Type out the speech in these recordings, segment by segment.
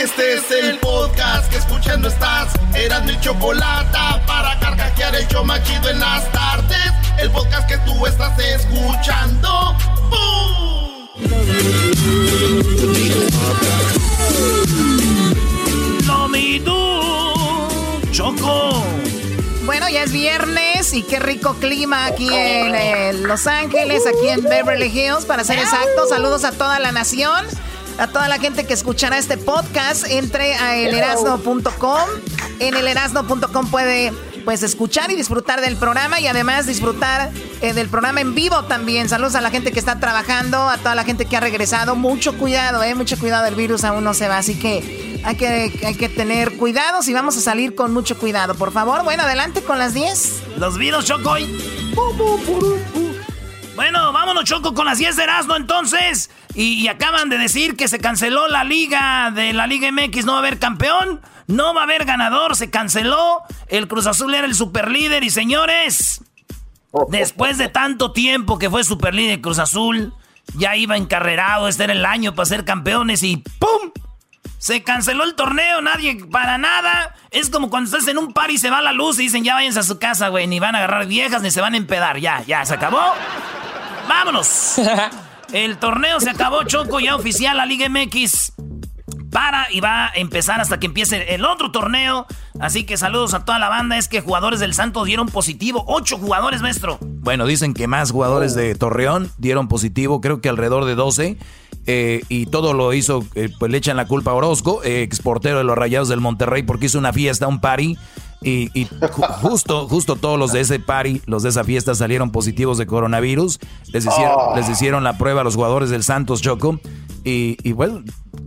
Este es el podcast que escuchando estás. Eran mi chocolate para carcajear el yo machido en las tardes. El podcast que tú estás escuchando. ¡Bum! Choco. Bueno, ya es viernes y qué rico clima aquí en eh, Los Ángeles, aquí en Beverly Hills, para ser exactos. Saludos a toda la nación, a toda la gente que escuchará este podcast. Entre a elerasno.com. En elerasno.com puede pues escuchar y disfrutar del programa y además disfrutar eh, del programa en vivo también. Saludos a la gente que está trabajando, a toda la gente que ha regresado. Mucho cuidado, eh, mucho cuidado, el virus aún no se va, así que hay que, hay que tener cuidado y vamos a salir con mucho cuidado, por favor. Bueno, adelante con las 10. Los virus, Choco. Bueno, vámonos, Choco, con las 10 de Erasmo entonces. Y, acaban de decir que se canceló la liga de la Liga MX, no va a haber campeón, no va a haber ganador, se canceló. El Cruz Azul era el superlíder y señores, después de tanto tiempo que fue superlíder Cruz Azul, ya iba encarrerado, este era el año para ser campeones y ¡pum! Se canceló el torneo, nadie para nada. Es como cuando estás en un par y se va la luz y dicen ya váyanse a su casa, güey. Ni van a agarrar viejas ni se van a empedar. Ya, ya, se acabó. ¡Vámonos! El torneo se acabó, Choco, ya oficial, la Liga MX para y va a empezar hasta que empiece el otro torneo. Así que saludos a toda la banda. Es que jugadores del Santos dieron positivo. Ocho jugadores, maestro. Bueno, dicen que más jugadores de Torreón dieron positivo, creo que alrededor de 12. Eh, y todo lo hizo, eh, pues le echan la culpa a Orozco, eh, exportero de los Rayados del Monterrey, porque hizo una fiesta, un party. Y, y ju justo, justo todos los de ese party, los de esa fiesta salieron positivos de coronavirus. Les hicieron, oh. les hicieron la prueba a los jugadores del Santos Choco. Y, y bueno,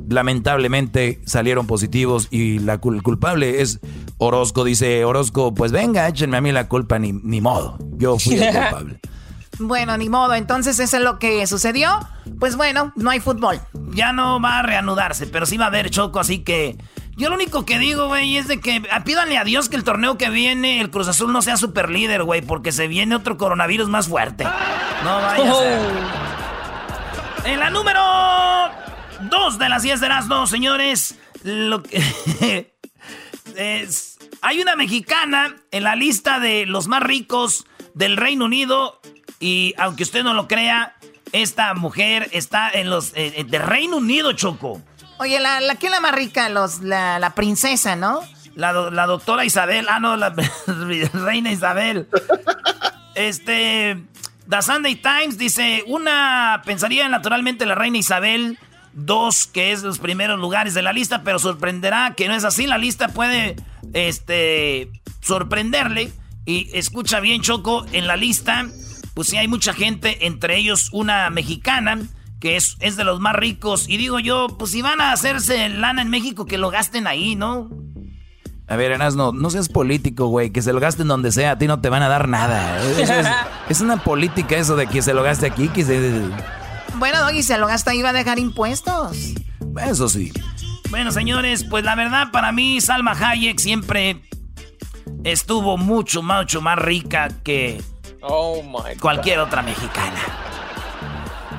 lamentablemente salieron positivos y la cul culpable es Orozco. Dice Orozco, pues venga, échenme a mí la culpa, ni, ni modo. Yo fui el culpable. Bueno, ni modo, entonces eso es lo que sucedió. Pues bueno, no hay fútbol. Ya no va a reanudarse, pero sí va a haber choco, así que... Yo lo único que digo, güey, es de que pídanle a Dios que el torneo que viene, el Cruz Azul no sea super líder, güey, porque se viene otro coronavirus más fuerte. No vaya a ser. En la número dos de las 10 de las dos, señores. Lo que es, hay una mexicana en la lista de los más ricos del Reino Unido y aunque usted no lo crea, esta mujer está en los eh, de Reino Unido, Choco. Oye, la, la ¿quién la más rica? Los, la, la princesa, ¿no? La, la, doctora Isabel. Ah, no, la reina Isabel. Este. The Sunday Times dice: Una pensaría naturalmente la reina Isabel. Dos, que es los primeros lugares de la lista, pero sorprenderá que no es así. La lista puede este, sorprenderle. Y escucha bien, Choco, en la lista, pues sí hay mucha gente, entre ellos una mexicana que es, es de los más ricos. Y digo yo, pues si van a hacerse lana en México, que lo gasten ahí, ¿no? A ver, Erasno, no seas político, güey. Que se lo gasten donde sea, a ti no te van a dar nada. Es, es, es una política eso de que se lo gaste aquí, que se... Bueno, y se lo gasta y va a dejar impuestos. Eso sí. Bueno, señores, pues la verdad para mí Salma Hayek siempre estuvo mucho, mucho más rica que oh my cualquier otra mexicana.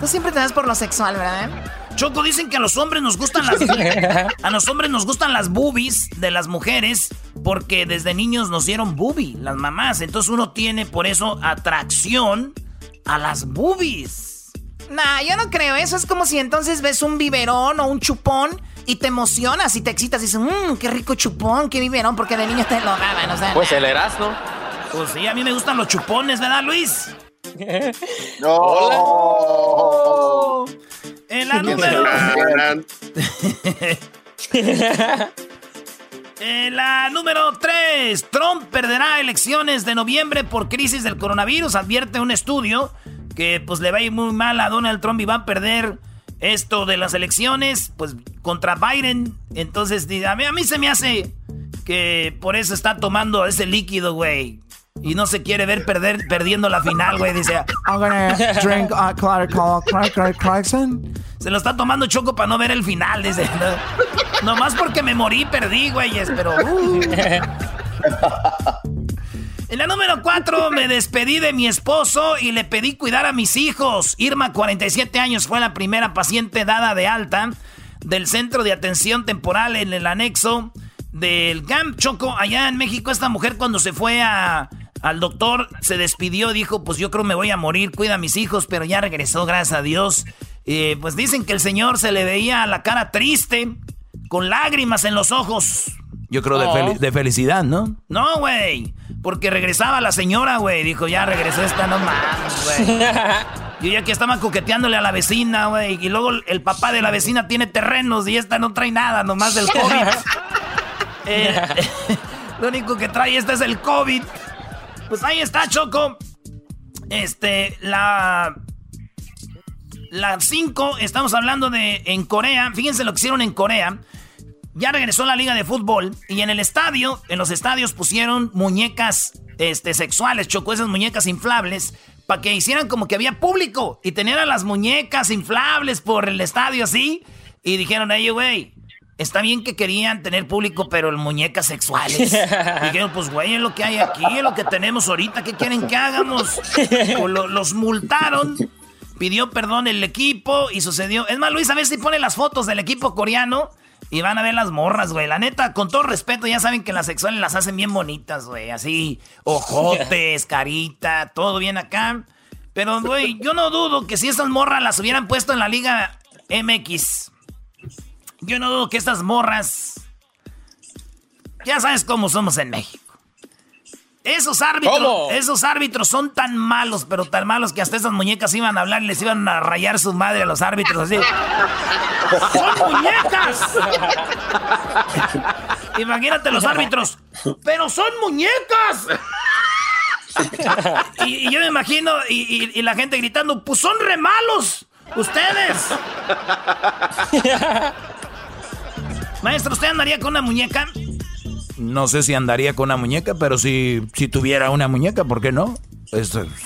Tú siempre te das por lo sexual, ¿verdad? Choco, dicen que a los hombres nos gustan las a los hombres nos gustan las boobies de las mujeres porque desde niños nos dieron boobie las mamás, entonces uno tiene por eso atracción a las boobies. Nah, yo no creo, eso es como si entonces ves un biberón o un chupón y te emocionas y te excitas y dices, mmm, qué rico chupón, qué vivieron, porque de niño te lo daban, o sea. Pues el Erasmo. Pues sí, a mí me gustan los chupones, ¿verdad, Luis? No. En la número. en la número 3, Trump perderá elecciones de noviembre por crisis del coronavirus, advierte un estudio que pues le va a ir muy mal a Donald Trump y va a perder esto de las elecciones, pues contra Biden. Entonces, a mí, a mí se me hace que por eso está tomando ese líquido, güey. Y no se quiere ver perder, perdiendo la final, güey. Dice, I'm gonna drink Se lo está tomando Choco para no ver el final, dice. No, nomás porque me morí, perdí, güeyes, pero... Uh. En la número 4 me despedí de mi esposo y le pedí cuidar a mis hijos. Irma, 47 años, fue la primera paciente dada de alta del Centro de Atención Temporal en el anexo del GAM Choco. Allá en México, esta mujer cuando se fue a, al doctor se despidió, dijo, pues yo creo me voy a morir, cuida a mis hijos, pero ya regresó, gracias a Dios. Eh, pues dicen que el señor se le veía la cara triste, con lágrimas en los ojos. Yo creo de, oh. de felicidad, ¿no? No, güey. Porque regresaba la señora, güey. Dijo, ya regresó esta, no mames, güey. Yo ya que estaba coqueteándole a la vecina, güey. Y luego el papá de la vecina tiene terrenos y esta no trae nada, nomás del COVID. Eh, lo único que trae esta es el COVID. Pues ahí está, Choco. Este, la. La 5, estamos hablando de en Corea. Fíjense lo que hicieron en Corea. Ya regresó la liga de fútbol y en el estadio, en los estadios pusieron muñecas este, sexuales, chocó esas muñecas inflables para que hicieran como que había público y tenían a las muñecas inflables por el estadio así. Y dijeron, hey, güey, está bien que querían tener público, pero el muñecas sexuales. dijeron, pues, güey, es lo que hay aquí, es lo que tenemos ahorita, ¿qué quieren que hagamos? Pues, los multaron, pidió perdón el equipo y sucedió. Es más, Luis, a ver si pone las fotos del equipo coreano y van a ver las morras, güey. La neta, con todo respeto, ya saben que las sexuales las hacen bien bonitas, güey. Así, ojotes, carita, todo bien acá. Pero, güey, yo no dudo que si estas morras las hubieran puesto en la Liga MX, yo no dudo que estas morras. Ya sabes cómo somos en México. Esos árbitros, esos árbitros son tan malos, pero tan malos que hasta esas muñecas iban a hablar y les iban a rayar su madre a los árbitros así. ¡Son muñecas! Imagínate los árbitros. ¡Pero son muñecas! y, yo me imagino, y, y, la gente gritando, pues son re malos, ustedes. Maestro, ¿usted andaría con una muñeca? No sé si andaría con una muñeca, pero si, si tuviera una muñeca, ¿por qué no?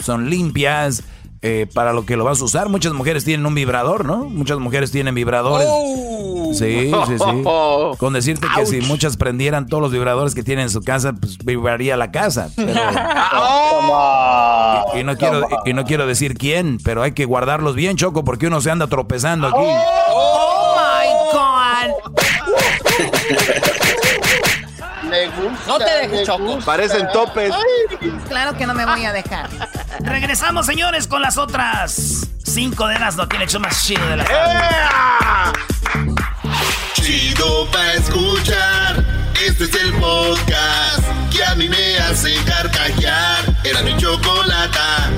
son limpias, eh, para lo que lo vas a usar. Muchas mujeres tienen un vibrador, ¿no? Muchas mujeres tienen vibradores. Oh. Sí, sí, sí. Con decirte que si muchas prendieran todos los vibradores que tienen en su casa, pues vibraría la casa. y, no quiero, y no quiero decir quién, pero hay que guardarlos bien, Choco, porque uno se anda tropezando aquí. ¡Oh! No te dejes, Choco. Parecen topes. Claro que no me voy a dejar. Regresamos, señores, con las otras cinco de las no tiene hecho más chido de la Chido pa' escuchar. Este es el podcast que a mí me hace carcajear. Era mi chocolata.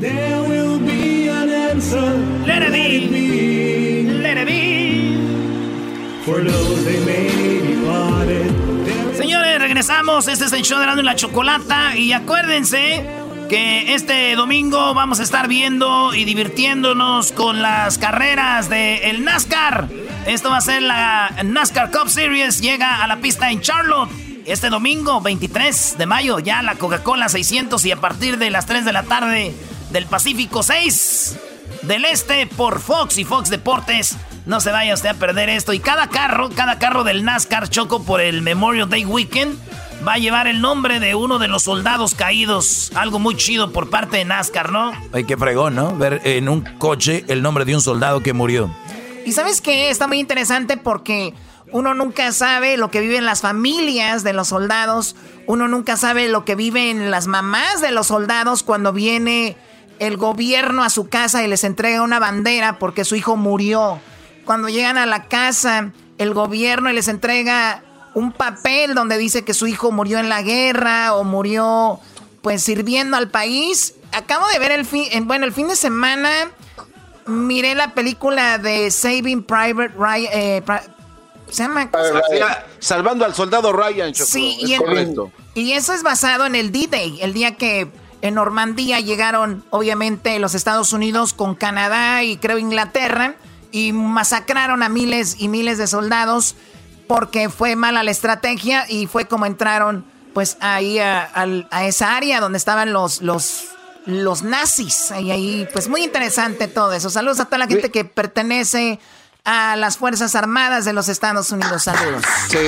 There will be an answer. Let it be. Let it be. Señores, regresamos. Este es el show de la, la Chocolata. Y acuérdense que este domingo vamos a estar viendo y divirtiéndonos con las carreras del el NASCAR. Esto va a ser la NASCAR Cup Series. Llega a la pista en Charlotte. Este domingo, 23 de mayo, ya la Coca-Cola 600 y a partir de las 3 de la tarde del Pacífico 6 del Este por Fox y Fox Deportes no se vaya usted a perder esto. Y cada carro, cada carro del NASCAR Choco por el Memorial Day Weekend va a llevar el nombre de uno de los soldados caídos. Algo muy chido por parte de NASCAR, ¿no? Ay, qué fregón, ¿no? Ver en un coche el nombre de un soldado que murió. Y sabes qué? Está muy interesante porque uno nunca sabe lo que viven las familias de los soldados. Uno nunca sabe lo que viven las mamás de los soldados cuando viene el gobierno a su casa y les entrega una bandera porque su hijo murió cuando llegan a la casa, el gobierno les entrega un papel donde dice que su hijo murió en la guerra o murió pues sirviendo al país. Acabo de ver el fin, bueno, el fin de semana miré la película de Saving Private Ryan. Eh, se llama Salvando al soldado Ryan. sí, y, y eso es basado en el D-Day, el día que en Normandía llegaron, obviamente, los Estados Unidos con Canadá y creo Inglaterra y masacraron a miles y miles de soldados porque fue mala la estrategia y fue como entraron pues ahí a, esa área donde estaban los, los, los nazis. Y ahí, pues muy interesante todo eso. Saludos a toda la gente que pertenece a las Fuerzas Armadas de los Estados Unidos. Saludos. Sí,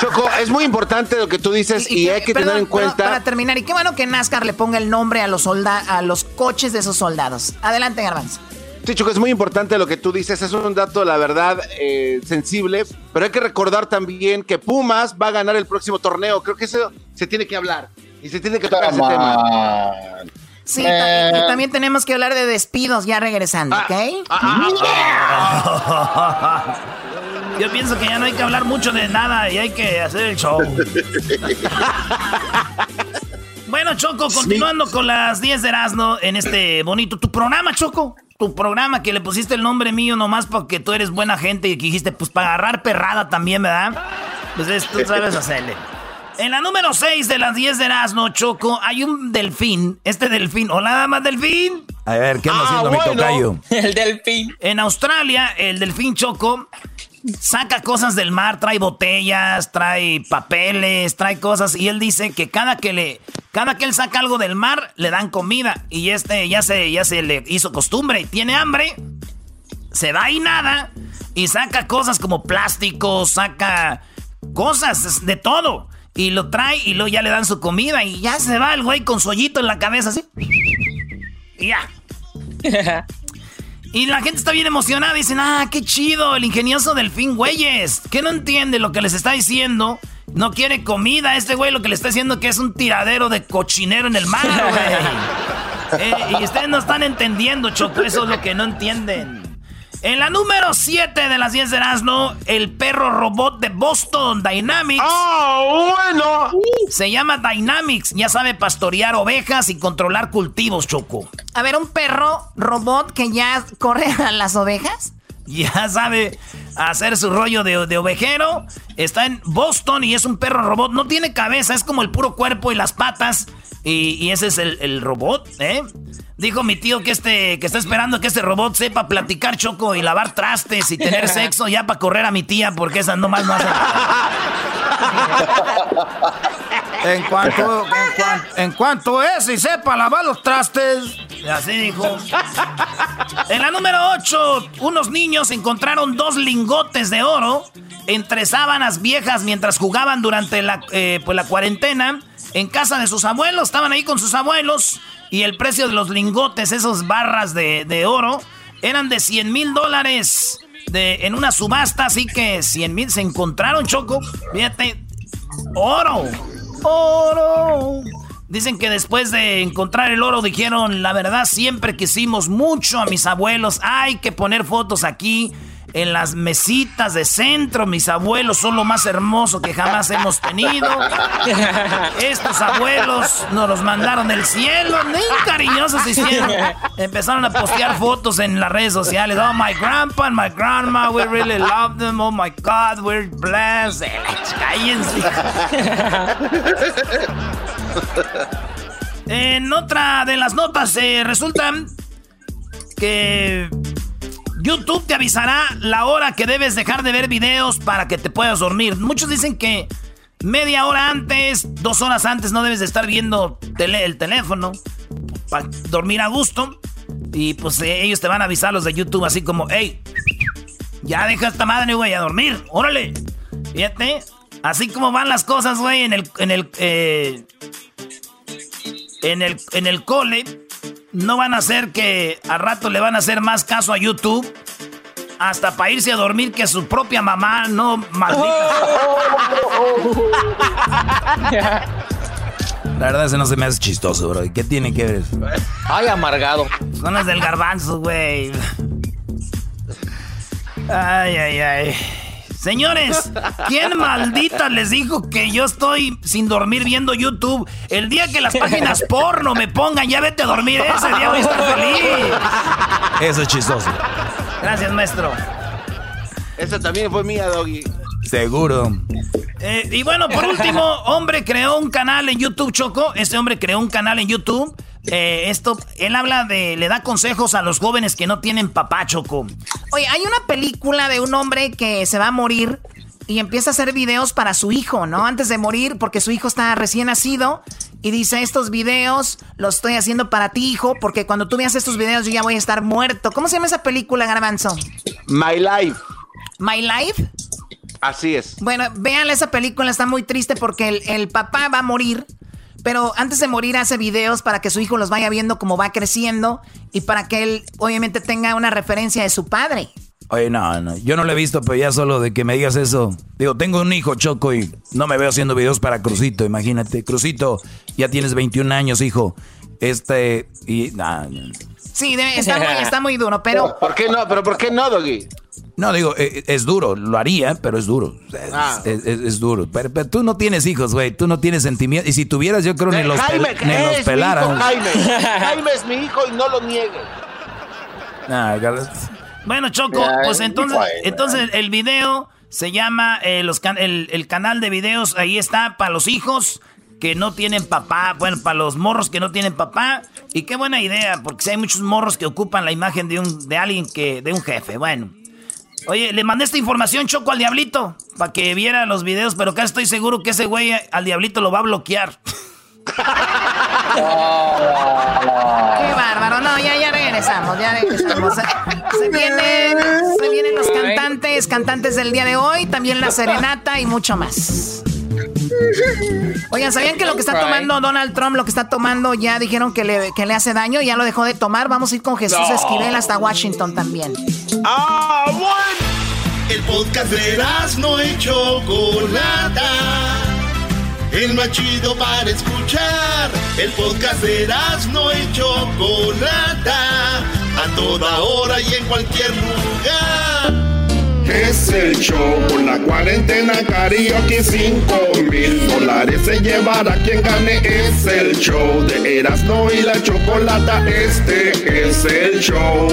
Choco, es muy importante lo que tú dices y, hay que tener en cuenta. Para terminar, y qué bueno que NASCAR le ponga el nombre a los, a los coches de esos soldados. Adelante, Garbanzo. Sí, Choco, es muy importante lo que tú dices. Es un dato, la verdad, eh, sensible. Pero hay que recordar también que Pumas va a ganar el próximo torneo. Creo que eso se tiene que hablar. Y se tiene que tocar ese tema. Sí, y también tenemos que hablar de despidos ya regresando, ah, ¿ok? Ah, ah, Yo pienso que ya no hay que hablar mucho de nada y hay que hacer el show. bueno, Choco, continuando con las 10 de Erasmo en este bonito tu programa, Choco tu programa que le pusiste el nombre mío nomás porque tú eres buena gente y que dijiste, pues para agarrar perrada también, ¿verdad? Pues tú sabes hacerle. En la número 6 de las 10 de Erasmo, Choco, hay un delfín. Este delfín. Hola, más delfín. A ver, ¿qué anda haciendo mi tocayo? El delfín. En Australia, el delfín Choco saca cosas del mar, trae botellas, trae papeles, trae cosas y él dice que cada que le cada que él saca algo del mar le dan comida y este ya se ya se le hizo costumbre tiene hambre. Se va y nada y saca cosas como plástico, saca cosas de todo y lo trae y luego ya le dan su comida y ya se va el güey con su hoyito en la cabeza así. Y ya. Y la gente está bien emocionada. Dicen, ah, qué chido, el ingenioso delfín, güeyes. Que no entiende lo que les está diciendo. No quiere comida. Este güey lo que le está diciendo que es un tiradero de cochinero en el mar, güey. Eh, y ustedes no están entendiendo, Choco. Eso es lo que no entienden. En la número 7 de las 10 de Erasmo, el perro robot de Boston Dynamics. ¡Ah, bueno! Se llama Dynamics. Ya sabe pastorear ovejas y controlar cultivos, Choco. A ver, un perro robot que ya corre a las ovejas. Ya sabe hacer su rollo de, ovejero. Está en Boston y es un perro robot. No tiene cabeza, es como el puro cuerpo y las patas. Y, ese es el, el robot, ¿eh? Dijo mi tío que este que está esperando que este robot sepa platicar choco y lavar trastes y tener sexo ya para correr a mi tía porque esa nomás no hace. en cuanto en, cuanto es y sepa lavar los trastes. Así dijo. En la número 8, unos niños encontraron dos lingotes de oro entre sábanas viejas mientras jugaban durante la, eh, pues la cuarentena en casa de sus abuelos. Estaban ahí con sus abuelos y el precio de los lingotes, esos barras de, oro, eran de 100 mil dólares de, en una subasta. Así que 100 mil se encontraron, Choco. Fíjate, oro, oro. Dicen que después de encontrar el oro dijeron, la verdad siempre quisimos mucho a mis abuelos. Hay que poner fotos aquí en las mesitas de centro. Mis abuelos son lo más hermoso que jamás hemos tenido. Estos abuelos nos los mandaron del cielo. Muy cariñosos hicieron. Empezaron a postear fotos en las redes sociales. Oh, my grandpa and my grandma, we really love them. Oh, my God, we're blessed. Cállense. En otra de las notas, eh, resulta que YouTube te avisará la hora que debes dejar de ver videos para que te puedas dormir. Muchos dicen que media hora antes, dos horas antes no debes de estar viendo el teléfono para dormir a gusto. Y pues eh, ellos te van a avisar los de YouTube así como, hey, ya deja esta madre, güey, a dormir, órale. Fíjate, así como van las cosas, güey, en el, en el, eh, en el, en el cole no van a hacer que a rato le van a hacer más caso a YouTube. Hasta para irse a dormir que su propia mamá, no maldita. La verdad, ese no se me hace chistoso, bro. ¿Qué tiene que ver? Ay, amargado. Son las del garbanzo, güey. Ay, ay, ay. Señores, ¿quién maldita les dijo que yo estoy sin dormir viendo YouTube? El día que las páginas porno me pongan, ya vete a dormir, ese día voy a estar feliz. Eso es chistoso. Gracias, maestro. Esa también fue mía, Doggy. Seguro. Eh, y bueno, por último, hombre creó un canal en YouTube, Choco. Este hombre creó un canal en YouTube. Eh, esto, él habla de, le da consejos a los jóvenes que no tienen papá, Choco. Oye, hay una película de un hombre que se va a morir y empieza a hacer videos para su hijo, ¿no? Antes de morir, porque su hijo está recién nacido. Y dice, estos videos los estoy haciendo para ti, hijo, porque cuando tú veas estos videos yo ya voy a estar muerto. ¿Cómo se llama esa película, Garbanzo? My Life. My Life. Así es. Bueno, vean esa película, está muy triste porque el, papá va a morir, pero antes de morir hace videos para que su hijo los vaya viendo cómo va creciendo y para que él obviamente tenga una referencia de su padre. Oye, no, no, yo no lo he visto, pero ya solo de que me digas eso. Digo, tengo un hijo choco y no me veo haciendo videos para Crucito, imagínate. Crucito, ya tienes 21 años, hijo. Este, y... Sí, está, muy, está muy duro, pero... ¿Por qué no? ¿Pero por qué no, Doggy? No, digo, eh, es duro, lo haría, pero es duro. Es, ah. duro. Pero, tú no tienes hijos, güey, tú no tienes sentimientos. Y si tuvieras, yo creo ni los, Jaime, los pelaran. Jaime. Jaime es mi hijo y no lo niegue. bueno, Choco, pues entonces, entonces el video se llama eh, los el, el canal de videos, ahí está para los hijos que no tienen papá, bueno, para los morros que no tienen papá. Y qué buena idea, porque si hay muchos morros que ocupan la imagen de un de alguien que de un jefe. Bueno. Oye, le mandé esta información Choco al Diablito para que viera los videos, pero acá estoy seguro que ese güey al Diablito lo va a bloquear. Qué bárbaro. No, ya, ya regresamos, ya regresamos. Se vienen, se vienen los cantantes, cantantes del día de hoy, también la serenata y mucho más. Oigan, ¿sabían que lo que está tomando Donald Trump, lo que está tomando, ya dijeron que le, que le hace daño? Ya lo dejó de tomar. Vamos a ir con Jesús Esquivel hasta Washington también. ¡Ah, bueno! El podcast de no hecho Chocolata. El más chido para escuchar. El podcast de no hecho Chocolata. A toda hora y en cualquier lugar. Es el show con la cuarentena karaoke 5 mil dólares se llevará quien gane. Es el show de Erasmo y la Chocolata. Este es el show.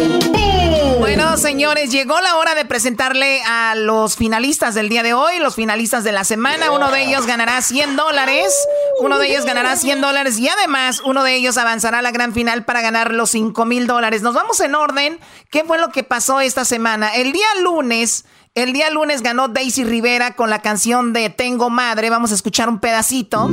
Bueno, señores, llegó la hora de presentarle a los finalistas del día de hoy, los finalistas de la semana. Uno de ellos ganará 100 dólares. Uno de ellos ganará 100 dólares y además uno de ellos avanzará a la gran final para ganar los 5 mil dólares. Nos vamos en orden. ¿Qué fue lo que pasó esta semana? El día lunes el día lunes ganó Daisy Rivera con la canción de Tengo Madre. Vamos a escuchar un pedacito.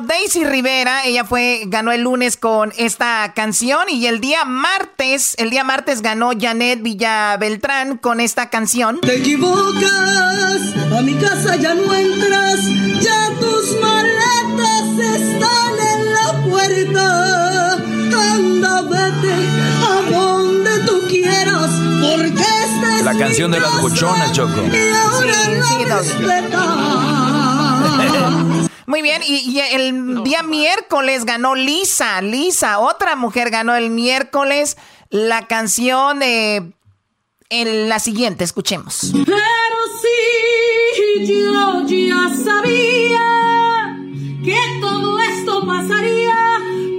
Bueno, Daisy Rivera, ella fue, ganó el lunes con esta canción y el día martes, el día martes ganó Janet Villa Beltrán con esta canción. Te equivocas, a mi casa ya no entras, ya tus maletas están en la puerta. Anda, vete a donde tú quieras, porque esta es La canción de las buchonas, Choco. Y ahora sí, Muy bien, y, el día miércoles ganó Lisa, Lisa, otra mujer ganó el miércoles la canción de en la siguiente, escuchemos. Pero sí, yo ya sabía que todo esto pasaría,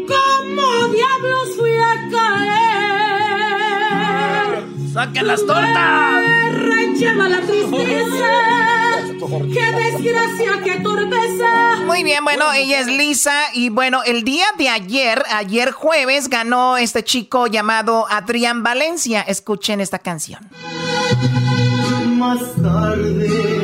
como diablos fui a caer. ¡Saquen las tortas! Lleva la tristeza. ¡Qué desgracia, qué torpeza! Muy bien, bueno, ella es Lisa y bueno, el día de ayer, ayer jueves, ganó este chico llamado Adrián Valencia. Escuchen esta canción. Más tarde,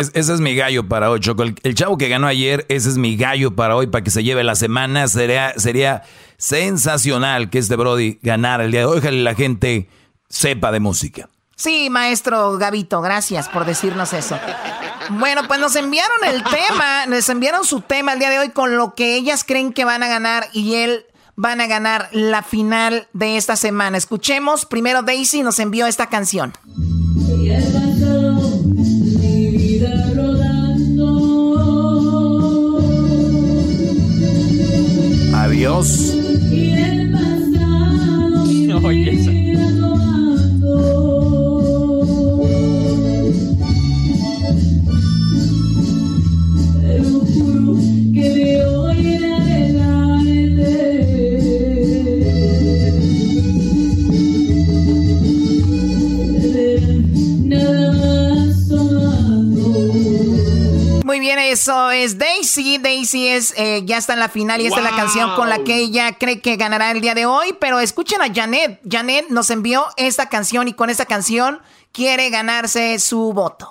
ese es mi gallo para hoy, Choco. El, chavo que ganó ayer, ese es mi gallo para hoy, para que se lleve la semana. Sería, sería sensacional que este Brody ganara el día de hoy. Ojalá la gente sepa de música. Sí, maestro Gavito, gracias por decirnos eso. Bueno, pues nos enviaron el tema, nos enviaron su tema el día de hoy con lo que ellas creen que van a ganar y él van a ganar la final de esta semana. Escuchemos, primero Daisy nos envió esta canción. Dios. Oye. Adiós. Eso es Daisy. Daisy es, eh, ya está en la final y esta es la canción con la que ella cree que ganará el día de hoy. Pero escuchen a Janet. Janet nos envió esta canción y con esta canción quiere ganarse su voto.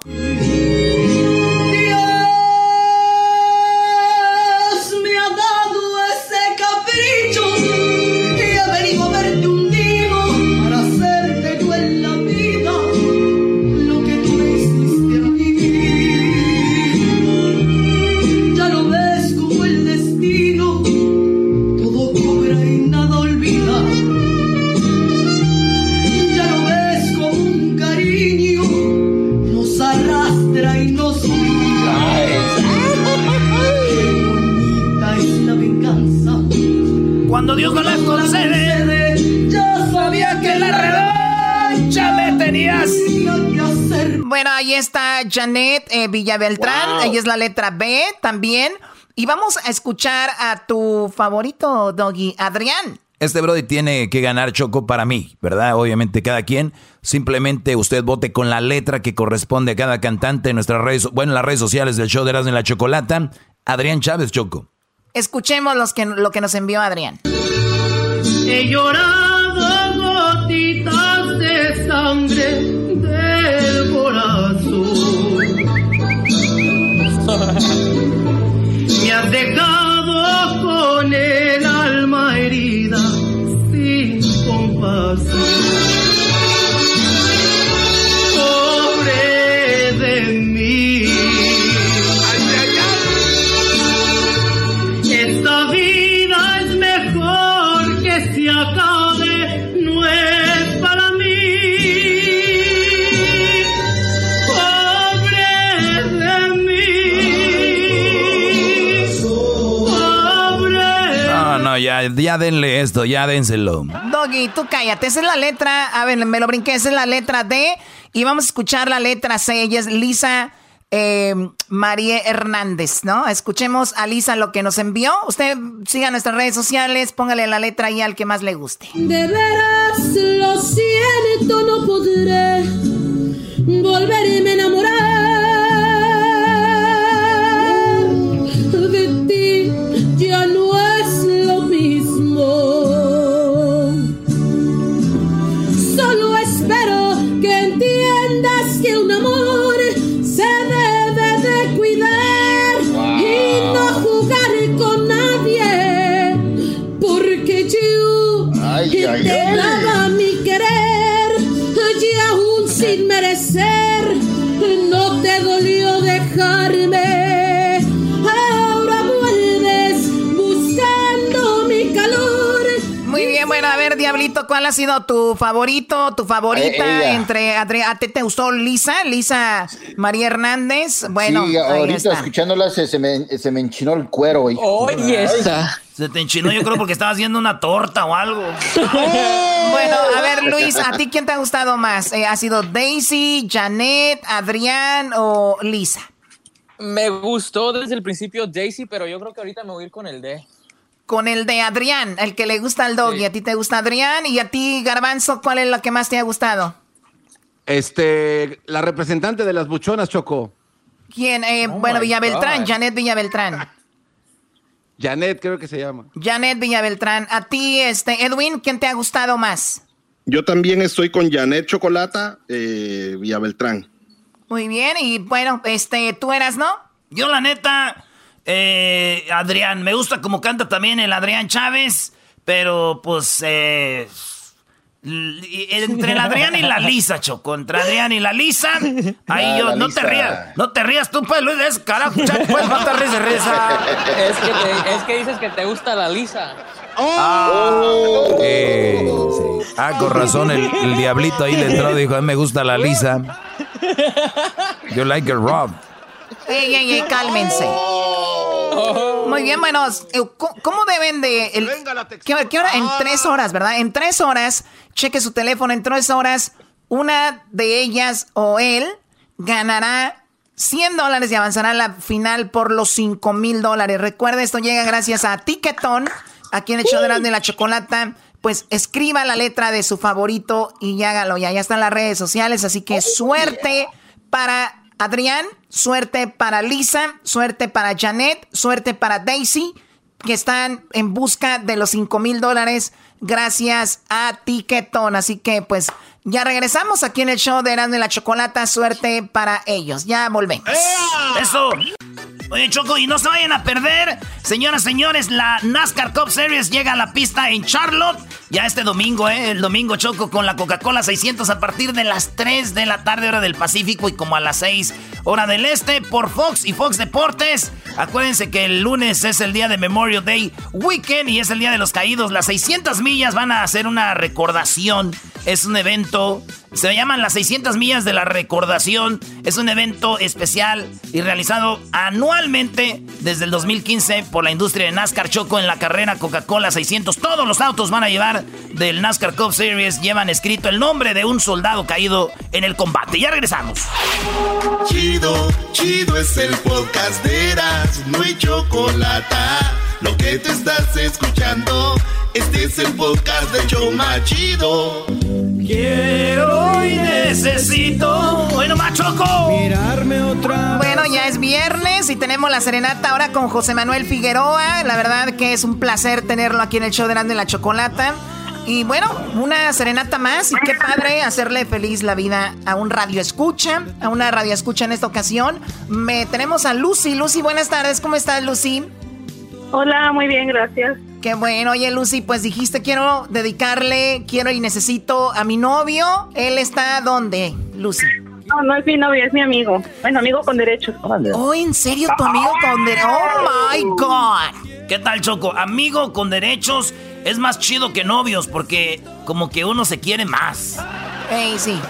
Ahí está Janet eh, Villabeltrán. Ahí es la letra B también. Y vamos a escuchar a tu favorito, Doggy, Adrián. Este Brody tiene que ganar Choco para mí, ¿verdad? Obviamente cada quien. Simplemente usted vote con la letra que corresponde a cada cantante en nuestras redes, bueno, en las redes sociales del show de Erasmo en la Chocolata. Adrián Chávez, Choco. Escuchemos los que, lo que nos envió Adrián. He llorado gotitas de sangre con el alma herida sin compasión. Ya, denle esto, ya dénselo. Doggy, tú cállate, esa es la letra, a ver, me lo brinqué, esa es la letra D y vamos a escuchar la letra C, ella es Lisa eh, María Hernández, ¿no? Escuchemos a Lisa lo que nos envió. Usted siga nuestras redes sociales, póngale la letra ahí al que más le guste. De veras, lo siento, no podré volverme ¿cuál ha sido tu favorito, tu favorita eh, entre Adrián? ¿Te, ¿Te gustó Lisa? Lisa María Hernández. Bueno, sí, ahorita escuchándola se, me, se, me, enchinó el cuero. Oye, esa. Se te enchinó, yo creo, porque estaba haciendo una torta o algo. bueno, a ver, Luis, ¿a ti quién te ha gustado más? Eh, ¿Ha sido Daisy, Janet, Adrián o Lisa? Me gustó desde el principio Daisy, pero yo creo que ahorita me voy a ir con el D. Con el de Adrián, el que le gusta al dog. Y a ti te gusta Adrián. Y a ti, Garbanzo, ¿cuál es lo que más te ha gustado? Este, la representante de las buchonas, Choco. ¿Quién? Eh, oh bueno, Villabeltrán, Janet Villabeltrán. Janet, creo que se llama. Janet Villabeltrán. A ti, este, Edwin, ¿quién te ha gustado más? Yo también estoy con Janet Chocolata eh, Villabeltrán. Muy bien, y bueno, este, tú eras, ¿no? Yo la neta, eh, Adrián, me gusta como canta también el Adrián Chávez, pero pues eh, entre el Adrián y la Lisa, Choco, entre Adrián y la Lisa, ahí ah, yo, no te rías, no te rías tú, pues, Luis, es carajo, pues, no te ríes de risa. Es que, es que dices que te gusta la Lisa. Oh. Ah, con razón, el, diablito ahí le entró y dijo, a mí me gusta la Lisa. You like it Rob. Ey, ey, ey, cálmense. Muy bien, bueno, eh, ¿cómo deben de... El, ¿qué, hora? En ah. tres horas, ¿verdad? En tres horas, cheque su teléfono, en tres horas, una de ellas o él ganará 100 dólares y avanzará a la final por los 5 mil dólares. Recuerda, esto llega gracias a Ticketon, aquí en el show de la chocolata. Pues escriba la letra de su favorito y hágalo ya. Ya están las redes sociales, así que suerte para Adrián, suerte para Lisa, suerte para Janet, suerte para Daisy, que están en busca de los 5 mil dólares gracias a Tiquetón. Así que pues ya regresamos aquí en el show de Erasmo y la Chocolata. Suerte para ellos. Ya volvemos. Eso. Oye, Choco, y no se vayan a perder, señoras, señores, la NASCAR Cup Series llega a la pista en Charlotte ya este domingo, ¿eh? El domingo, Choco, con la Coca-Cola 600 a partir de las 3 de la tarde, hora del Pacífico, y como a las 6, hora del Este, por Fox y Fox Deportes. Acuérdense que el lunes es el día de Memorial Day Weekend y es el día de los caídos. Las 600 millas van a hacer una recordación. Es un evento se llaman las 600 millas de la recordación. Es un evento especial y realizado anualmente desde el 2015 por la industria de NASCAR Choco en la carrera Coca-Cola 600. Todos los autos van a llevar del NASCAR Cup Series, llevan escrito el nombre de un soldado caído en el combate. Ya regresamos. Chido, chido es el podcast de Eras, no hay chocolate. Lo que te estás escuchando, este es el podcast de Choma Chido. Quiero y necesito. Bueno, machoco. Mirarme otra. Bueno, ya es viernes y tenemos la serenata ahora con José Manuel Figueroa. La verdad que es un placer tenerlo aquí en el show de la Chocolata. Y bueno, una serenata más y qué padre hacerle feliz la vida a un radio escucha, a una radio escucha en esta ocasión. Me, tenemos a Lucy. Lucy, buenas tardes. ¿Cómo estás, Lucy? Hola, muy bien, gracias. Qué bueno, oye Lucy, pues dijiste quiero dedicarle, quiero y necesito a mi novio. ¿Él está dónde, Lucy? No, no es mi novio, es mi amigo. Bueno, amigo con derechos. Oh, ¿en serio tu amigo con derechos? Oh my God. ¿Qué tal, Choco? Amigo con derechos es más chido que novios porque como que uno se quiere más. Ey, sí.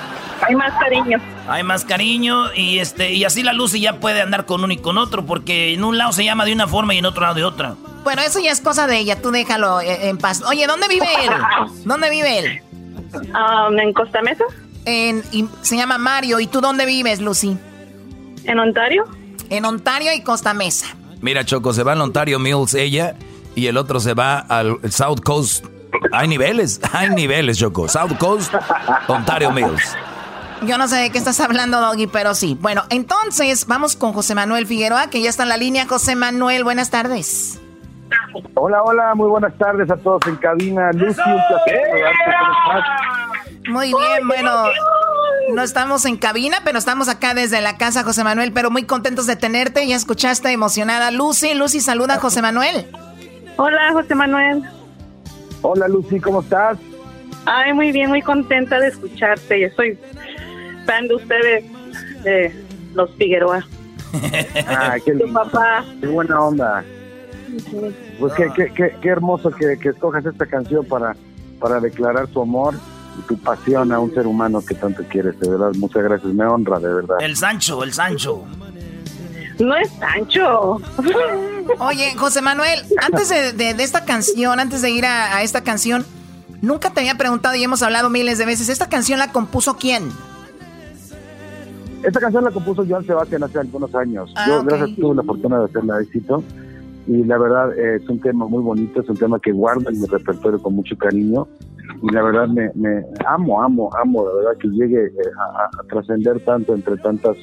Hay más cariño. Hay más cariño y este y así la Lucy ya puede andar con uno y con otro porque en un lado se llama de una forma y en otro lado de otra. Bueno, eso ya es cosa de ella, tú déjalo eh, en paz. Oye, ¿dónde vive él? ¿Dónde vive él? Um, en Costa Mesa. En, se llama Mario. ¿Y tú dónde vives, Lucy? En Ontario. En Ontario y Costa Mesa. Mira, Choco, se va al Ontario Mills ella y el otro se va al South Coast. Hay niveles, hay niveles, Choco. South Coast, Ontario Mills. Yo no sé de qué estás hablando, Doggy, pero sí. Bueno, entonces vamos con José Manuel Figueroa, que ya está en la línea. José Manuel, buenas tardes. Hola, hola, muy buenas tardes a todos en cabina. Lucy, un Muy bien, bueno, no estamos en cabina, pero estamos acá desde la casa, José Manuel, pero muy contentos de tenerte. Ya escuchaste emocionada Lucy. Lucy, saluda a José Manuel. Hola, José Manuel. Hola, Lucy, ¿cómo estás? Ay, muy bien, muy contenta de escucharte. Yo soy fan de ustedes, de los Figueroa. Ah, qué lindo. papá. Qué buena onda. Pues qué, qué, qué, hermoso que, que, escojas esta canción para, para declarar tu amor y tu pasión a un ser humano que tanto quieres, de verdad. Muchas gracias, me honra, de verdad. El Sancho, el Sancho. No es Sancho. Oye, José Manuel, antes de, esta canción, antes de ir a, esta canción, nunca te había preguntado y hemos hablado miles de veces, ¿esta canción la compuso quién? Esta canción la compuso Joan Sebastián hace algunos años. Ah, Yo, gracias, tuve la fortuna de hacerla éxito y la verdad es un tema muy bonito, es un tema que guardo en mi repertorio con mucho cariño y la verdad me, amo, amo, amo, la verdad que llegue eh, a, trascender tanto entre tantas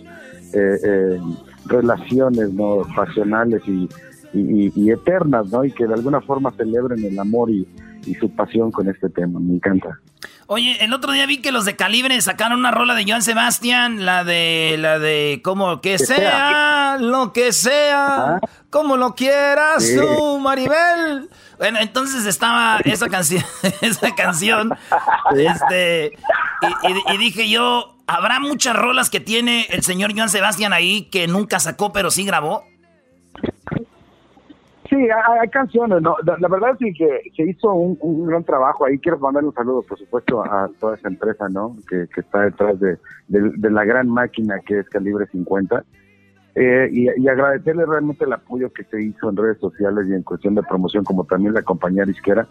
eh, eh, relaciones no pasionales y, y, eternas, ¿no? Y que de alguna forma celebren el amor y, y su pasión con este tema, me encanta. Oye, el otro día vi que los de Calibre sacaron una rola de Joan Sebastián, la de, la de, como que, sea, lo que sea, como lo quieras tú, Maribel. Bueno, entonces estaba esa canción, esa canción, este, y, dije yo, ¿habrá muchas rolas que tiene el señor Joan Sebastián ahí que nunca sacó pero sí grabó? Sí, hay, canciones, ¿no? La, verdad sí que se hizo un, gran trabajo ahí. Quiero mandar un saludo, por supuesto, a toda esa empresa, ¿no? Que, está detrás de, la gran máquina que es Calibre 50. Eh, y, agradecerle realmente el apoyo que se hizo en redes sociales y en cuestión de promoción, como también la compañía disquera.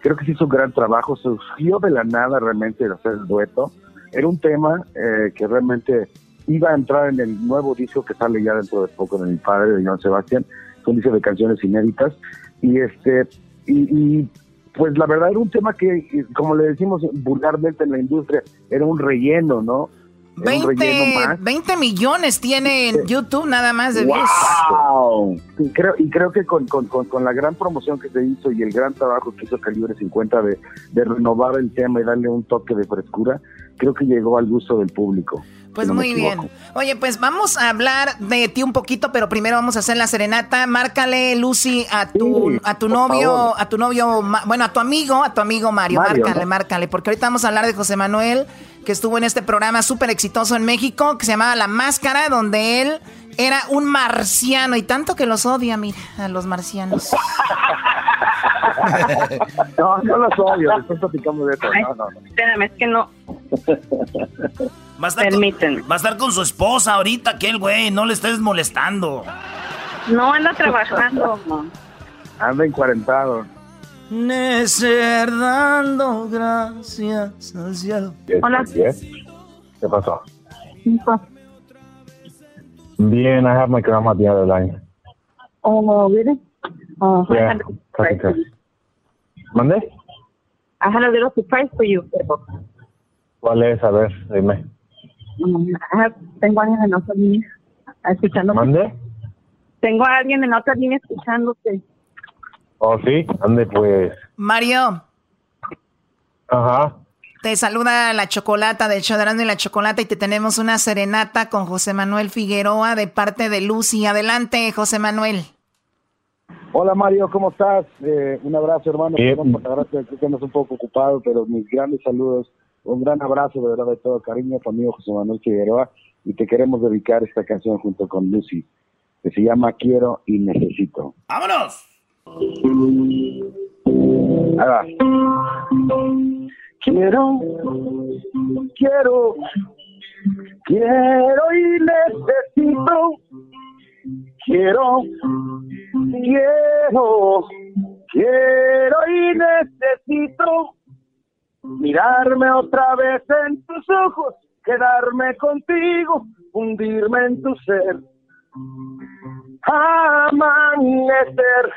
Creo que se hizo un gran trabajo, surgió de la nada realmente hacer el dueto. Era un tema eh, que realmente iba a entrar en el nuevo disco que sale ya dentro de poco de mi padre, de Joan Sebastián son dice de canciones inéditas. Y este y, pues la verdad era un tema que como le decimos vulgarmente en la industria era un relleno no 20, millones tiene en YouTube nada más de wow. Y creo, y creo que con, con, con, la gran promoción que se hizo y el gran trabajo que hizo Calibre 50 de, de renovar el tema y darle un toque de frescura, creo que llegó al gusto del público. Pues muy bien. Oye, pues vamos a hablar de ti un poquito, pero primero vamos a hacer la serenata. Márcale, Lucy, a tu, a tu novio, a tu novio, bueno, a tu amigo, a tu amigo Mario. márcale, márcale, porque ahorita vamos a hablar de José Manuel, que estuvo en este programa súper exitoso en México, que se llamaba La Máscara, donde él era un marciano y tanto que los odia, mira, a los marcianos. no, no los odio, después platicamos de eso. No, no, no. Espérame, es que no. Va a, estar con, va a estar con su esposa ahorita, aquel güey, no le estés molestando. No, anda trabajando. anda encuarentado. Necer dando gracias al cielo. Hola. ¿Qué pasó? Bien, I have my grandma the other line. Oh, really? Oh, yeah, ¿Mande? I had a little surprise for you. ¿Cuál es? A ver, dime. Mm, tengo a alguien en otra línea escuchándote. ¿Mande? Tengo a alguien en otra línea escuchándote. Oh, sí, ande pues. Mario. Ajá. Te saluda la chocolata del show y la chocolata y te tenemos una serenata con José Manuel Figueroa de parte de Lucy. Adelante, José Manuel. Hola Mario, ¿cómo estás? Eh, un abrazo hermano. Gracias, que estamos un poco ocupado, pero mis grandes saludos un gran abrazo de verdad de todo cariño, tu amigo José Manuel Figueroa, y te queremos dedicar esta canción junto con Lucy, que se llama Quiero y Necesito. ¡Vámonos! Ahí va. Quiero, quiero, quiero y necesito. Quiero, quiero, quiero y necesito mirarme otra vez en tus ojos, quedarme contigo, hundirme en tu ser, amanecer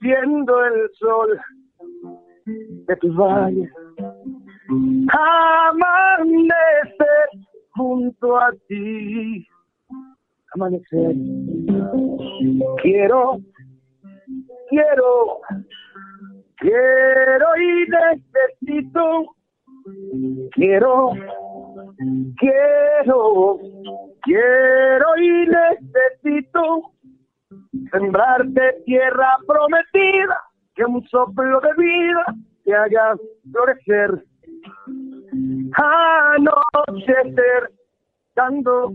viendo el sol de tus valles, amanecer junto a ti, amanecer. Quiero, quiero Quiero y necesito, quiero, quiero, quiero y necesito sembrarte tierra prometida, que un soplo de vida te haga florecer, anochecer, dando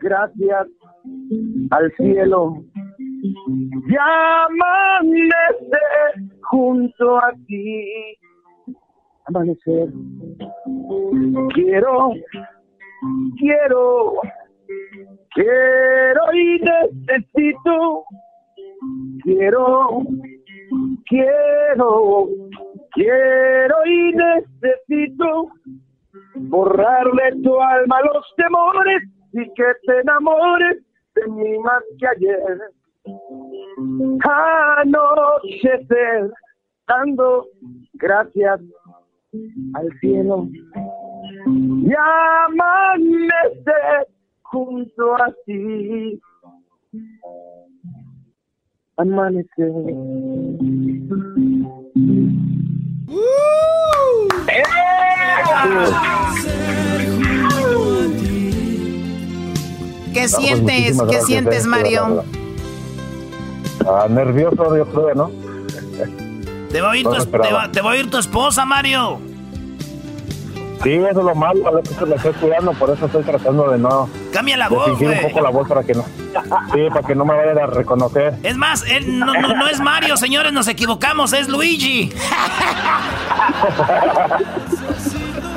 gracias al cielo y amanecer junto a ti. Amanecer. Quiero, quiero, quiero y necesito. Quiero, quiero, quiero y necesito borrarle tu alma los temores y que te enamores de mí más que ayer anochecer, dando gracias al cielo y amanecer junto a ti. Amanecer. ¿Qué pues sientes, qué sientes, eh, Mario? Ah, nervioso, yo creo, ¿no? Te va, a ir no tu, te, va, a ir tu esposa, Mario. Sí, eso es lo malo, a veces me estoy cuidando, por eso estoy tratando de no... Cambia la voz, güey. un poco la voz para que no... Sí, para que no me vayan a reconocer. Es más, no, no, es Mario, señores, nos equivocamos, es Luigi.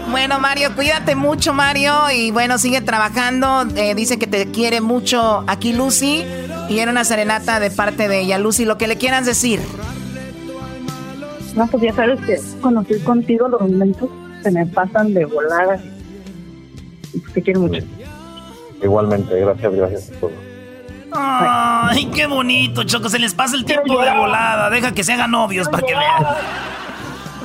Bueno, Mario, cuídate mucho, Mario. Y bueno, sigue trabajando. Eh, dice que te quiere mucho aquí, Lucy. Y era una serenata de parte de ella. Lucy, lo que le quieras decir. No, pues ya sabes que estoy contigo los momentos se me pasan de volar. Te quiero mucho. Igualmente, gracias, gracias por todo. Ay, qué bonito, Choco. Se les pasa el tiempo de volada. Deja que se hagan novios para que vean.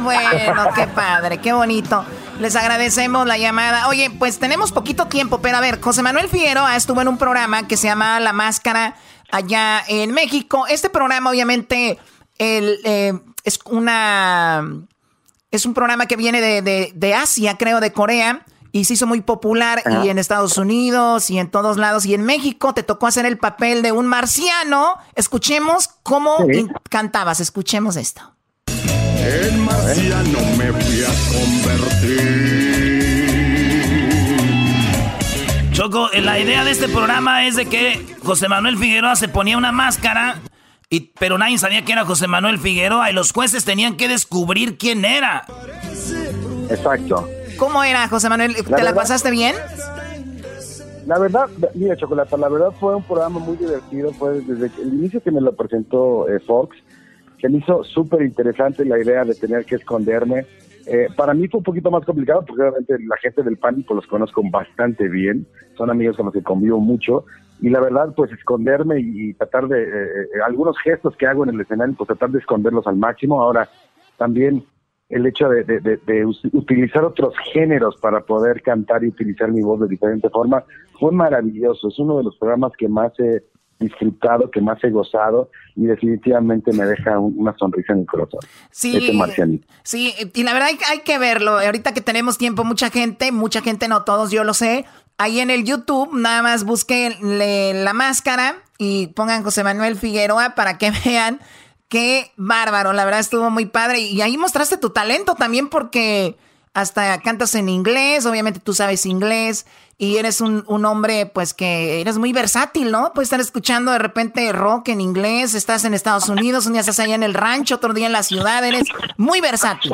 Bueno, qué padre, qué bonito. Les agradecemos la llamada. Oye, pues tenemos poquito tiempo, pero a ver, José Manuel Figueroa estuvo en un programa que se llama La Máscara allá en México. Este programa, obviamente, el, eh, es una. Es un programa que viene de, Asia, creo, de Corea. Y se hizo muy popular y en Estados Unidos y en todos lados. Y en México te tocó hacer el papel de un marciano. Escuchemos cómo cantabas. Escuchemos esto. En marciano me fui a convertir. Choco, la idea de este programa es de que José Manuel Figueroa se ponía una máscara y, pero nadie sabía que era José Manuel Figueroa y los jueces tenían que descubrir quién era. Exacto. ¿Cómo era, José Manuel? ¿Te la, pasaste bien? La verdad, mira, Chocolata, la verdad fue un programa muy divertido. Fue desde el inicio que me lo presentó eh, Fox, se me hizo súper interesante la idea de tener que esconderme. Eh, para mí fue un poquito más complicado porque obviamente la gente del pánico los conozco bastante bien, son amigos con los que convivo mucho y la verdad pues esconderme y, tratar de eh, eh, algunos gestos que hago en el escenario pues tratar de esconderlos al máximo. Ahora también el hecho de, utilizar otros géneros para poder cantar y utilizar mi voz de diferente forma fue maravilloso es uno de los programas que más he disfrutado que más he gozado y definitivamente me deja una sonrisa en el corazón. Sí, sí, y la verdad hay, hay que verlo. Ahorita que tenemos tiempo, mucha gente, mucha gente, no todos, yo lo sé, Ahí en el YouTube, nada más busquen la máscara y pongan José Manuel Figueroa para que vean qué bárbaro. La verdad estuvo muy padre. Y ahí mostraste tu talento también porque hasta cantas en inglés, obviamente tú sabes inglés y eres un, un, hombre pues que eres muy versátil, ¿no? Puedes estar escuchando de repente rock en inglés, estás en Estados Unidos, un día estás allá en el rancho, otro día en la ciudad, eres muy versátil.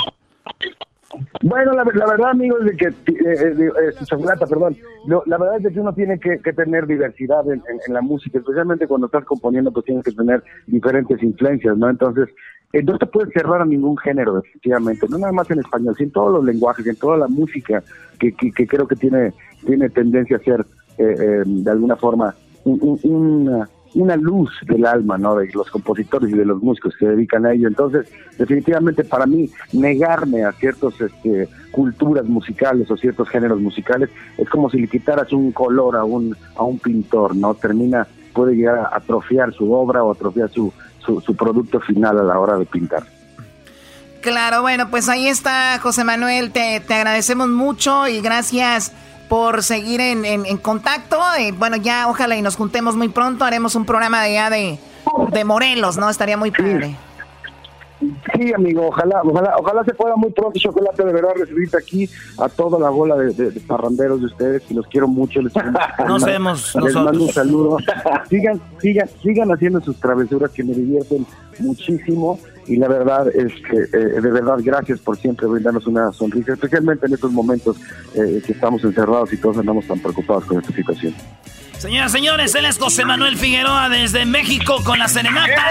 Bueno, la, verdad, amigos, de que, eh, eh, eh perdón, la verdad es que uno tiene que, tener diversidad en, la música, especialmente cuando estás componiendo, pues tienes que tener diferentes influencias, ¿no? Entonces, eh, no te puedes cerrar a ningún género, efectivamente, no nada más en español, sino en todos los lenguajes, en toda la música que, que, creo que tiene, tiene tendencia a ser, de alguna forma, un, una luz del alma, ¿no? De los compositores y de los músicos que se dedican a ello. Entonces, definitivamente para mí, negarme a ciertas este, culturas musicales o ciertos géneros musicales es como si le quitaras un color a un, a un pintor, ¿no? Termina, puede llegar a atrofiar su obra o atrofiar su, su, su producto final a la hora de pintar. Claro, bueno, pues ahí está José Manuel, te, te agradecemos mucho y gracias por seguir en, en, contacto. Eh, bueno, ya ojalá y nos juntemos muy pronto. Haremos un programa de ya de, de Morelos, ¿no? Estaría muy padre. Sí, amigo, ojalá, ojalá, ojalá se pueda muy pronto, Chocolate, de verdad, recibirte aquí a toda la bola de, parranderos de ustedes, que los quiero mucho. Les, nos vemos. Les mando un saludo. sigan, sigan, sigan haciendo sus travesuras que me divierten muchísimo y la verdad es que eh, de verdad gracias por siempre brindarnos una sonrisa, especialmente en estos momentos eh, que estamos encerrados y todos andamos tan preocupados con esta situación. Señoras, señores, él es José Manuel Figueroa desde México con la serenata.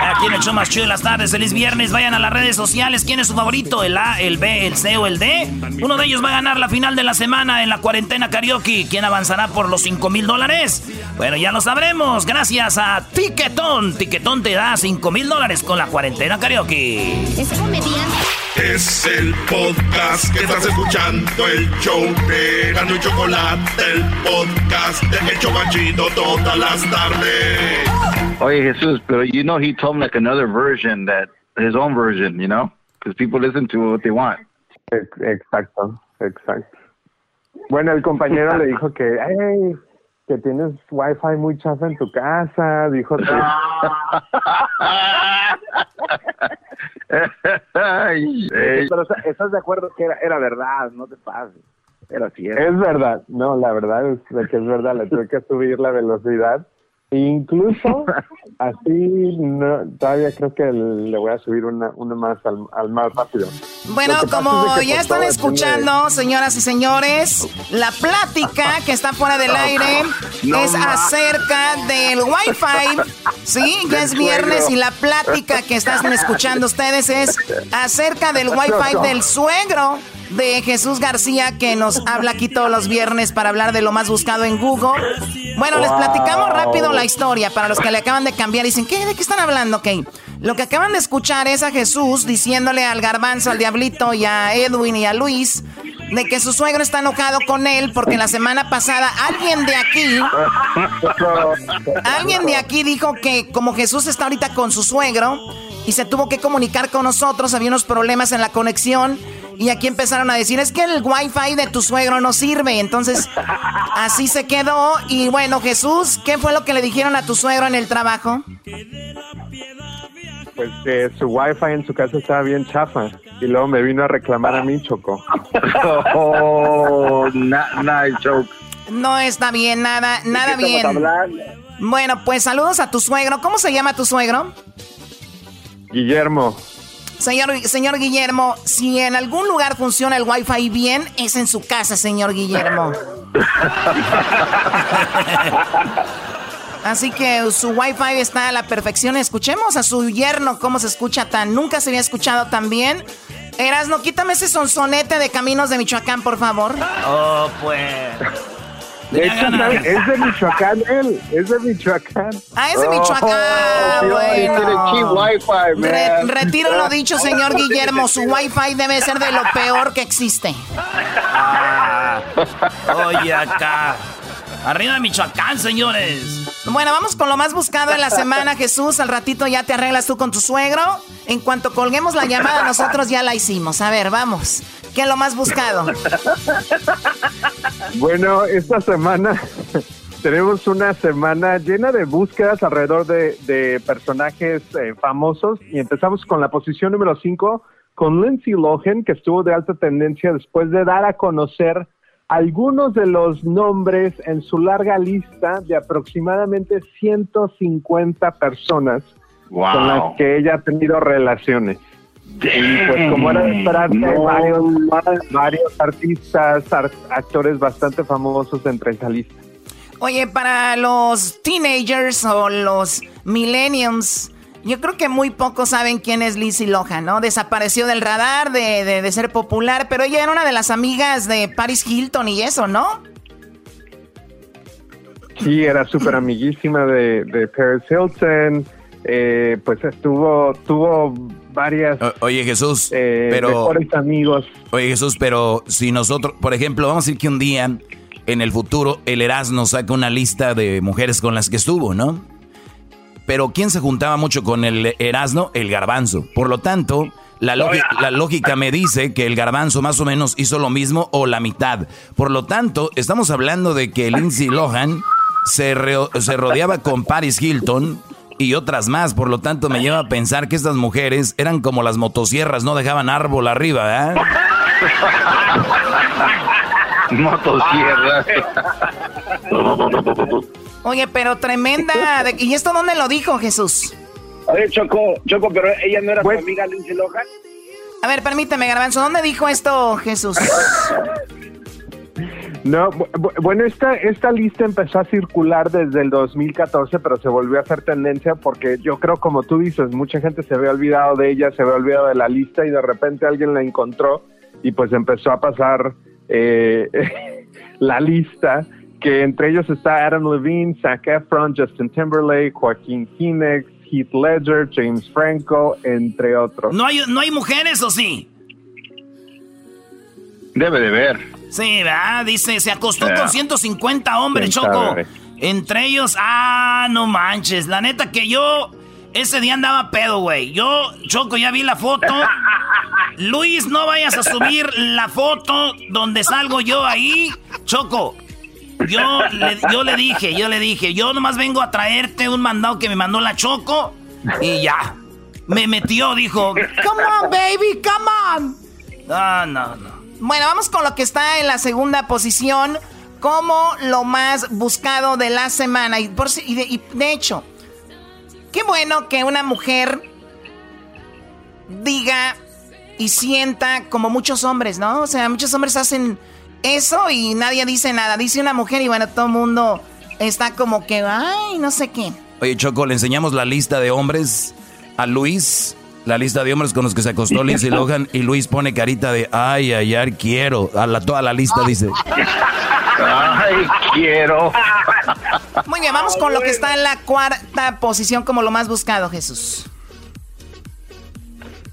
Aquí en el show más chido de las tardes. Feliz viernes. Vayan a las redes sociales. ¿Quién es su favorito? ¿El A, el B, el C o el D? Uno de ellos va a ganar la final de la semana en la cuarentena karaoke. ¿Quién avanzará por los 5 mil dólares? Bueno, ya lo sabremos. Gracias a Tiquetón. Tiquetón te da 5 mil dólares con la cuarentena karaoke. Es comediante. Es el podcast que estás escuchando, el show de Gano y Chocolate, el podcast de Hecho Machito todas las tardes. Oye, Jesús, pero you know he told me like another version that his own version, you know? Because people listen to what they want. Exacto, exacto. Bueno, el compañero le dijo que, hey, que tienes wifi muy chafa en tu casa, dijo. Pero estás de acuerdo que era, era verdad, no te pases. Era cierto. Es verdad, no, la verdad es que es verdad, le tuve que subir la velocidad Incluso así, no, todavía creo que le voy a subir una, una más al, más rápido. Bueno, como ya están escuchando, señoras y señores, la plática que está fuera del aire es acerca del Wi-Fi. Sí, ya es viernes y la plática que están escuchando ustedes es acerca del Wi-Fi del suegro de Jesús García que nos habla aquí todos los viernes para hablar de lo más buscado en Google. Bueno, les platicamos rápido la historia para los que le acaban de cambiar. Dicen, ¿qué? ¿De qué están hablando? Ok. Lo que acaban de escuchar es a Jesús diciéndole al garbanzo, al diablito y a Edwin y a Luis de que su suegro está enojado con él porque la semana pasada alguien de aquí, alguien de aquí dijo que como Jesús está ahorita con su suegro y se tuvo que comunicar con nosotros, había unos problemas en la conexión y aquí empezaron a decir, es que el wifi de tu suegro no sirve. Entonces, así se quedó. Y bueno, Jesús, ¿qué fue lo que le dijeron a tu suegro en el trabajo? Pues que su wifi en su casa estaba bien chafa. Y luego me vino a reclamar a mí, Choco. oh, nice joke. No está bien, nada, nada bien. Bueno, pues saludos a tu suegro. ¿Cómo se llama tu suegro? Guillermo. Señor, señor Guillermo, si en algún lugar funciona el Wi-Fi bien, es en su casa, señor Guillermo. Así que su Wi-Fi está a la perfección. Escuchemos a su yerno cómo se escucha tan. Nunca se había escuchado tan bien. Erasno, quítame ese sonsonete de Caminos de Michoacán, por favor. Oh, pues. De hecho, es de Michoacán él, es de Michoacán. Ah, es de Michoacán. Oh, bueno. retiro lo dicho, señor Guillermo. Su wifi debe ser de lo peor que existe. Ah, oye, acá. Arriba de Michoacán, señores. Bueno, vamos con lo más buscado en la semana, Jesús. Al ratito ya te arreglas tú con tu suegro. En cuanto colguemos la llamada, nosotros ya la hicimos. A ver, vamos. ¿Qué es lo más buscado? Bueno, esta semana tenemos una semana llena de búsquedas alrededor de, personajes eh, famosos y empezamos con la posición número 5 con Lindsay Lohan, que estuvo de alta tendencia después de dar a conocer algunos de los nombres en su larga lista de aproximadamente 150 personas con las que ella ha tenido relaciones. Y pues como era de esperarse, varios, varios artistas, actores bastante famosos entre esa lista. Oye, para los teenagers o los millenniums, yo creo que muy pocos saben quién es Lizzie Lohan, ¿no? Desapareció del radar de, de, ser popular, pero ella era una de las amigas de Paris Hilton y eso, ¿no? Sí, era súper amiguísima de, de Paris Hilton. Eh, pues estuvo, tuvo varias. oye Jesús, eh, pero mejores amigos. Oye Jesús, pero si nosotros, por ejemplo, vamos a decir que un día en el futuro el Erasmo saca una lista de mujeres con las que estuvo, ¿no? Pero ¿quién se juntaba mucho con el Erasmo? El garbanzo. Por lo tanto, la, la, lógica me dice que el garbanzo más o menos hizo lo mismo o la mitad. Por lo tanto, estamos hablando de que Lindsay Lohan se, se rodeaba con Paris Hilton y otras más. Por lo tanto, me lleva a pensar que estas mujeres eran como las motosierras, no dejaban árbol arriba, ¿eh? Motosierras. Oye, pero tremenda. ¿Y esto dónde lo dijo Jesús? Oye, Choco, Choco, pero ella no era tu amiga Lindsay Lohan. A ver, permíteme, Garbanzo, ¿dónde dijo esto Jesús? No, bueno, esta, esta lista empezó a circular desde el 2014, pero se volvió a hacer tendencia porque yo creo, como tú dices, mucha gente se había olvidado de ella, se había olvidado de la lista y de repente alguien la encontró y pues empezó a pasar eh, la lista, que entre ellos está Adam Levine, Zac Efron, Justin Timberlake, Joaquín Phoenix, Heath Ledger, James Franco, entre otros. ¿No hay, no hay mujeres o sí? Debe de ver. Sí, ¿verdad? Dice, se acostó con 150 hombres, Choco. Entre ellos, ah, no manches. La neta que yo ese día andaba pedo, güey. Yo, Choco, ya vi la foto. Luis, no vayas a subir la foto donde salgo yo ahí. Choco, Yo le, yo le dije, yo le dije, yo nomás vengo a traerte un mandado que me mandó la Choco y ya. Me metió, dijo, come on, baby, come on. No, no, no. Bueno, vamos con lo que está en la segunda posición como lo más buscado de la semana. Y, por, y de hecho, qué bueno que una mujer diga y sienta como muchos hombres, ¿no? O sea, muchos hombres hacen eso y nadie dice nada. Dice una mujer y bueno, todo el mundo está como que, ay, no sé qué. Oye, Choco, le enseñamos la lista de hombres a Luis, la lista de hombres con los que se acostó Lindsay Lohan y Luis pone carita de, ay, ay, ay, quiero. A la, toda la lista dice. Ay, quiero. Muy bien, vamos con lo que está en la cuarta posición como lo más buscado, Jesús.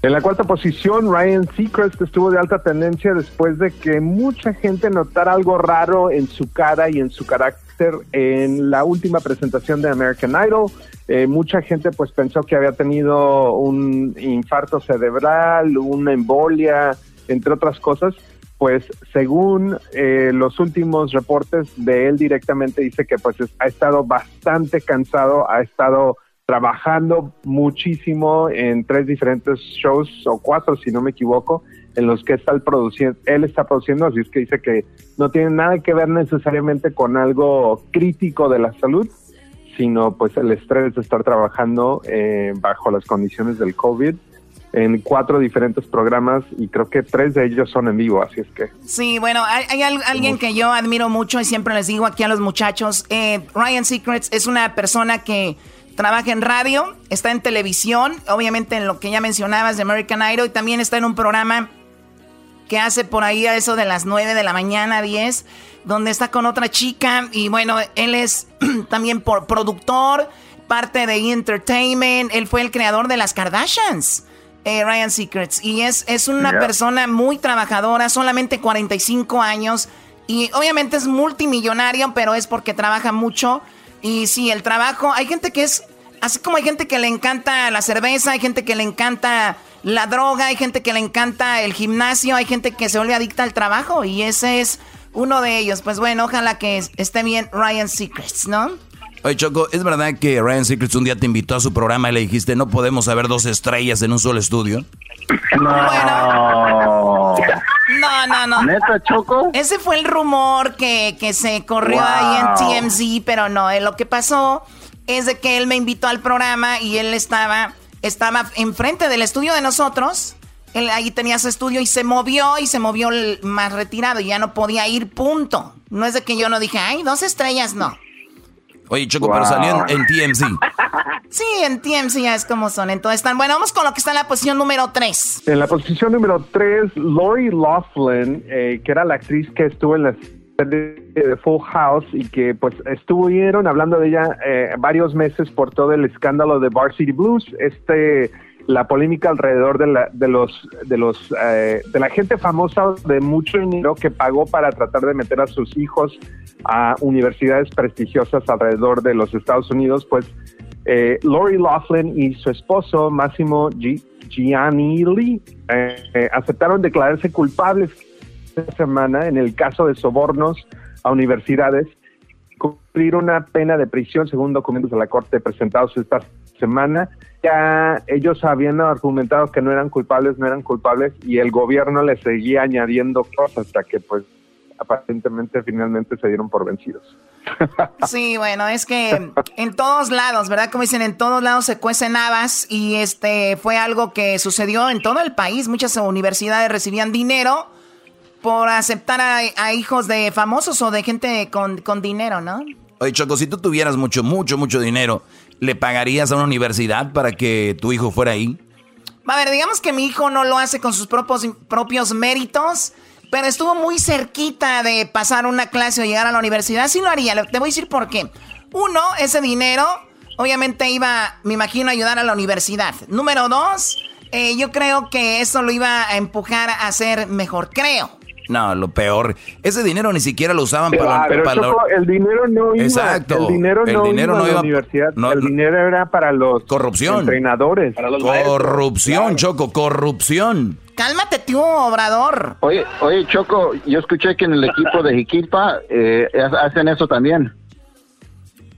En la cuarta posición, Ryan Seacrest estuvo de alta tendencia después de que mucha gente notara algo raro en su cara y en su carácter en la última presentación de American Idol. Eh, mucha gente pues pensó que había tenido un infarto cerebral, una embolia, entre otras cosas. Pues según eh, los últimos reportes de él directamente dice que pues ha estado bastante cansado, ha estado trabajando muchísimo en tres diferentes shows o cuatro, si no me equivoco, en los que está produciendo, él está produciendo, así es que dice que no tiene nada que ver necesariamente con algo crítico de la salud, sino pues el estrés de estar trabajando eh, bajo las condiciones del COVID en cuatro diferentes programas y creo que tres de ellos son en vivo, así es que... Sí, bueno, hay, alguien que yo admiro mucho y siempre les digo aquí a los muchachos, eh, Ryan Secrets es una persona que trabaja en radio, está en televisión, obviamente en lo que ya mencionabas de American Idol, y también está en un programa que hace por ahí a eso de las 9 de la mañana, 10, donde está con otra chica, y bueno, él es también por productor, parte de Entertainment, él fue el creador de las Kardashians. Eh, Ryan Secrets. Y es, es una persona muy trabajadora, solamente 45 años. Y obviamente es multimillonario, pero es porque trabaja mucho. Y sí, el trabajo, hay gente que es, así como hay gente que le encanta la cerveza, hay gente que le encanta la droga, hay gente que le encanta el gimnasio, hay gente que se vuelve adicta al trabajo y ese es uno de ellos. Pues bueno, ojalá que esté bien Ryan Secrets, ¿no? Oye, Choco, ¿es verdad que Ryan Secrets un día te invitó a su programa y le dijiste no podemos haber dos estrellas en un solo estudio? No. No, no, no. ¿Neta, Choco? Ese fue el rumor que, se corrió ahí en TMZ, pero no, eh, lo que pasó es de que él me invitó al programa y él estaba, estaba enfrente del estudio de nosotros. Él ahí tenía su estudio y se movió y se movió más retirado y ya no podía ir, punto. No es de que yo no dije, ay, dos estrellas, no. Oye, Choco, pero salió en, TMZ. Sí, en TMZ ya es como son. Entonces, están, bueno, vamos con lo que está en la posición número 3. En la posición número 3, Lori Laughlin, eh, que era la actriz que estuvo en la serie de Full House y que pues estuvieron hablando de ella eh, varios meses por todo el escándalo de Varsity Blues, este la polémica alrededor de, la, de los de los eh, de la gente famosa de mucho dinero que pagó para tratar de meter a sus hijos a universidades prestigiosas alrededor de los Estados Unidos, pues eh, Lori Laughlin y su esposo Máximo Giannilli eh, eh, aceptaron declararse culpables semana en el caso de sobornos a universidades cumplir una pena de prisión según documentos de la corte presentados esta semana ya ellos habían argumentado que no eran culpables, no eran culpables y el gobierno les seguía añadiendo cosas hasta que pues aparentemente finalmente se dieron por vencidos. Sí, bueno, es que en todos lados, ¿verdad? Como dicen, en todos lados se cuecen habas y este fue algo que sucedió en todo el país. Muchas universidades recibían dinero por aceptar a, hijos de famosos o de gente con, con dinero, ¿no? Oye, Choco, si tú tuvieras mucho, mucho, mucho dinero, ¿le pagarías a una universidad para que tu hijo fuera ahí? A ver, digamos que mi hijo no lo hace con sus propios, propios méritos, pero estuvo muy cerquita de pasar una clase o llegar a la universidad. Sí lo haría, te voy a decir por qué. Uno, ese dinero obviamente iba, me imagino, a ayudar a la universidad. Número dos, eh, yo creo que eso lo iba a empujar a ser mejor, creo. No, lo peor. Ese dinero ni siquiera lo usaban para, pero el dinero no iba. Exacto. El dinero no, iba, a la universidad. el dinero era para los corrupción. entrenadores. corrupción, Choco, corrupción. Cálmate tú, Obrador. Oye, oye, Choco, yo escuché que en el equipo de Jiquilpa eh, hacen eso también.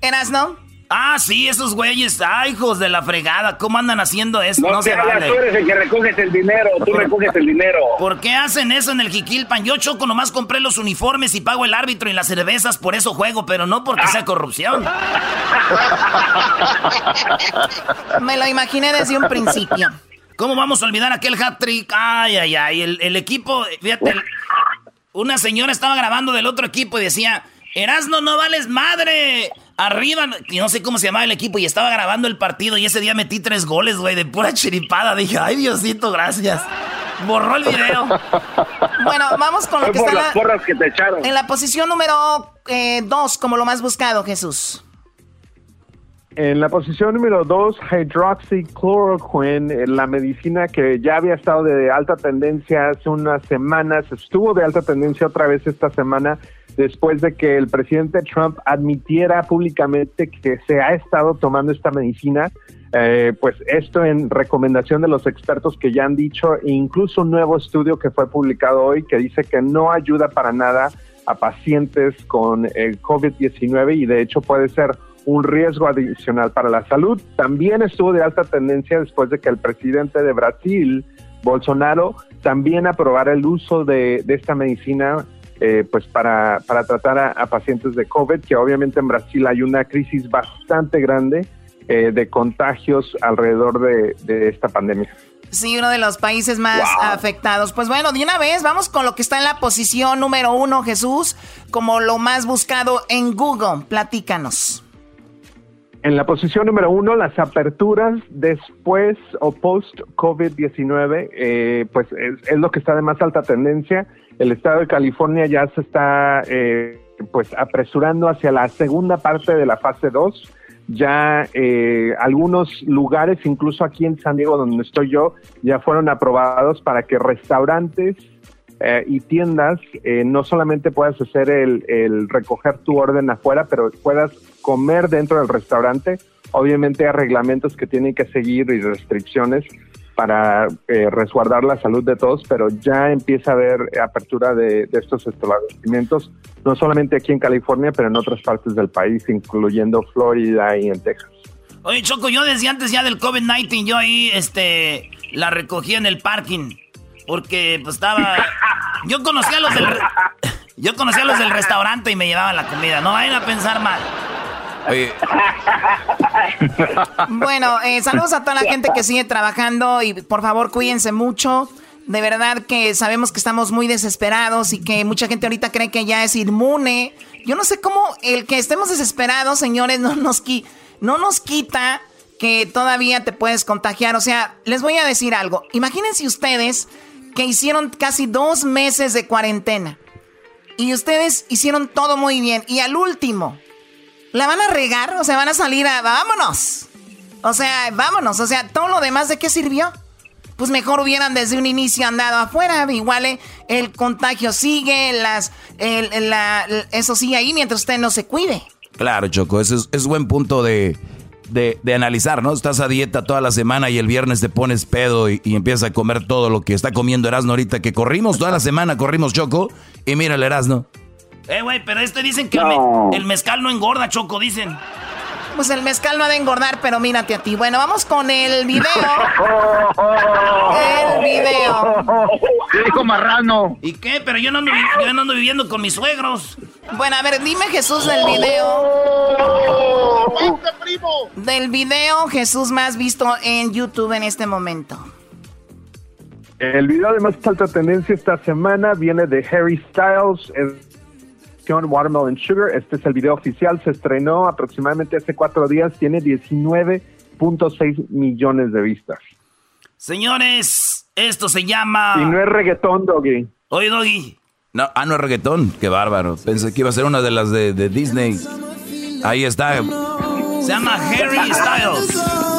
¿Eras, no? Ah, sí, esos güeyes, ay, hijos de la fregada, ¿cómo andan haciendo eso? No, se vale. Tú eres el que recoges el dinero, tú recoges el dinero. ¿Por qué hacen eso en el Jiquilpan? Yo, Choco, nomás compré los uniformes y pago el árbitro y las cervezas, por eso juego, pero no porque sea corrupción. Me lo imaginé desde un principio. ¿Cómo vamos a olvidar aquel hat-trick? Ay, ay, ay, el, el equipo, fíjate, una señora estaba grabando del otro equipo y decía, Erasno, no vales madre. Arriba, y no sé cómo se llamaba el equipo, y estaba grabando el partido, y ese día metí tres goles, güey, de pura chiripada. Dije, ay, Diosito, gracias. Borró el video. bueno, vamos con lo que está las porras que te echaron. en la posición número eh, dos, como lo más buscado, Jesús. En la posición número dos, hydroxychloroquine, la medicina que ya había estado de alta tendencia hace unas semanas, estuvo de alta tendencia otra vez esta semana después de que el presidente Trump admitiera públicamente que se ha estado tomando esta medicina. Eh, pues esto en recomendación de los expertos que ya han dicho, e incluso un nuevo estudio que fue publicado hoy que dice que no ayuda para nada a pacientes con el COVID-19 y de hecho puede ser un riesgo adicional para la salud. También estuvo de alta tendencia después de que el presidente de Brasil, Bolsonaro, también aprobara el uso de, de esta medicina eh, pues para, para tratar a, pacientes de COVID, que obviamente en Brasil hay una crisis bastante grande eh, de contagios alrededor de, esta pandemia. Sí, uno de los países más afectados. Pues bueno, de una vez vamos con lo que está en la posición número uno, Jesús, como lo más buscado en Google. Platícanos. En la posición número uno, las aperturas después o post-COVID-19, eh, pues es, lo que está de más alta tendencia el estado de California ya se está eh, pues apresurando hacia la segunda parte de la fase 2. Ya eh, algunos lugares, incluso aquí en San Diego, donde estoy yo, ya fueron aprobados para que restaurantes eh, y tiendas no solamente puedas hacer el, el recoger tu orden afuera, pero puedas comer dentro del restaurante. Obviamente hay reglamentos que tienen que seguir y restricciones para eh, resguardar la salud de todos, pero ya empieza a haber apertura de, estos establecimientos, no solamente aquí en California, pero en otras partes del país, incluyendo Florida y en Texas. Oye, Choco, yo desde antes ya del COVID-19, yo ahí este, la recogí en el parking, porque pues estaba... Yo conocía a los del... Yo conocía los del restaurante y me llevaban la comida, no vayan a pensar mal. Bueno, eh, saludos a toda la gente que sigue trabajando y por favor cuídense mucho. De verdad que sabemos que estamos muy desesperados y que mucha gente ahorita cree que ya es inmune. Yo no sé cómo el que estemos desesperados, señores, no nos, no nos quita que todavía te puedes contagiar. O sea, les voy a decir algo. Imagínense ustedes que hicieron casi dos meses de cuarentena y ustedes hicieron todo muy bien y al último ¿La van a regar? O sea, van a salir a... Vámonos. O sea, vámonos. O sea, todo lo demás de qué sirvió? Pues mejor hubieran desde un inicio andado afuera. Igual eh, el contagio sigue, las, eso sigue ahí mientras usted no se cuide. Claro, Choco, ese es, buen punto de, de, analizar, ¿no? Estás a dieta toda la semana y el viernes te pones pedo y, empiezas a comer todo lo que está comiendo Erasmo ahorita, que corrimos toda la semana, corrimos Choco, y mira el Erasmo. Eh, güey, pero este dicen que el, mezcal no engorda, Choco, dicen. Pues el mezcal no ha de engordar, pero mírate a ti. Bueno, vamos con el video. el video. ¿Qué dijo Marrano? ¿Y qué? Pero yo no, ando, yo no ando viviendo con mis suegros. Bueno, a ver, dime Jesús del video. Del video Jesús más visto en YouTube en este momento. El video de más alta tendencia esta semana viene de Harry Styles. Watermelon Sugar. Este es el video oficial, se estrenó aproximadamente hace cuatro días, tiene 19.6 millones de vistas. Señores, esto se llama... Y no es reggaetón, Doggy. Oye, Doggy. No, ah, no es reggaetón, qué bárbaro. Pensé que iba a ser una de las de, de Disney. Ahí está. Se llama Harry Styles.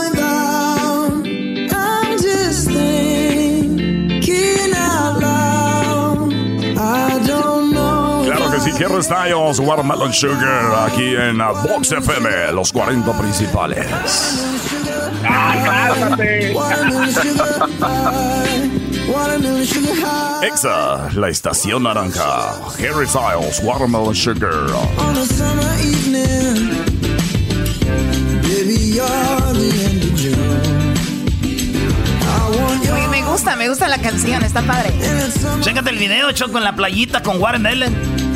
Si Harry Styles, Watermelon Sugar, aquí en Box FM, los 40 principales. Exa, la estación naranja. Harry Styles, Watermelon Sugar. On a summer evening, baby, you're the end of June. I want your Oye, me gusta, me gusta la canción, está padre. Chécate el video, Choco, en la playita con Watermelon. getting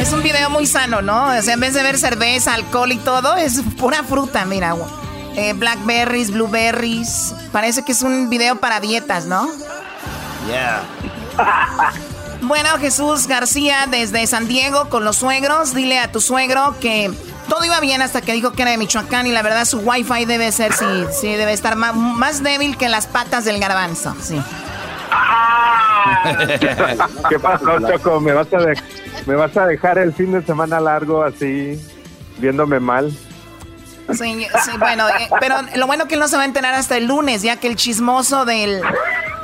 Es un video muy sano, ¿no? O sea, en vez de ver cerveza, alcohol y todo, es pura fruta, mira. Eh, blackberries, blueberries. Parece que es un video para dietas, ¿no? Yeah. Bueno, Jesús García desde San Diego con los suegros. Dile a tu suegro que todo iba bien hasta que dijo que era de Michoacán y la verdad su wifi debe ser, sí, sí, debe estar más, más débil que las patas del garbanzo, sí. ¿Qué pasó, Choco? ¿Me vas, a ¿Me vas a dejar el fin de semana largo así, viéndome mal? Sí, bueno, eh, pero lo bueno que él no se va a enterar hasta el lunes, ya que el chismoso del,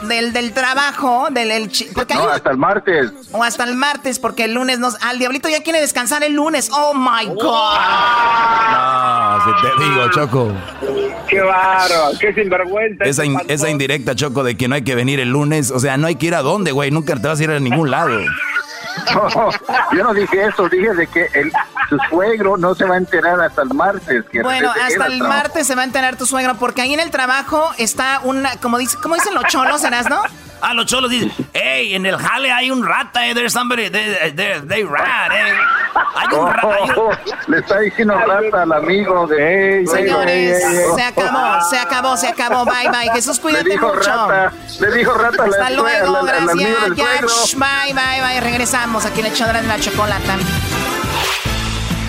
del, del trabajo, del el chi- porque hay No, un- hasta el martes. o hasta el martes, porque el lunes nos, al diablito ya quiere descansar el lunes. Oh my god. No, si te digo, Choco. Qué bárbaro, qué sinvergüenza. Esa, in- esa indirecta, Choco, de que no hay que venir el lunes. O sea, no hay que ir a dónde, güey. Nunca te vas a ir a ningún lado. No, yo no dije eso, dije de que el, su suegro no se va a enterar hasta el martes. Que Bueno, hasta el trabajo. martes se va a enterar tu suegro, porque ahí en el trabajo está una, como, dice, como dicen los cholos, ¿serás, no? Ah, los cholos dicen, hey, en el jale hay un rata, eh, there's somebody, they, they, they rat, eh. Hay un rata, hay un- Oh, le está diciendo rata al amigo de... Señores, se acabó, se acabó, se acabó. Bye, bye. Jesús, Le cuídate dijo mucho. rata, le dijo rata a la- Hasta luego, al amigo gracias. Ya, bye, bye, bye. Regresamos aquí en el Chodrán de la Chocolata.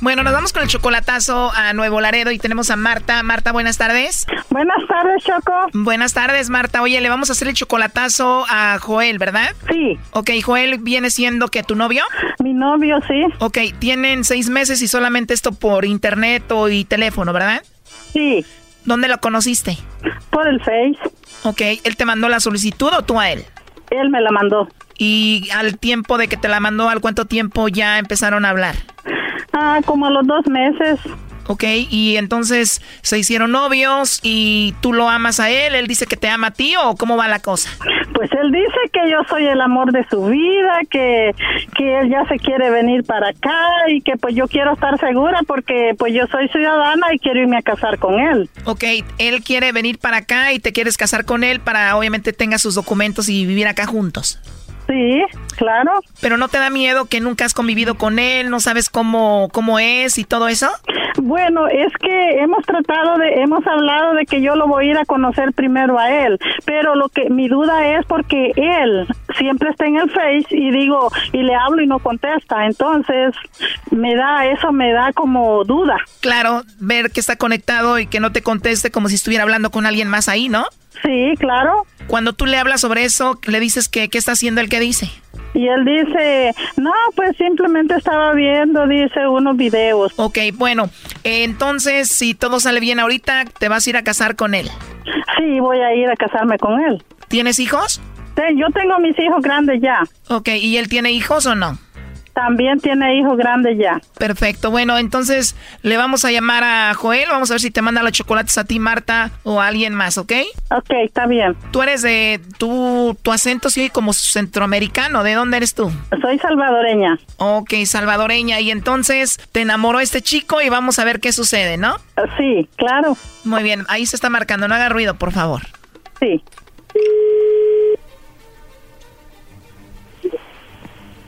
Bueno, nos vamos con el chocolatazo a Nuevo Laredo y tenemos a Marta. Marta, buenas tardes. Buenas tardes, Choco. Buenas tardes, Marta. Oye, le vamos a hacer el chocolatazo a Joel, ¿verdad? Sí. Ok, Joel viene siendo que tu novio. Mi novio, sí. Ok, tienen seis meses y solamente esto por internet o y teléfono, ¿verdad? Sí. ¿Dónde lo conociste? Por el Face. Ok, ¿él te mandó la solicitud o tú a él? Él me la mandó. Y al tiempo de que te la mandó, ¿al cuánto tiempo ya empezaron a hablar? Ah, como a los dos meses. Ok, y entonces se hicieron novios y tú lo amas a él, él dice que te ama a ti o cómo va la cosa? Pues él dice que yo soy el amor de su vida, que, que él ya se quiere venir para acá y que pues yo quiero estar segura porque pues yo soy ciudadana y quiero irme a casar con él. Ok, él quiere venir para acá y te quieres casar con él para obviamente tenga sus documentos y vivir acá juntos. Sí, claro. Pero no te da miedo que nunca has convivido con él, no sabes cómo, cómo es y todo eso? Bueno, es que hemos tratado de, hemos hablado de que yo lo voy a ir a conocer primero a él, pero lo que mi duda es porque él siempre está en el Face y digo, y le hablo y no contesta, entonces me da, eso me da como duda. Claro, ver que está conectado y que no te conteste como si estuviera hablando con alguien más ahí, ¿no? Sí, claro. Cuando tú le hablas sobre eso, le dices que qué está haciendo el que dice. Y él dice, no, pues simplemente estaba viendo, dice, unos videos. Ok, bueno, eh, entonces si todo sale bien ahorita, te vas a ir a casar con él. Sí, voy a ir a casarme con él. ¿Tienes hijos? Te- Yo tengo mis hijos grandes ya. Ok, ¿y él tiene hijos o no? También tiene hijos grandes ya. Perfecto, bueno, entonces le vamos a llamar a Joel, vamos a ver si te manda los chocolates a ti, Marta, o a alguien más, ¿ok? Ok, está bien. Tú eres de, tú, tu acento sí como centroamericano, ¿de dónde eres tú? Soy salvadoreña. Ok, salvadoreña, y entonces te enamoró este chico y vamos a ver qué sucede, ¿no? Sí, claro. Muy bien, ahí se está marcando, no haga ruido, por favor. Sí.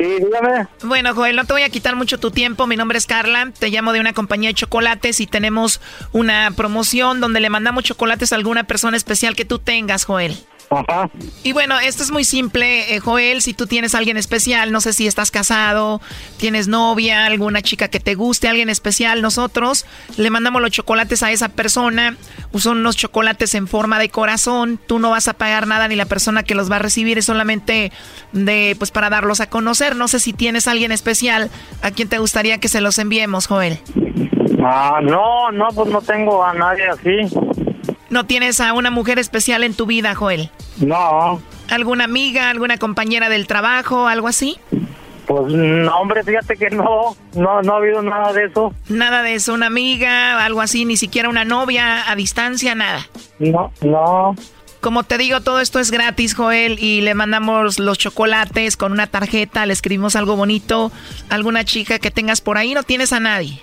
Sí, dígame. Bueno, Joel, no te voy a quitar mucho tu tiempo. Mi nombre es Carla. Te llamo de una compañía de chocolates y tenemos una promoción donde le mandamos chocolates a alguna persona especial que tú tengas, Joel. Ajá. Y bueno, esto es muy simple, eh, Joel. Si tú tienes a alguien especial, no sé si estás casado, tienes novia, alguna chica que te guste, alguien especial, nosotros le mandamos los chocolates a esa persona. Son unos chocolates en forma de corazón. Tú no vas a pagar nada ni la persona que los va a recibir es solamente de, pues, para darlos a conocer. No sé si tienes a alguien especial a quien te gustaría que se los enviemos, Joel. Ah, no, no, pues no tengo a nadie así. ¿No tienes a una mujer especial en tu vida, Joel? No. ¿Alguna amiga, alguna compañera del trabajo, algo así? Pues no, hombre, fíjate que no, no, no ha habido nada de eso. Nada de eso, una amiga, algo así, ni siquiera una novia a distancia, nada. No, no. Como te digo, todo esto es gratis, Joel, y le mandamos los chocolates con una tarjeta, le escribimos algo bonito, alguna chica que tengas por ahí, no tienes a nadie.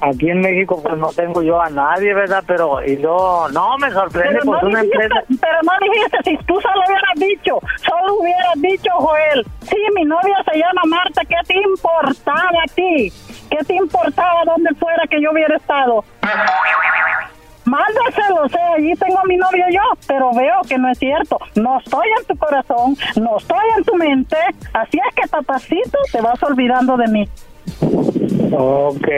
Aquí en México pues no tengo yo a nadie, ¿verdad? Pero y yo, no, me sorprende Pero pues no, una dijiste, empresa. pero no dijiste, si tú solo hubieras dicho, solo hubieras dicho, Joel, sí, mi novia se llama Marta, ¿qué te importaba a ti? ¿Qué te importaba donde fuera que yo hubiera estado? Mándaselo, sea, allí tengo a mi novia yo, pero veo que no es cierto. No estoy en tu corazón, no estoy en tu mente, así es que papacito te vas olvidando de mí. Ok,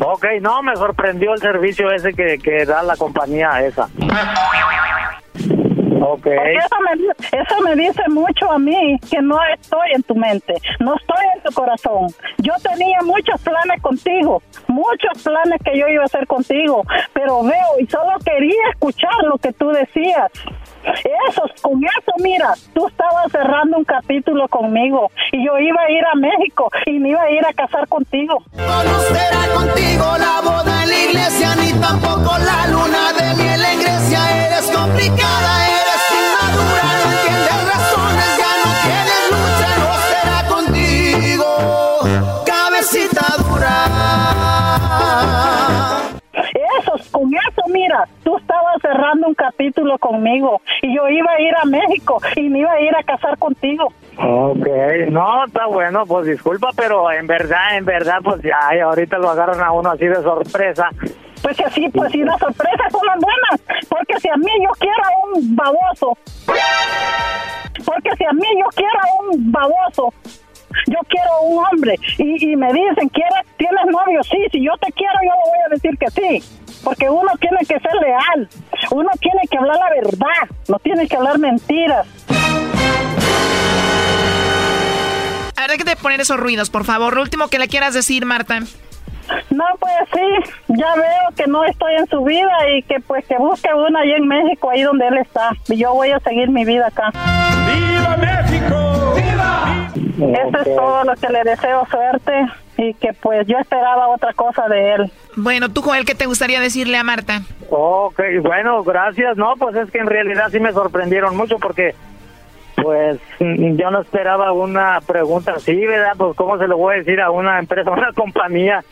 ok, no, me sorprendió el servicio ese que, que da la compañía esa. Porque eso me, eso me dice mucho a mí que no estoy en tu mente, no estoy en tu corazón. Yo tenía muchos planes contigo, muchos planes que yo iba a hacer contigo, pero veo y solo quería escuchar lo que tú decías. Eso, con eso, mira, tú estabas cerrando un capítulo conmigo y yo iba a ir a México y me iba a ir a casar contigo. Un capítulo conmigo y yo iba a ir a México y me iba a ir a casar contigo. Ok, no, está bueno, pues disculpa, pero en verdad, en verdad, pues ya ahorita lo agarran a uno así de sorpresa. Pues que sí, pues sí, las sorpresas son las buenas, porque si a mí yo quiero a un baboso, porque si a mí yo quiero a un baboso, yo quiero a un hombre y, y me dicen, ¿quieres, ¿tienes novio? Sí, si yo te quiero, yo le voy a decir que sí. Porque uno tiene que ser leal, uno tiene que hablar la verdad, no tiene que hablar mentiras. A ver, déjate poner esos ruidos, por favor. Lo último que le quieras decir, Marta. No, pues sí, ya veo que no estoy en su vida y que pues que busque una ahí en México, ahí donde él está. Y yo voy a seguir mi vida acá. ¡Viva México! ¡Viva! Eso es todo lo que le deseo suerte y que pues yo esperaba otra cosa de él. Bueno, tú, Joel, ¿qué te gustaría decirle a Marta? Ok, bueno, gracias. No, pues es que en realidad sí me sorprendieron mucho porque, pues, yo no esperaba una pregunta así, ¿verdad? Pues, ¿cómo se lo voy a decir a una empresa, a una compañía?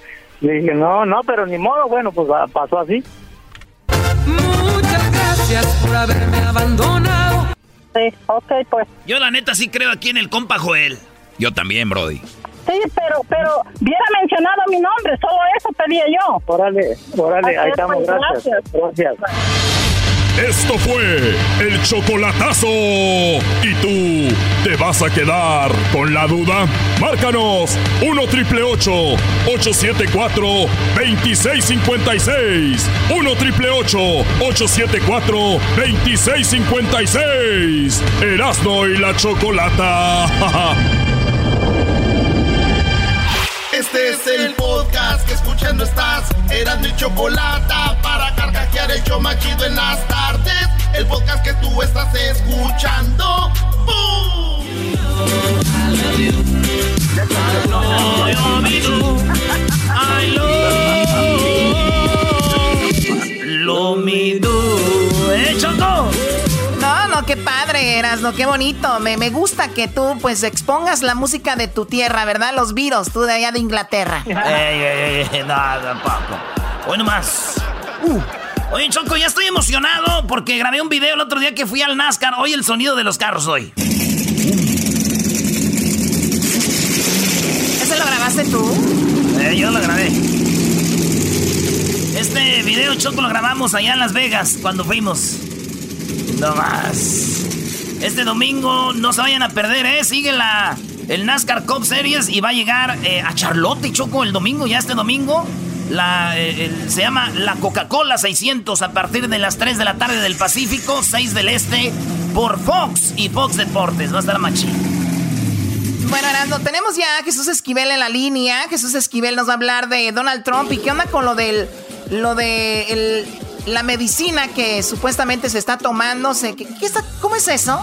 Le dije, no, no, pero ni modo, bueno, pues pasó así. Muchas gracias por haberme abandonado. Sí, ok, pues. Yo la neta sí creo aquí en el compa Joel. Yo también, Brody. Sí, pero, pero hubiera mencionado mi nombre, solo eso pedía yo. Órale, órale, ahí estamos, pues, gracias. Gracias. Esto fue el chocolatazo. ¿Y tú te vas a quedar con la duda? Márcanos 1 triple 874 2656. 1 triple 874 2656. Erasno y la chocolata. Este es el podcast que escuchando estás. Eran mi chocolate para carcajear el show machido en las tardes. El podcast que tú estás escuchando. ¡Bum! Lo mi do. ¡Eh, Choco! Qué padre, Erasno, qué bonito. Me, me gusta que tú, pues, expongas la música de tu tierra, ¿verdad? Los Beatles, tú de allá de Inglaterra. Ey, ey, ey, no, tampoco. Hoy nomás. Uh. Oye, Choco, ya estoy emocionado porque grabé un video el otro día que fui al NASCAR. Hoy el sonido de los carros hoy. ¿Ese lo grabaste tú? Eh, yo lo grabé. Este video, Choco, lo grabamos allá en Las Vegas cuando fuimos. No más. Este domingo no se vayan a perder, ¿eh? Sigue la, el NASCAR Cup Series y va a llegar eh, a Charlotte, Choco, el domingo, ya este domingo. La, eh, el- se llama la Coca-Cola 600 a partir de las 3 de la tarde del Pacífico, 6 del Este, por Fox y Fox Deportes. Va a estar machín. Bueno, Erasno, tenemos ya a Jesús Esquivel en la línea. Jesús Esquivel nos va a hablar de Donald Trump y qué onda con lo del, lo de la medicina que supuestamente se está tomando. Se, ¿qué, qué está, ¿Cómo es eso?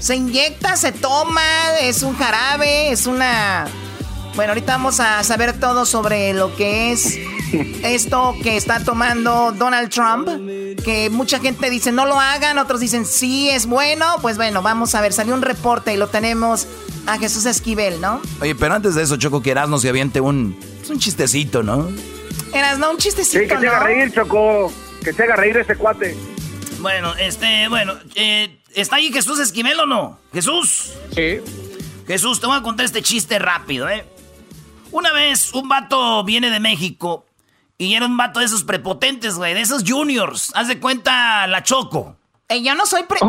¿Se inyecta, se toma, es un jarabe, es una... Bueno, ahorita vamos a saber todo sobre lo que es esto que está tomando Donald Trump, que mucha gente dice no lo hagan, otros dicen sí es bueno, pues bueno, vamos a ver, salió un reporte y lo tenemos a Jesús Esquivel, ¿no? Oye, pero antes de eso, Choco, que Erasmo se aviente un, pues, un chistecito, ¿no? Eras, no, un chistecito, Sí, que se ¿no? haga reír, Choco. Que se haga reír ese cuate. Bueno, este, bueno, eh, ¿está ahí Jesús Esquivel o no? ¿Jesús? Sí. Jesús, te voy a contar este chiste rápido, ¿eh? Una vez un vato viene de México y era un vato de esos prepotentes, güey, de esos juniors. Haz de cuenta la Choco. Eh, yo no soy pre...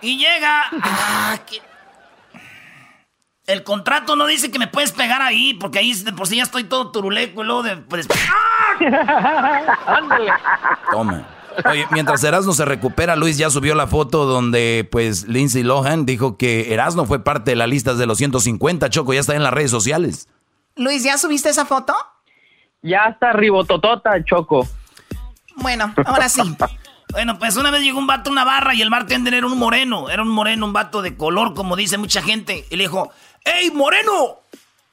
Y llega. ah, que- El contrato no dice que me puedes pegar ahí, porque ahí de por sí ya estoy todo turuleco y luego de. Pues, Ándale. Toma. Oye, mientras Erasmo se recupera, Luis ya subió la foto donde pues Lindsay Lohan dijo que Erasmo fue parte de la lista de los 150, Choco, ya está en las redes sociales. Luis, ¿ya subiste esa foto? Ya está ribototota, Choco. Bueno, ahora sí. Bueno, pues una vez llegó un vato a una barra y el bartender era un moreno. Era un moreno, un vato de color, como dice mucha gente. Y le dijo, ¡Ey, moreno!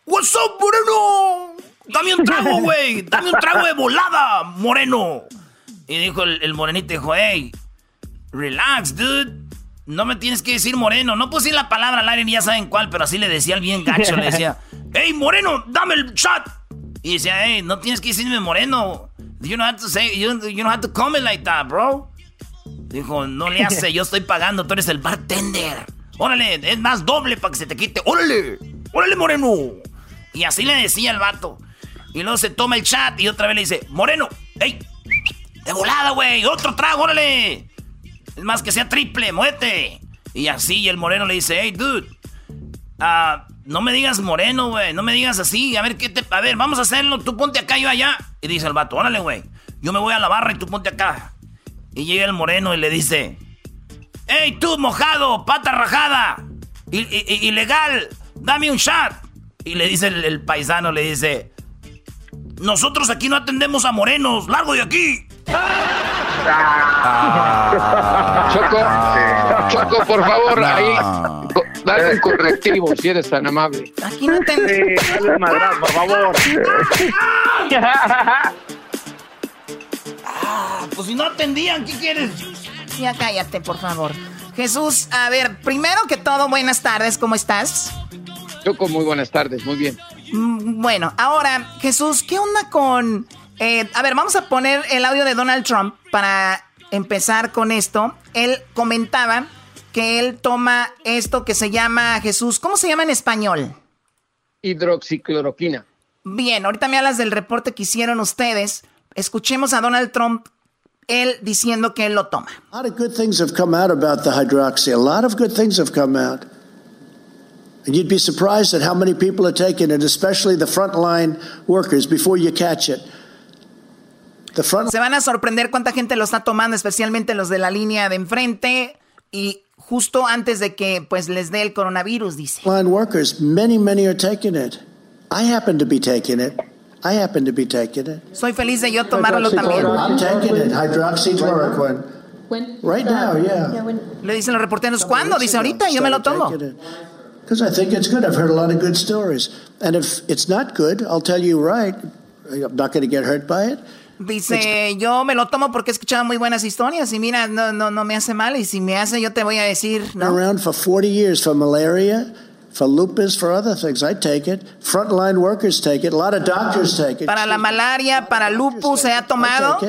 ¿What's up, moreno? Dame un trago, güey. Dame un trago de volada, moreno. Y dijo el, morenito, dijo, hey, relax, dude. No me tienes que decir moreno. No puse la palabra al aire ni ya saben cuál, pero así le decía al bien gacho. Le decía, hey, moreno, dame el shot. Y decía, hey, no tienes que decirme moreno. You don't have to say, you, you don't have to comment like that, bro. Dijo, no le hace, yo estoy pagando, tú eres el bartender. Órale, es más doble para que se te quite. Órale, órale, moreno. Y así le decía el vato. Y luego se toma el chat y otra vez le dice, moreno, hey, de volada, güey, otro trago, órale. Es más que sea triple, muévete. Y así, el moreno le dice, hey, dude, uh, no me digas moreno, güey, no me digas así. A ver, ¿qué te... A ver, vamos a hacerlo, tú ponte acá, yo allá. Y dice el vato, órale, güey, yo me voy a la barra y tú ponte acá. Y llega el moreno y le dice, hey, tú mojado, pata rajada, ilegal, dame un shot. Y le dice el paisano, le dice, nosotros aquí no atendemos a morenos, largo de aquí. Ah. Choco, Choco, por favor, ahí, dale un correctivo si eres tan amable. Aquí no te... dale madraz, por favor. Ah, pues si no atendían, ¿qué quieres? Ya cállate, por favor. Jesús, a ver, primero que todo, buenas tardes, ¿cómo estás? Choco, muy buenas tardes, muy bien. Mm, bueno, ahora, Jesús, ¿qué onda con eh, a ver, vamos a poner el audio de Donald Trump para empezar con esto. Él comentaba que él toma esto que se llama, Jesús, ¿cómo se llama en español? Hidroxicloroquina. Bien, ahorita me hablas del reporte que hicieron ustedes. Escuchemos a Donald Trump, él diciendo que él lo toma. A lot of good things have come out about the hydroxy. A lot of good things have come out. And you'd be surprised at how many people are taking it, especially the frontline workers, before you catch it. Se van a sorprender cuánta gente lo está tomando, especialmente los de la línea de enfrente y justo antes de que pues les dé el coronavirus, dice. Workers, many, many are taking it. I happen to be taking it. I happen to be taking it. Soy feliz de yo tomarlo también. I'm taking it, hydroxychloroquine. Right now, yeah. Le dicen los reporteros, ¿cuándo? Dice, ahorita, yo me lo tomo. Because I think it's good. I've heard a lot of good stories. And if it's not good, I'll tell you right. I'm not going to get hurt by it. Dice, yo me lo tomo porque he escuchado muy buenas historias y mira, no, no, no me hace mal y si me hace yo te voy a decir, ¿no? Around for 40 years for malaria, for lupus, for other things. I take it. Frontline workers take it. A lot of doctors take it. Para la malaria, para lupus se ha tomado.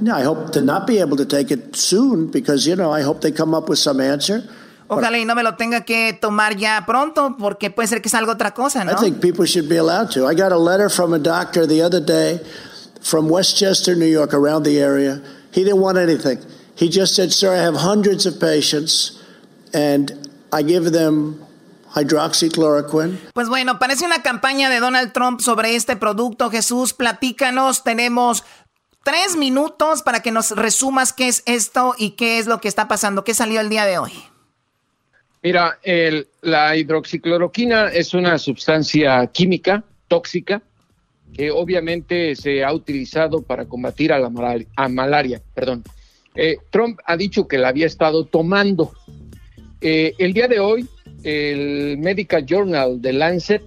No, I hope to not be able to take it soon because, you know, I hope they come up with some answer. Ojalá y no me lo tenga que tomar ya pronto porque puede ser que salga otra cosa, ¿no? I think people should be allowed to. I got a letter from a doctor the other day from Westchester, New York, around the area. He didn't want anything. He just said, Sir, I have hundreds of patients and I give them hydroxychloroquine. Pues bueno, parece una campaña de Donald Trump sobre este producto. Jesús, platícanos. Tenemos tres minutos para que nos resumas qué es esto y qué es lo que está pasando. ¿Qué salió el día de hoy? Mira, el, la hidroxicloroquina es una sustancia química tóxica que obviamente se ha utilizado para combatir a la malaria. A malaria perdón. Eh, Trump ha dicho que la había estado tomando. Eh, el día de hoy, el Medical Journal de Lancet,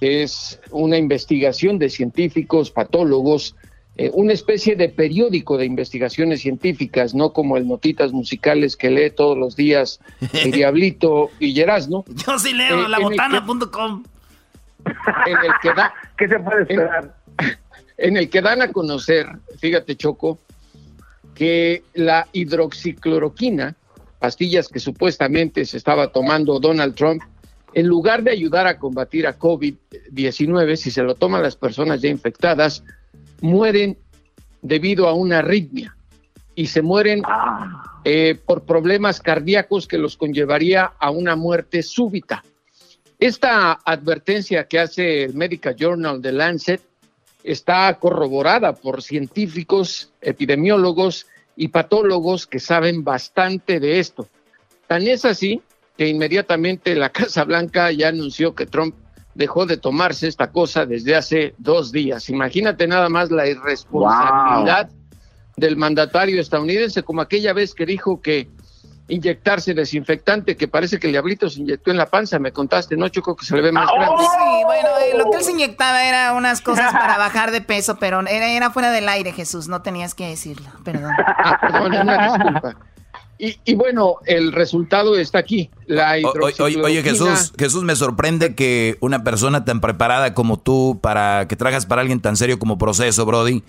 que es una investigación de científicos, patólogos, eh, una especie de periódico de investigaciones científicas, no como el Notitas Musicales que lee todos los días el Diablito y Yerasno. Yo sí leo la labotana.com en el que da, ¿qué se puede esperar? En, el que dan a conocer, fíjate Choco, que la hidroxicloroquina, pastillas que supuestamente se estaba tomando Donald Trump, en lugar de ayudar a combatir a COVID-19, si se lo toman las personas ya infectadas, mueren debido a una arritmia y se mueren eh, por problemas cardíacos que los conllevaría a una muerte súbita. Esta advertencia que hace el Medical Journal de Lancet está corroborada por científicos, epidemiólogos y patólogos que saben bastante de esto. Tan es así que inmediatamente la Casa Blanca ya anunció que Trump dejó de tomarse esta cosa desde hace dos días. Imagínate nada más la irresponsabilidad del mandatario estadounidense, como aquella vez que dijo que inyectarse desinfectante, que parece que el diablito se inyectó en la panza, me contaste, ¿no, Choco? Que se le ve más grande. Sí, bueno, eh, lo que él se inyectaba era unas cosas para bajar de peso, pero era, era fuera del aire, Jesús, no tenías que decirlo, perdón. Ah, perdón, una disculpa. Y, y, bueno, el resultado está aquí. La oye, oye, Jesús, Jesús, me sorprende que una persona tan preparada como tú, para que trabajas para alguien tan serio como Proceso, Brody,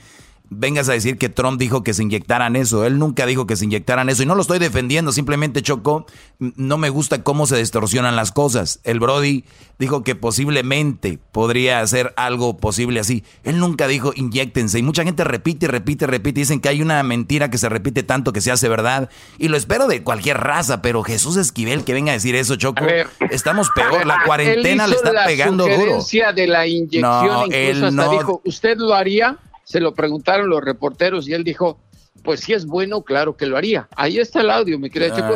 vengas a decir que Trump dijo que se inyectaran eso. Él nunca dijo que se inyectaran eso. Y no lo estoy defendiendo, simplemente chocó. No me gusta cómo se distorsionan las cosas. El Brody dijo que posiblemente podría hacer algo posible así. Él nunca dijo inyectense. Y mucha gente repite, repite, repite. Dicen que hay una mentira que se repite tanto que se hace verdad. Y lo espero de cualquier raza, pero Jesús Esquivel que venga a decir eso, Choco. estamos peor. La cuarentena le está pegando duro. de la inyección, no, él no... dijo, ¿usted lo haría? Se lo preguntaron los reporteros y él dijo, pues si es bueno, claro que lo haría. Ahí está el audio, mi querida Checo.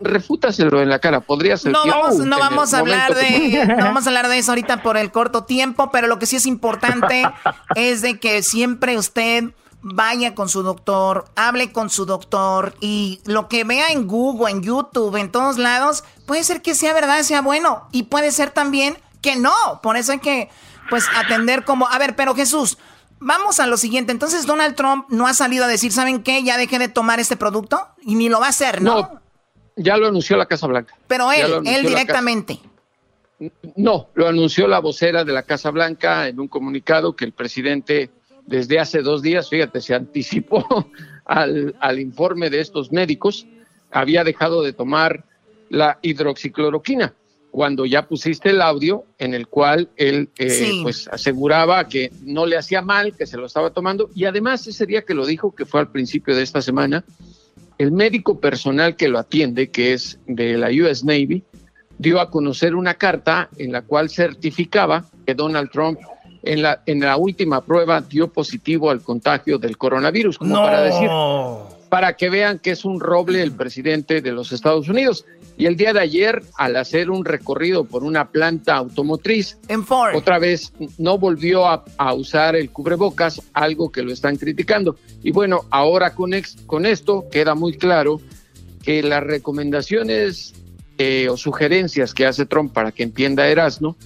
Refútaselo en la cara, podría ser. No vamos, no vamos a hablar de, no vamos a hablar de eso ahorita por el corto tiempo, pero lo que sí es importante es de que siempre usted vaya con su doctor, hable con su doctor y lo que vea en Google, en YouTube, en todos lados, puede ser que sea verdad, sea bueno y puede ser también que no. Por eso hay que pues atender como, a ver, pero Jesús, Vamos a lo siguiente. Entonces, Donald Trump no ha salido a decir, ¿saben qué? Ya dejé de tomar este producto y ni lo va a hacer, ¿no? No, ya lo anunció la Casa Blanca. Pero él, él directamente. No, lo anunció la vocera de la Casa Blanca en un comunicado que el presidente desde hace dos días, fíjate, se anticipó al, al informe de estos médicos, había dejado de tomar la hidroxicloroquina cuando ya pusiste el audio en el cual él eh, pues aseguraba que no le hacía mal, que se lo estaba tomando y además ese día que lo dijo, que fue al principio de esta semana, el médico personal que lo atiende, que es de la US Navy, dio a conocer una carta en la cual certificaba que Donald Trump en la, en la última prueba dio positivo al contagio del coronavirus, como para decir, para que vean que es un roble el presidente de los Estados Unidos. Y el día de ayer, al hacer un recorrido por una planta automotriz, otra vez no volvió a, usar el cubrebocas, algo que lo están criticando. Y bueno, ahora con, con esto queda muy claro que las recomendaciones eh, o sugerencias que hace Trump para que entienda Erasmo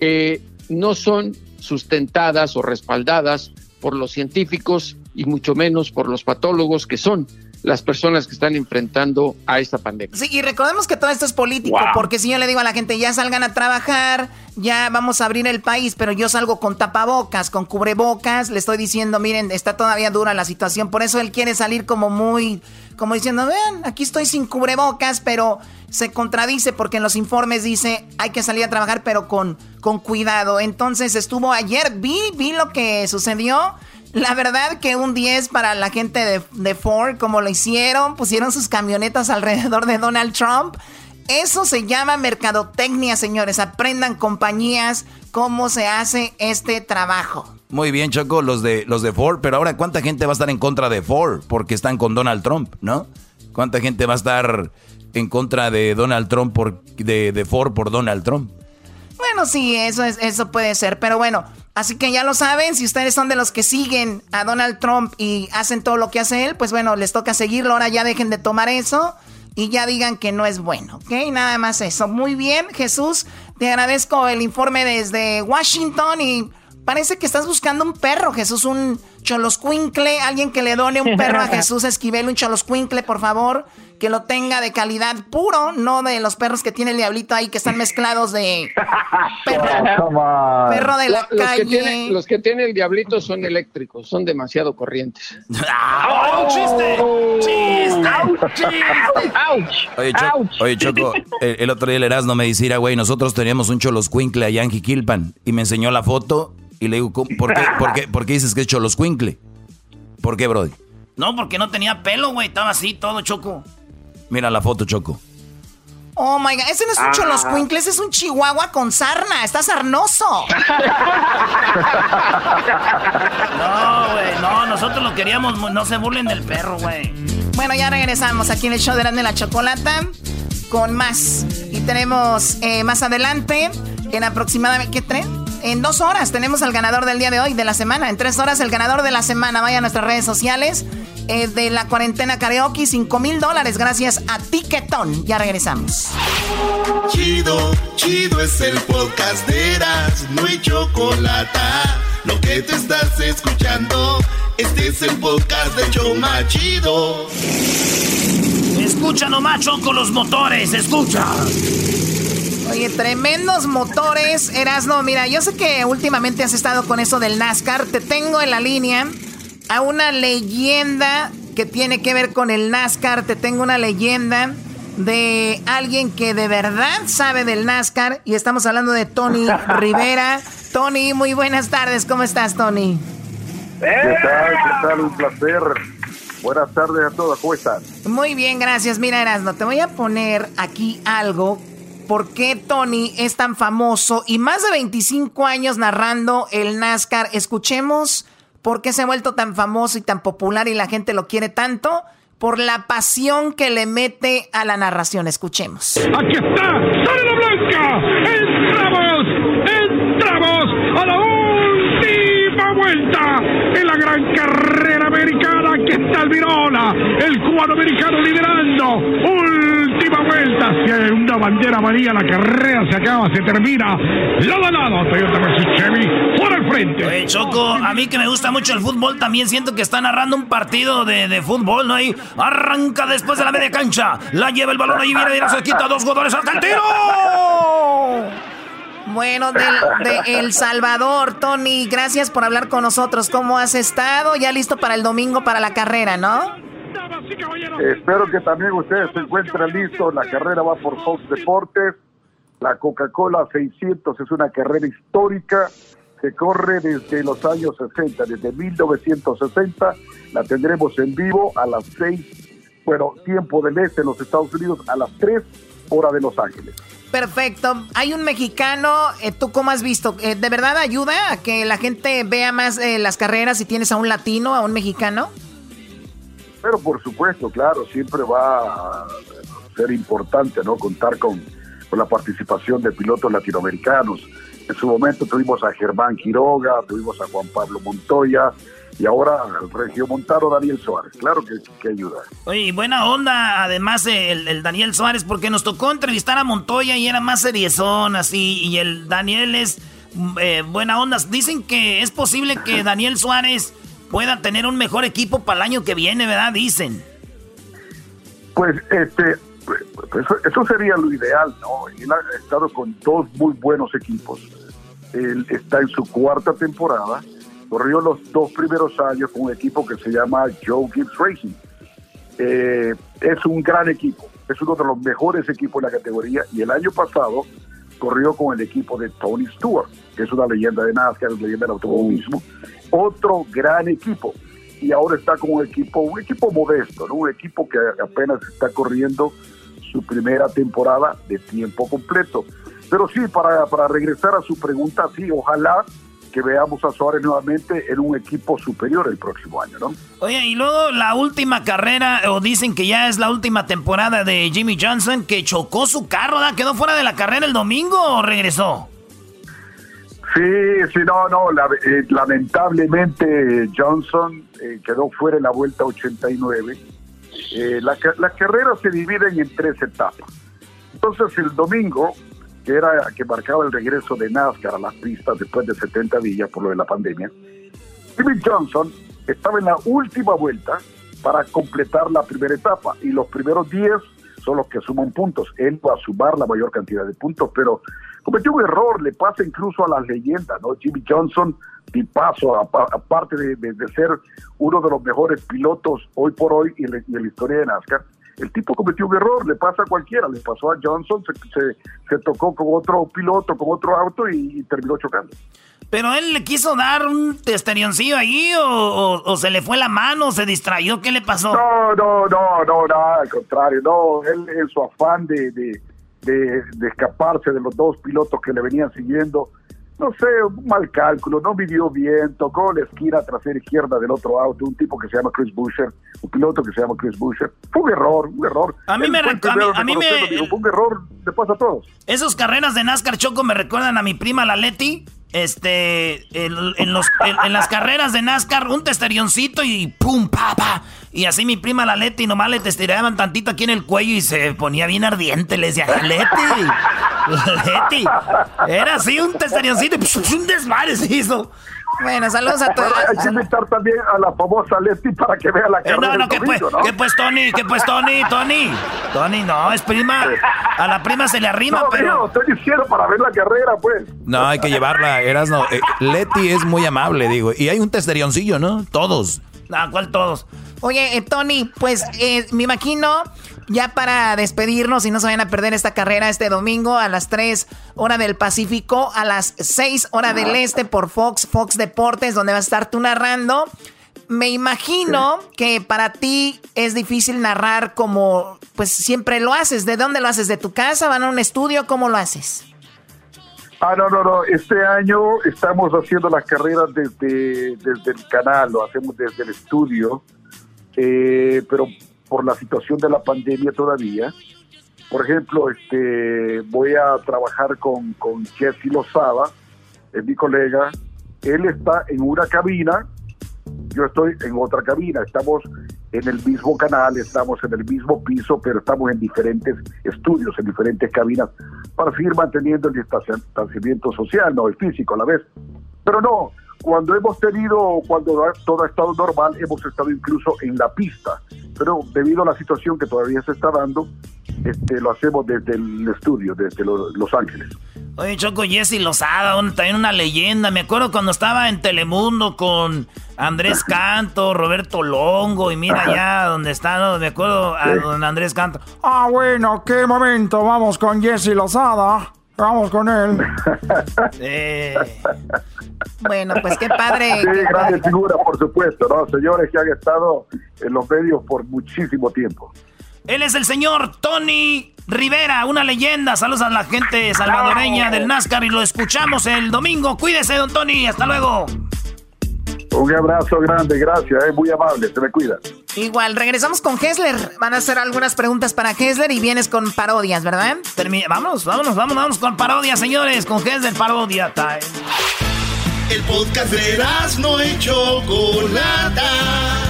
eh, no son sustentadas o respaldadas por los científicos y mucho menos por los patólogos que son las personas que están enfrentando a esta pandemia. Sí, y recordemos que todo esto es político, porque si yo le digo a la gente, ya salgan a trabajar, ya vamos a abrir el país, pero yo salgo con tapabocas, con cubrebocas, le estoy diciendo, miren, está todavía dura la situación, por eso él quiere salir como muy, como diciendo, vean, aquí estoy sin cubrebocas, pero se contradice porque en los informes dice, hay que salir a trabajar, pero con, con cuidado. Entonces estuvo ayer, vi, vi lo que sucedió la verdad que un 10 para la gente de, de, Ford, como lo hicieron, pusieron sus camionetas alrededor de Donald Trump. Eso se llama mercadotecnia, señores. Aprendan compañías cómo se hace este trabajo. Muy bien, Choco, los de, los de Ford, pero ahora ¿cuánta gente va a estar en contra de Ford? Porque están con Donald Trump, ¿no? ¿Cuánta gente va a estar en contra de Donald Trump por, de, de Ford por Donald Trump? Bueno, sí, eso, es, eso puede ser, pero bueno, Así que ya lo saben, si ustedes son de los que siguen a Donald Trump y hacen todo lo que hace él, pues bueno, les toca seguirlo. Ahora ya dejen de tomar eso y ya digan que no es bueno, ¿ok? Nada más eso. Muy bien, Jesús, te agradezco el informe desde Washington y parece que estás buscando un perro, Jesús, un choloscuincle, alguien que le done un perro a Jesús Esquivel, un choloscuincle, por favor que lo tenga de calidad puro, no de los perros que tiene el diablito ahí que están mezclados de perro, de la calle. los que tiene el diablito son eléctricos, son demasiado corrientes. chiste! ¡Chiste! Oye, Choco, el, otro día el Erasmo me decía, güey, nosotros teníamos un choloscuincle allá en Jiquilpan y me enseñó la foto y le digo, ¿por qué, por qué, por qué dices que es choloscuincle? ¿Por qué, Brody? No, porque no tenía pelo, güey, estaba así todo, Choco. Mira la foto, Choco. Oh my god, ese no es un ah. Quinkles, es un chihuahua con sarna. Está sarnoso. no, güey, no, nosotros lo queríamos. No se burlen del perro, güey. Bueno, ya regresamos aquí en el show de de la Chocolata con más. Y tenemos eh, más adelante, en aproximadamente, ¿qué tren? En dos horas tenemos al ganador del día de hoy, de la semana. En tres horas el ganador de la semana. Vaya a nuestras redes sociales eh, de la cuarentena karaoke. Cinco mil dólares gracias a Tiquetón. Ya regresamos. Chido, chido es el podcast de Eras. No hay chocolate. Lo que te estás escuchando, este es el podcast de Choma Chido. Escucha nomás, con los motores, escucha. Oye, tremendos motores. Erasno, mira, yo sé que últimamente has estado con eso del NASCAR. Te tengo en la línea a una leyenda que tiene que ver con el NASCAR. Te tengo una leyenda de alguien que de verdad sabe del NASCAR. Y estamos hablando de Tony Rivera. Tony, muy buenas tardes. ¿Cómo estás, Tony? ¿Qué tal? ¿Qué tal? Un placer. Buenas tardes a todos. ¿Cómo están? Muy bien, gracias. Mira, Erasno, te voy a poner aquí algo por qué Tony es tan famoso y más de 25 años narrando el NASCAR. Escuchemos por qué se ha vuelto tan famoso y tan popular y la gente lo quiere tanto. Por la pasión que le mete a la narración. Escuchemos. Aquí está, sale la blanca. Entramos, entramos a la última vuelta en la gran carrera americana. Aquí está el Virola, el cubano americano liderando última vuelta. Si hay una bandera amarilla, la carrera se acaba, se termina. Lado a lado, Toyota versus Chevy, por el frente. Oye, Choco, a mí que me gusta mucho el fútbol, también siento que está narrando un partido de, de fútbol, ¿no? Ahí arranca después de la media cancha, la lleva el balón, ahí viene y se quita dos jugadores hasta el tiro. Bueno, de El Salvador, Tony, gracias por hablar con nosotros. ¿Cómo has estado? Ya listo para el domingo para la carrera, ¿no? Espero que también ustedes se encuentren listos. La carrera va por Fox Deportes. La Coca-Cola 600 es una carrera histórica que corre desde los años 60, desde 1960. La tendremos en vivo a las 6, bueno, tiempo del este en los Estados Unidos, a las 3 hora de Los Ángeles. Perfecto. Hay un mexicano, eh, ¿tú cómo has visto? Eh, ¿De verdad ayuda a que la gente vea más eh, las carreras si tienes a un latino, a un mexicano? Pero por supuesto, claro, siempre va a ser importante no contar con, con la participación de pilotos latinoamericanos. En su momento tuvimos a Germán Quiroga, tuvimos a Juan Pablo Montoya, y ahora Regio Montaro Daniel Suárez. Claro que, que ayuda. Oye, buena onda, además el, el, Daniel Suárez, porque nos tocó entrevistar a Montoya y era más seriezón, así, y el Daniel es eh, buena onda. Dicen que es posible que Daniel Suárez pueda tener un mejor equipo para el año que viene, ¿verdad? Dicen. Pues este, pues, eso sería lo ideal, ¿no? Él ha estado con dos muy buenos equipos. Él está en su cuarta temporada. Corrió los dos primeros años con un equipo que se llama Joe Gibbs Racing. Eh, es un gran equipo, es uno de los mejores equipos en la categoría y el año pasado corrió con el equipo de Tony Stewart, que es una leyenda de NASCAR, es leyenda del automovilismo, otro gran equipo. Y ahora está con un equipo, un equipo modesto, ¿no? un equipo que apenas está corriendo su primera temporada de tiempo completo. Pero sí, para, para regresar a su pregunta, sí, ojalá que veamos a Suárez nuevamente en un equipo superior el próximo año, ¿no? Oye, y luego la última carrera, o dicen que ya es la última temporada de Jimmy Johnson, que chocó su carro, ¿da? ¿Quedó fuera de la carrera el domingo o regresó? Sí, sí, no, no, eh, lamentablemente Johnson eh, quedó fuera en la vuelta 89. Eh, las carreras se dividen en tres etapas. Entonces el domingo, que era que marcaba el regreso de NASCAR a las pistas después de 70 días por lo de la pandemia, Jimmy Johnson estaba en la última vuelta para completar la primera etapa y los primeros 10 son los que suman puntos. Él va a sumar la mayor cantidad de puntos, pero cometió un error, le pasa incluso a las leyendas, ¿no? Jimmy Johnson, y paso, aparte de, ser uno de los mejores pilotos hoy por hoy en, la historia de NASCAR, el tipo cometió un error, le pasa a cualquiera, le pasó a Johnson, se, se, tocó con otro piloto, con otro auto y, terminó chocando. ¿Pero él le quiso dar un testerioncillo ahí o, o, se le fue la mano, se distrayó? ¿Qué le pasó? No, no, no, no, nada, al contrario. No, él en su afán de, de, de escaparse de los dos pilotos que le venían siguiendo no sé, un mal cálculo, no midió bien, tocó la esquina trasera izquierda del otro auto, un tipo que se llama Chris Busher, un piloto que se llama Chris Busher. Fue un error, un error. A mí me recuerda, a mí, me... Fue un error, le pasa a todos. Esos carreras de NASCAR Choco me recuerdan a mi prima la Leti, este, en, los, en, las carreras de NASCAR, un testerioncito y pum, pa, pa. Y así mi prima la Leti nomás le testiraban tantito aquí en el cuello y se ponía bien ardiente. Le decía, Leti, Leti. Era así un testerioncito y un desmadre se hizo. Bueno, saludos a todos. hay que invitar también a la famosa Leti para que vea la carrera. Eh, no, no, ¿qué pues, ¿no? ¿qué pues, Tony? ¿Qué pues, Tony? Tony. Tony, no, es prima. A la prima se le arrima, no, pero. No, estoy diciendo para ver la carrera, pues. No, hay que llevarla, eras no. Eh, Leti es muy amable, digo. Y hay un testerioncillo, ¿no? Todos. Ah, ¿cuál todos? Oye, eh, Tony, pues eh, me imagino ya para despedirnos y no se vayan a perder esta carrera este domingo a las 3 hora del Pacífico, a las 6 hora del Este por Fox, Fox Deportes, donde vas a estar tú narrando. Me imagino que para ti es difícil narrar como pues siempre lo haces. ¿De dónde lo haces? ¿De tu casa? ¿Van a un estudio? ¿Cómo lo haces? Ah, no, no, no. Este año estamos haciendo las carreras desde, desde el canal, lo hacemos desde el estudio, eh, pero por la situación de la pandemia todavía. Por ejemplo, este, voy a trabajar con, con Jesse Lozada, es mi colega. Él está en una cabina, yo estoy en otra cabina. Estamos en el mismo canal, estamos en el mismo piso, pero estamos en diferentes estudios, en diferentes cabinas, para seguir manteniendo el distanciamiento social, no el físico a la vez. Pero no, cuando hemos tenido, cuando todo ha estado normal, hemos estado incluso en la pista, pero debido a la situación que todavía se está dando, este, lo hacemos desde el estudio, desde Los Ángeles. Oye, Choco Jesse Lozada, también una leyenda. Me acuerdo cuando estaba en Telemundo con Andrés Canto, Roberto Longo, y mira ya donde está, me acuerdo a don Andrés Canto. Ah, bueno, qué momento, vamos con Jesse Lozada. Vamos con él. Bueno, pues qué padre. Sí, grande figura, por supuesto, ¿no? Señores que han estado en los medios por muchísimo tiempo. Él es el señor Tony Rivera, una leyenda. Saludos a la gente salvadoreña del NASCAR y lo escuchamos el domingo. Cuídese, don Tony. Hasta luego. Un abrazo grande, gracias, es muy amable, se me cuida. Igual, regresamos con Hessler. Van a hacer algunas preguntas para Hessler y vienes con parodias, ¿verdad? vamos, vámonos, vámonos, vámonos con parodias, señores, con Hessler Parodia Time. El podcast de no hecho Chocolata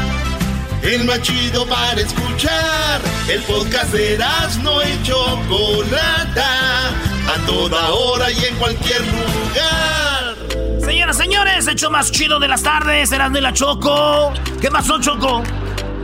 el más chido para escuchar. El podcast de no y Chocolata, a toda hora y en cualquier lugar. Señoras, señores, hecho más chido de las tardes, Erasmo y la Choco. ¿Qué pasó, Choco?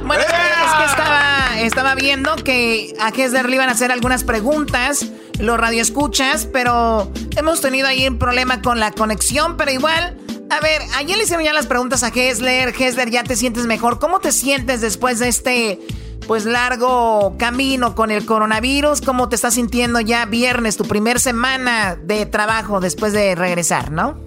Bueno, es que estaba, estaba viendo que a Hesler le iban a hacer algunas preguntas, los radioescuchas, pero hemos tenido ahí un problema con la conexión, pero igual a ver, ayer le hicieron ya las preguntas a Hessler. Hessler, ¿ya te sientes mejor? ¿Cómo te sientes después de este, pues, largo camino con el coronavirus? ¿Cómo te estás sintiendo ya viernes, tu primer semana de trabajo después de regresar, no?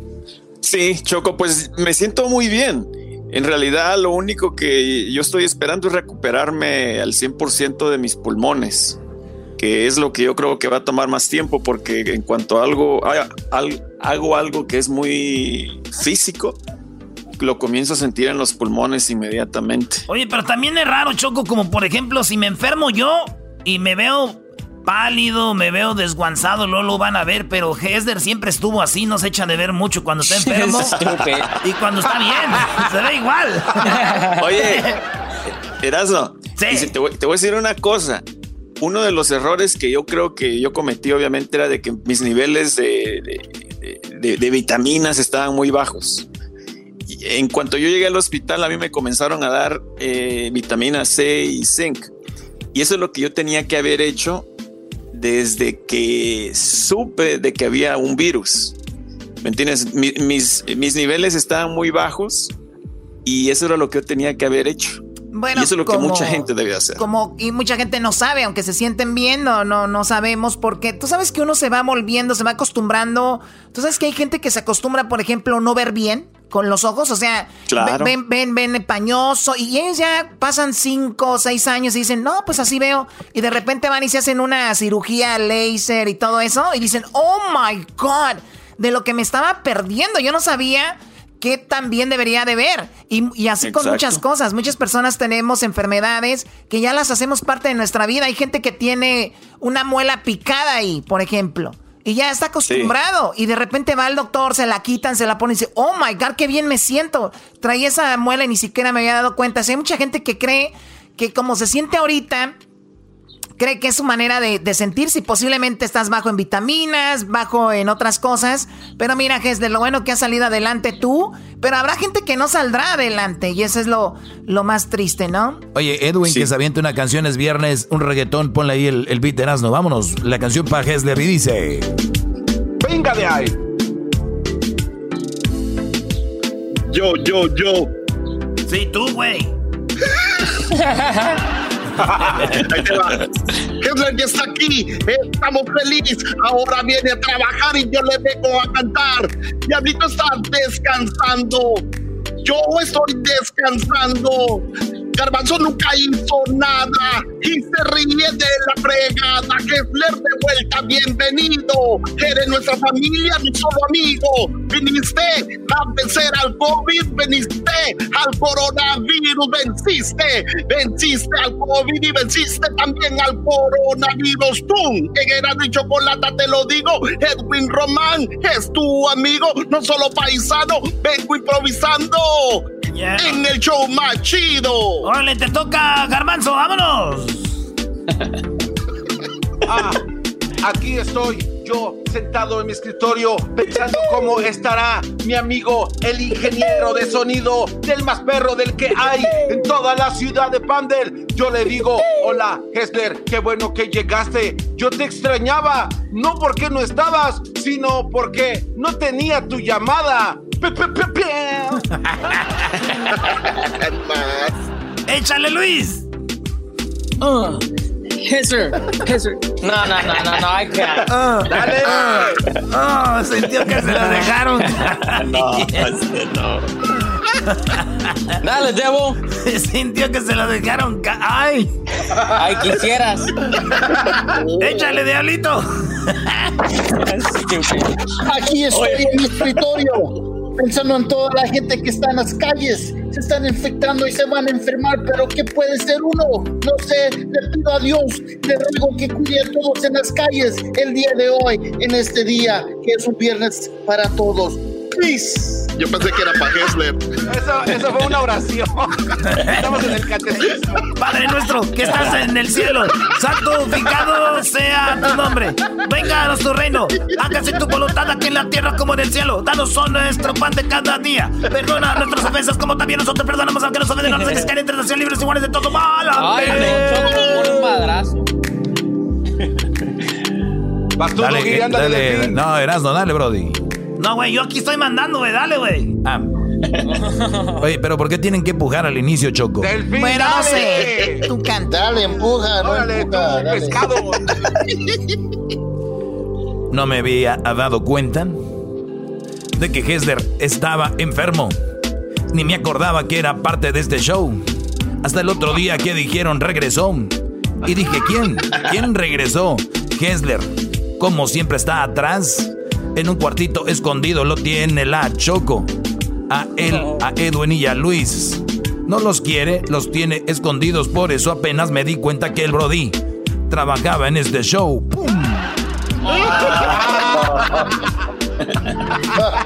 Sí, Choco, pues me siento muy bien. En realidad, lo único que yo estoy esperando es recuperarme al 100% de mis pulmones que es lo que yo creo que va a tomar más tiempo porque en cuanto a algo, hago algo que es muy físico, lo comienzo a sentir en los pulmones inmediatamente. Oye, pero también es raro, Choco, como por ejemplo, si me enfermo yo y me veo pálido, me veo desguanzado, no lo van a ver, pero Hesder siempre estuvo así, no se echa de ver mucho cuando está enfermo y cuando está bien, se ve igual. Oye, Erasmo, te, te voy a decir una cosa, uno de los errores que yo creo que yo cometí obviamente era de que mis niveles de, vitaminas estaban muy bajos. en cuanto yo llegué al hospital, a mí me comenzaron a dar eh, vitamina C y zinc. Y eso es lo que yo tenía que haber hecho desde que supe de que había un virus. ¿Me entiendes? mis, mis niveles estaban muy bajos y eso era lo que yo tenía que haber hecho. Bueno, y eso es lo que mucha gente debe hacer. Como, y mucha gente no sabe, aunque se sienten bien, no, no, no sabemos porque tú sabes que uno se va volviendo, se va acostumbrando. Tú sabes que hay gente que se acostumbra, por ejemplo, no ver bien con los ojos, o sea, ven, ven, ven, pañoso, y ellos ya pasan cinco o seis años y dicen, no, pues así veo, y de repente van y se hacen una cirugía láser y todo eso, y dicen, oh my God, de lo que me estaba perdiendo, yo no sabía que también debería de ver. Y, así con muchas cosas. Muchas personas tenemos enfermedades que ya las hacemos parte de nuestra vida. Hay gente que tiene una muela picada ahí, por ejemplo y ya está acostumbrado. Y de repente va al doctor, se la quitan, se la ponen y dice, oh my God, qué bien me siento. Traía esa muela y ni siquiera me había dado cuenta. hay mucha gente que cree que como se siente ahorita, cree que es su manera de, sentirse y posiblemente estás bajo en vitaminas, bajo en otras cosas. Pero mira, es de lo bueno que has salido adelante tú, pero habrá gente que no saldrá adelante y eso es lo, lo más triste, ¿no? Oye, Edwin, que se avienta una canción es viernes, un reggaetón, ponle ahí el, el beat de Erasmo. Vámonos, la canción para Hesler y dice... Venga de ahí. Yo, yo, yo. Sí, tú, güey. Ahí te está aquí. Estamos felices. Ahora viene a trabajar y yo le vengo a cantar. Diablito está descansando. Yo estoy descansando. Garbanzo nunca hizo nada y se ríe de la fregada. Kessler de vuelta, bienvenido. Eres nuestra familia, mi solo amigo. Viniste a vencer al COVID, veniste al coronavirus, venciste, venciste al COVID y venciste también al coronavirus. Tú, que era de chocolate, te lo digo. Edwin Román es tu amigo, no solo paisano, vengo improvisando en el show más chido. Órale, te toca, Garbanzo, vámonos. ah, aquí estoy yo sentado en mi escritorio pensando cómo estará mi amigo el ingeniero de sonido del más perro del que hay en toda la ciudad de Pandel. Yo le digo, hola Hessler, qué bueno que llegaste. Yo te extrañaba, no porque no estabas, sino porque no tenía tu llamada. ¡Échale, Luis! Uh, Hesser, Hesser. No, no, no, no, no, I can't. Uh, Dale. Uh, oh, sintió que se lo dejaron. no, no. Dale, Debo. Sintió que se lo dejaron. ¡Ay! ¡Ay, quisieras! ¡Échale, diablito! Aquí estoy en mi escritorio pensando en toda la gente que está en las calles, se están infectando y se van a enfermar, pero ¿qué puede ser uno? No sé, le pido a Dios, le ruego que cuide a todos en las calles el día de hoy, en este día, que es un viernes para todos. Yo pensé que era para Hessler. Eso, eso fue una oración. Estamos en el catecismo. Padre nuestro, que estás en el cielo, santificado sea tu nombre. Venga a tu reino. Hágase tu voluntad aquí en la tierra como en el cielo. Danos son nuestro pan de cada día. Perdona nuestras ofensas como también nosotros perdonamos a los que nos ofenden. No nos dejes caer entre nación libres iguales de todo mal. Ay, no, un madrazo. Vas tú, dale, dale, No, Erasno, dale, Brody. No, güey, yo aquí estoy mandando, güey, dale, güey. Ah. Oye, pero ¿por qué tienen que empujar al inicio, Choco? Delfín, bueno, no sé. Tú canta. Dale, empuja, no empuja, dale. pescado. No me había dado cuenta de que Hesler estaba enfermo. Ni me acordaba que era parte de este show. Hasta el otro día que dijeron regresó. Y dije, ¿quién? ¿Quién regresó? Hesler. Como siempre está atrás en un cuartito escondido lo tiene la Choco. A él, a Edwin y a Luis. No los quiere, los tiene escondidos. Por eso apenas me di cuenta que el Brody trabajaba en este show. ¡Pum!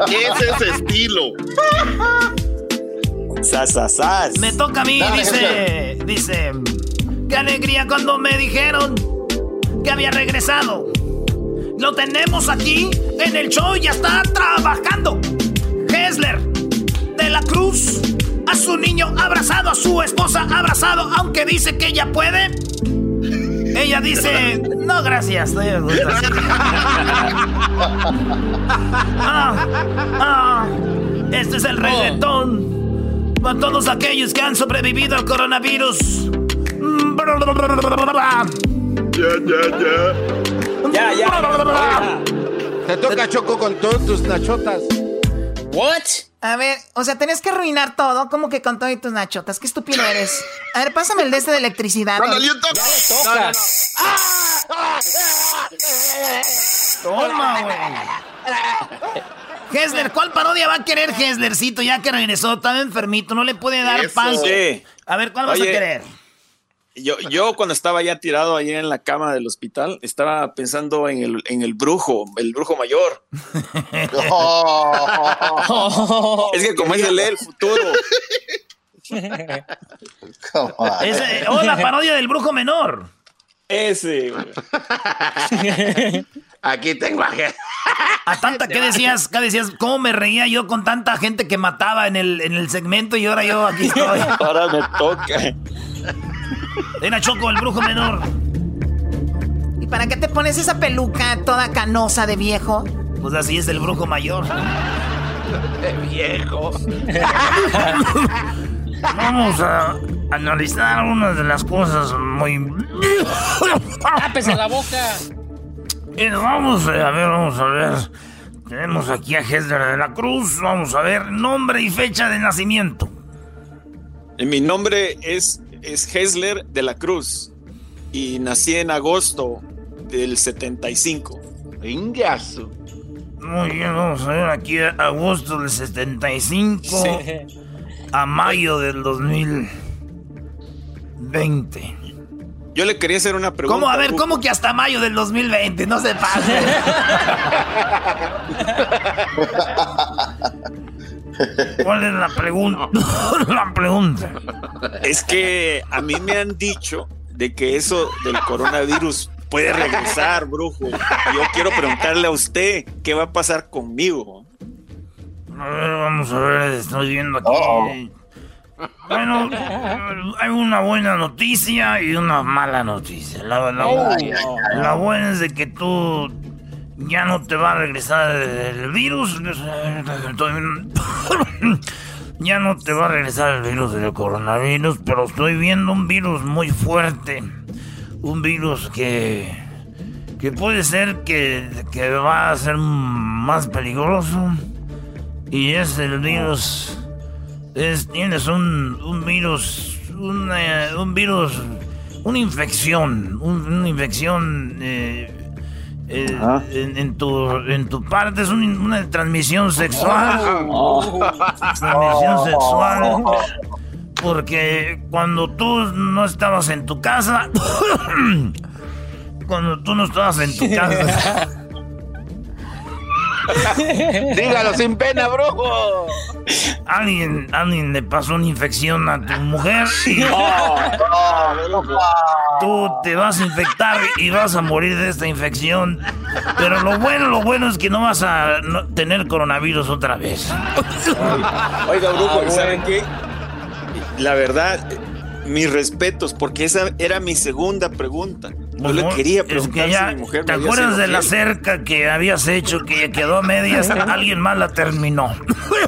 Ese es estilo. Sas, Me toca a mí, dice. Dice. Qué alegría cuando me dijeron que había regresado. Lo tenemos aquí en el show, ya está trabajando. Hessler de la Cruz a su niño abrazado, a su esposa abrazado, aunque dice que ella puede. Ella dice, no, gracias. ah, ah, este es el oh. reggaetón. Para todos aquellos que han sobrevivido al coronavirus. Ya, ya, ya. Ya, ya. Te toca Choco con todos tus nachotas. What? A ver, o sea, tenés que arruinar todo, como que con todo y tus nachotas. Qué estúpido eres. A ver, pásame el de este de electricidad. Cuando le toca. No, no, no. Toma, güey. Hesler, ¿cuál parodia va a querer Heslercito ya que regresó? Estaba enfermito, no le puede dar pan. Sí. A ver, ¿cuál vas a Oye, querer? Yo, yo cuando estaba ya tirado ahí en la cama del hospital, estaba pensando en el, en el brujo, el brujo mayor. es que como es de leer el futuro. Ese- oh, la parodia del brujo menor. Ese. güey. Aquí tengo a A tanta que decías, que decías, cómo me reía yo con tanta gente que mataba en el, en el segmento y ahora yo aquí estoy. Ahora me toca. Era Choco, el brujo menor. ¿Y para qué te pones esa peluca toda canosa de viejo? Pues así es el brujo mayor. De viejo. Vamos a analizar algunas de las cosas muy... Tápese la boca. Eh, Vamos a ver, vamos a ver. Tenemos aquí a Hesler de la Cruz. Vamos a ver nombre y fecha de nacimiento. Mi nombre es, es Hesler de la Cruz y nací en agosto del 75. Ingazo. Muy bien, vamos a ver aquí a agosto del 75 a mayo del 2020. Yo le quería hacer una pregunta. ¿Cómo? A ver. ¿cómo que hasta mayo del 2020? No se pase. ¿Cuál es la pregunta? la pregunta. Es que a mí me han dicho de que eso del coronavirus puede regresar, brujo. Yo quiero preguntarle a usted qué va a pasar conmigo. A ver, vamos a ver, estoy viendo aquí. Bueno, hay una buena noticia y una mala noticia. La, la- ay, la buena es de que tú ya no te va a regresar el virus. Ya no te va a regresar el virus del coronavirus, pero estoy viendo un virus muy fuerte. Un virus que, que puede ser que, que va a ser más peligroso. Y es el virus. Es, tienes un, un virus. Un, un virus. Una infección. un- una infección. eh, eh, en, en tu, en tu parte es un- una transmisión sexual. Transmisión sexual. Porque cuando tú no estabas en tu casa. cuando tú no estabas en tu casa. Dígalo sin pena, brujo. Alguien, alguien le pasó una infección a tu mujer y tú te vas a infectar y vas a morir de esta infección. Pero lo bueno, lo bueno es que no vas a no- tener coronavirus otra vez. Oiga, brujo, Ah, ¿saben qué? La verdad, mis respetos, porque esa era mi segunda pregunta. Yo le quería es que ya, si mi mujer ¿Te acuerdas de la cerca que habías hecho que quedó a medias? Alguien más la terminó.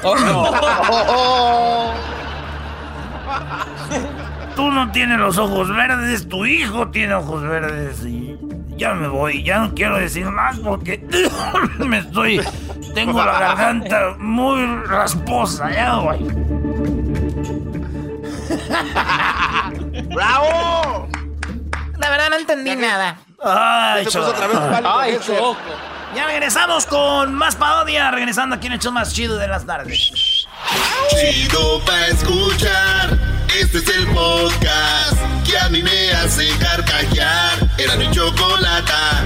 Tú no tienes los ojos verdes, tu hijo tiene ojos verdes y ya me voy, ya no quiero decir más porque me estoy, tengo la garganta muy rasposa, ya voy. ¡Bravo! La verdad no entendí nada. Ay, puso otra vez Ay. Choco. Ya regresamos con más parodia, regresando aquí en el show más chido de las tardes. Chido pa' escuchar. Este es el podcast que a mí me hace carcajear. Era mi chocolata.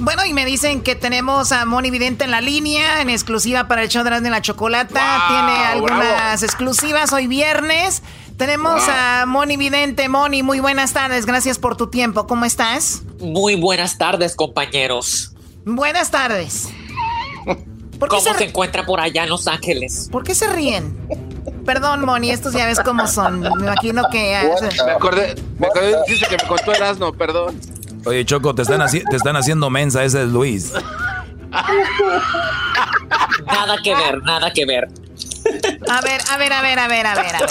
Bueno, y me dicen que tenemos a Moni Vidente en la línea, en exclusiva para el show de la Chocolata. Wow, Tiene algunas bravo. exclusivas hoy viernes. Tenemos a Moni Vidente. Moni, muy buenas tardes. Gracias por tu tiempo. ¿Cómo estás? Muy buenas tardes, compañeros. Buenas tardes. ¿Por qué ¿Cómo se- se encuentra por allá en Los Ángeles? ¿Por qué se ríen? Perdón, Moni, estos ya ves cómo son. Me imagino que... Me acordé, me acordé de un chiste que me contó Erasmo, perdón. Oye, Choco, te están, haci- te están haciendo mensa, ese es Luis. Nada que ver, nada que ver. A ver, a ver, a ver, a ver, a ver, a ver.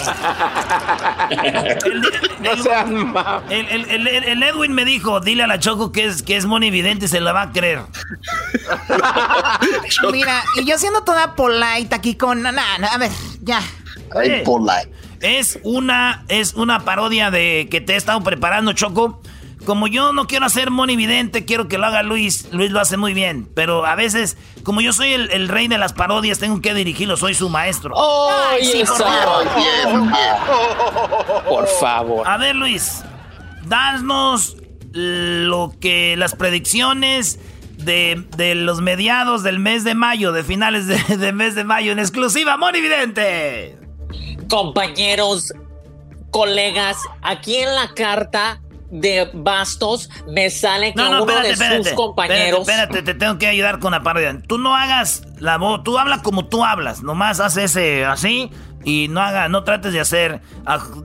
El, el, el, Edwin me dijo, dile a la Choco que es, que es Moni Vidente y se la va a creer. Mira, y yo siendo toda polite aquí con... A ver, ya. polite. Es una, es una parodia de que te he estado preparando, Choco. Como yo no quiero hacer monividente, quiero que lo haga Luis. Luis lo hace muy bien. Pero a veces, como yo soy el, rey de las parodias, tengo que dirigirlo, soy su maestro. ¡Oh, sí, por favor. Por favor. A ver, Luis, danos lo que las predicciones de, los mediados del mes de mayo, de finales de, de mes de mayo, en exclusiva, Monividente. Compañeros, colegas, aquí en la carta de Bastos me sale que uno de sus compañeros. Espérate, te tengo que ayudar con la parodia. Tú no hagas la voz, tú hablas como tú hablas, nomás haz ese así y no haga, no trates de hacer,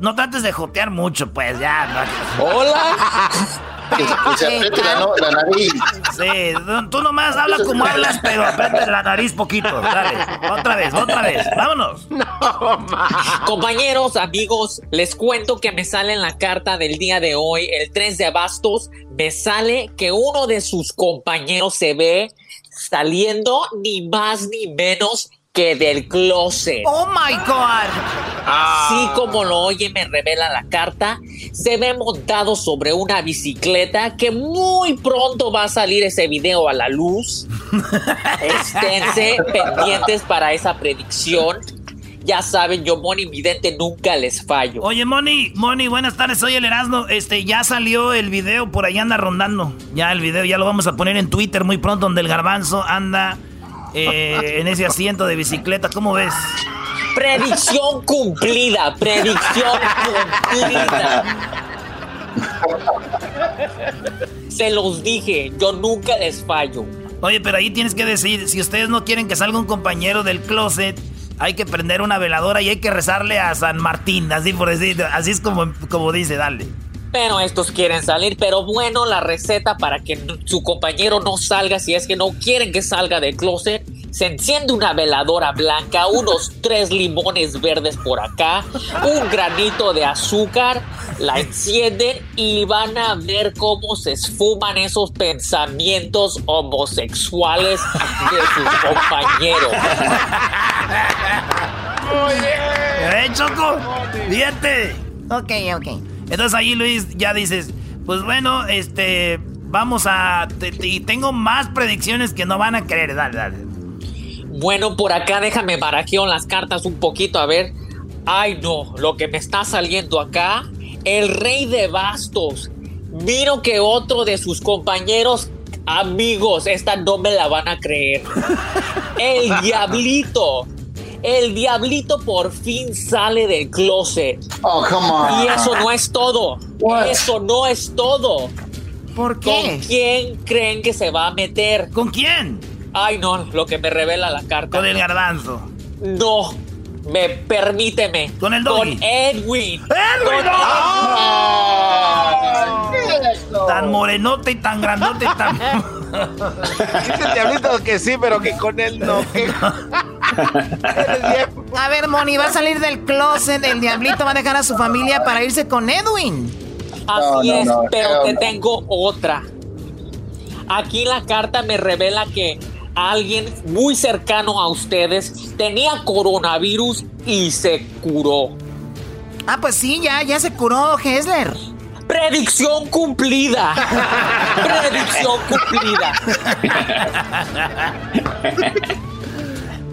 no trates de jotear mucho, pues ya. Hola. Que, se apriete la, nariz. Sí, tú nomás habla como hablas, pero apriete la nariz poquito. Dale, otra vez, otra vez. Vámonos. No, Compañeros, amigos, les cuento que me sale en la carta del día de hoy, el 3 de abastos, me sale que uno de sus compañeros se ve saliendo ni más ni menos que del closet. Oh my God. Así como lo oye, me revela la carta. Se ve montado sobre una bicicleta que muy pronto va a salir ese video a la luz. Esténse pendientes para esa predicción. Ya saben, yo, Moni Vidente, nunca les fallo. Oye, Moni, Moni, buenas tardes, soy el Erasmo. Este, ya salió el video, por ahí anda rondando. Ya el video, ya lo vamos a poner en Twitter muy pronto, donde el garbanzo anda eh, en ese asiento de bicicleta. ¿Cómo ves? Predicción cumplida, predicción cumplida. Se los dije, yo nunca les fallo. Oye, pero ahí tienes que decir, si ustedes no quieren que salga un compañero del closet, hay que prender una veladora y hay que rezarle a San Martín, así por decir, así es como, como dice, dale. Pero estos quieren salir, pero bueno, la receta para que su compañero no salga, si es que no quieren que salga del closet, se enciende una veladora blanca, unos tres limones verdes por acá, un granito de azúcar, la encienden y van a ver cómo se esfuman esos pensamientos homosexuales de sus compañeros. Muy bien. ¿Eh, Choco? Fíjate. Ok, ok. Entonces ahí Luis ya dices, pues bueno, este, vamos a... y tengo más predicciones que no van a creer. Dale, dale. Bueno, por acá déjame barajeo las cartas un poquito, a ver. Ay, no, lo que me está saliendo acá, el rey de bastos. Miro que otro de sus compañeros, amigos, esta no me la van a creer. El diablito el diablito por fin sale del closet. Oh, come on. Y eso no es todo. Eso no es todo. ¿Por qué? ¿Con quién creen que se va a meter? ¿Con quién? Ay, no, lo que me revela la carta. Con el garbanzo. No, me permíteme. Con el doggy. Con Edwin. ¡Edwin! Tan morenote y tan grandote y tan. Dice el diablito que sí, pero que con él no. a ver, Moni, va a salir del closet. El diablito va a dejar a su familia para irse con Edwin. Así es, pero te tengo otra. Aquí la carta me revela que alguien muy cercano a ustedes tenía coronavirus y se curó. Ah, pues sí, ya, ya se curó Hessler. Predicción cumplida. Predicción cumplida.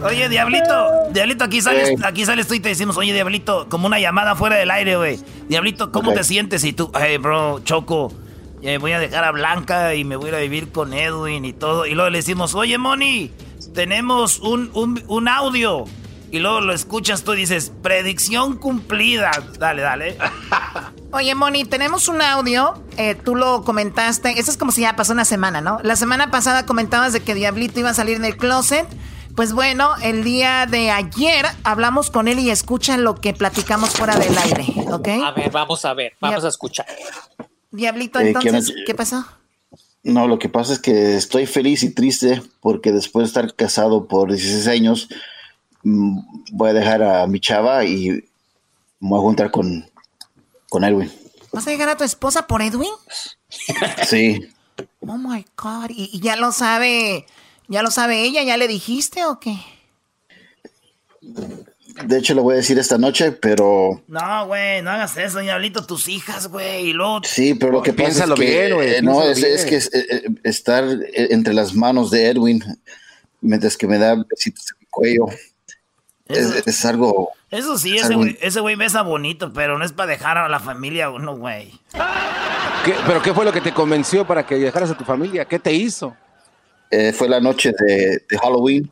Oye, Diablito, Diablito, aquí sales, aquí sales tú y te decimos, oye, Diablito, como una llamada fuera del aire, güey. Diablito, ¿cómo te sientes? Y tú, hey, bro, Choco, eh, voy a dejar a Blanca y me voy a ir a vivir con Edwin y todo. Y luego le decimos, oye, Moni, tenemos un, un, audio. Y luego lo escuchas tú y dices, predicción cumplida. Dale, dale. Oye, Moni, tenemos un audio. Eh, tú lo comentaste. Eso es como si ya pasó una semana, ¿no? La semana pasada comentabas de que Diablito iba a salir del closet. Pues bueno, el día de ayer hablamos con él y escuchan lo que platicamos fuera del aire, ¿ok? A ver, vamos a ver, vamos a escuchar. Diablito, eh, entonces, ¿qué pasó? No, lo que pasa es que estoy feliz y triste porque después de estar casado por 16 años, mm, voy a dejar a mi chava y me voy a juntar con, con Edwin. ¿Vas a dejar a tu esposa por Edwin? Sí. Oh my God. ¿Y, y ya lo sabe? ¿Ya lo sabe ella? ¿Ya le dijiste o qué? De hecho, lo voy a decir esta noche, pero No, güey, no hagas eso, diablito, tus hijas, güey, y luego... sí, pero lo que pasa es Piénsalo que, bien, güey, eh, no, es, es que es, eh, eh, estar entre las manos de Edwin mientras que me da besitos en mi cuello es, es algo. Eso sí, es ese güey, ese güey besa bonito, pero no es para dejar a la familia uno, güey. ¿Qué- ¿Pero qué fue lo que te convenció para que dejaras a tu familia? ¿Qué te hizo? eh, fue la noche de, de Halloween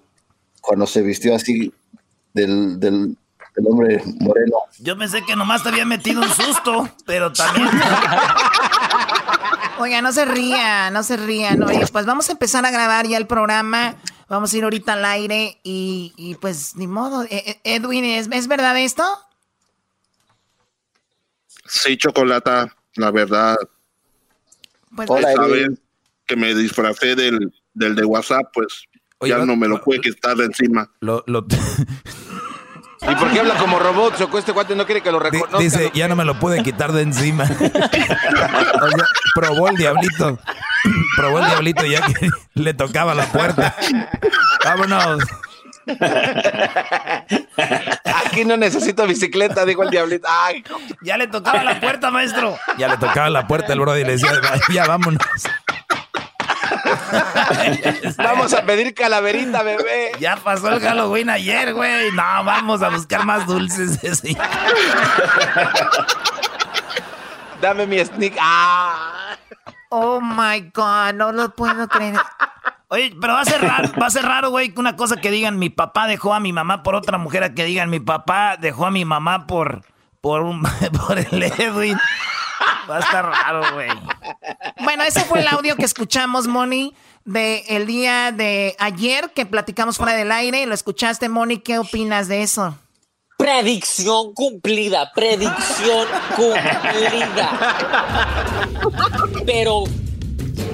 cuando se vistió así del, del, del hombre moreno. Yo pensé que nomás te había metido un susto, pero también... Oiga, no se ría, no se rían. Oye, pues vamos a empezar a grabar ya el programa. Vamos a ir ahorita al aire y, y pues ni modo. Eh, eh, Edwin, ¿es, ¿es verdad esto? Sí, Chocolata, la verdad. Pues, Hola, Esa Edwin. vez que me disfracé del, del de WhatsApp, pues Oye, ya no me lo pude quitar de encima. Lo, lo- ¿Y por qué habla como robot, Choco? Este cuate no quiere que lo reconozca. dice, ya no me lo pude quitar de encima. O sea, probó el diablito. Probó el diablito ya que le tocaba la puerta. Vámonos. Aquí no necesito bicicleta, dijo el diablito. Ay, Ya le tocaba la puerta, maestro. Ya le tocaba la puerta el brother y le decía, ya vámonos. vamos a pedir calaverita, bebé. Ya pasó el Halloween ayer, güey. No, vamos a buscar más dulces. ese. Dame mi sneak. Ah. Oh my God, no lo puedo creer. Oye, pero va a ser raro, va a ser raro, güey, que una cosa que digan mi papá dejó a mi mamá por otra mujer, a que digan mi papá dejó a mi mamá por, por, un, por el Edwin. Va a estar raro, güey. Bueno, ese fue el audio que escuchamos, Moni, de el día de ayer que platicamos fuera del aire. Lo escuchaste, Moni. ¿Qué opinas de eso? Predicción cumplida, predicción cumplida. Pero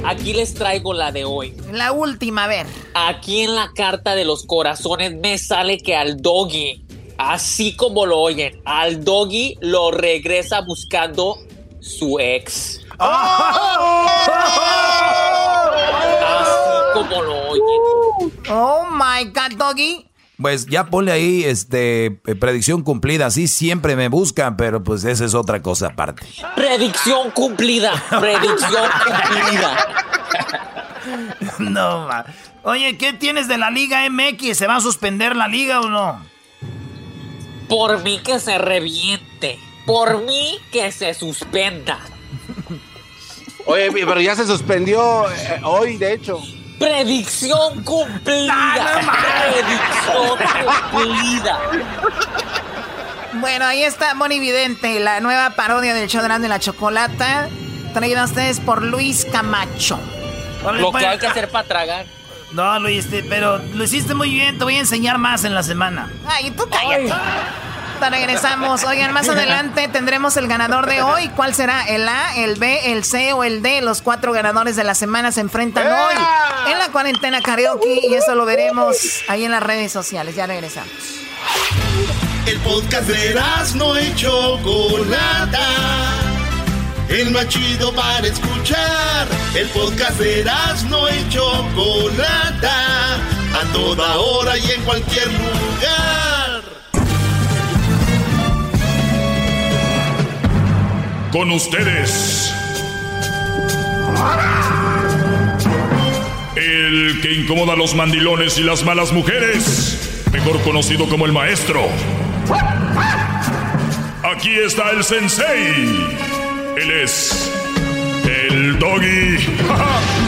aquí les traigo la de hoy. La última, a ver. Aquí en la carta de los corazones me sale que al doggy, así como lo oyen, al doggy lo regresa buscando su ex. Así como lo oyen. Oh my God, Doggy. Pues ya ponle ahí este eh, predicción cumplida. Así siempre me buscan, pero pues esa es otra cosa aparte. Predicción cumplida, predicción cumplida. No, ma. Oye, ¿qué tienes de la Liga MX? ¿Se va a suspender la liga o no? Por mí que se reviente. Por mí que se suspenda. Oye, pero ya se suspendió eh, hoy, de hecho. Predicción cumplida. Predicción cumplida. Bueno, ahí está Moni Vidente, la nueva parodia del show de la Chocolata, traída a ustedes por Luis Camacho. Lo pues. que hay que hacer para tragar. No, lo hiciste, pero lo hiciste muy bien. Te voy a enseñar más en la semana. Ay, tú cállate. Regresamos. Oigan, más adelante tendremos el ganador de hoy. ¿Cuál será? ¿El A, el B, el C o el D? Los cuatro ganadores de la semana se enfrentan hoy en la cuarentena karaoke y eso lo veremos ahí en las redes sociales. Ya regresamos. El podcast de no y Chocolata. El más chido para escuchar. El podcast de no y Chocolata. A toda hora y en cualquier lugar. Con ustedes. El que incomoda a los mandilones y las malas mujeres. Mejor conocido como el maestro. Aquí está el sensei. Él es. El doggy.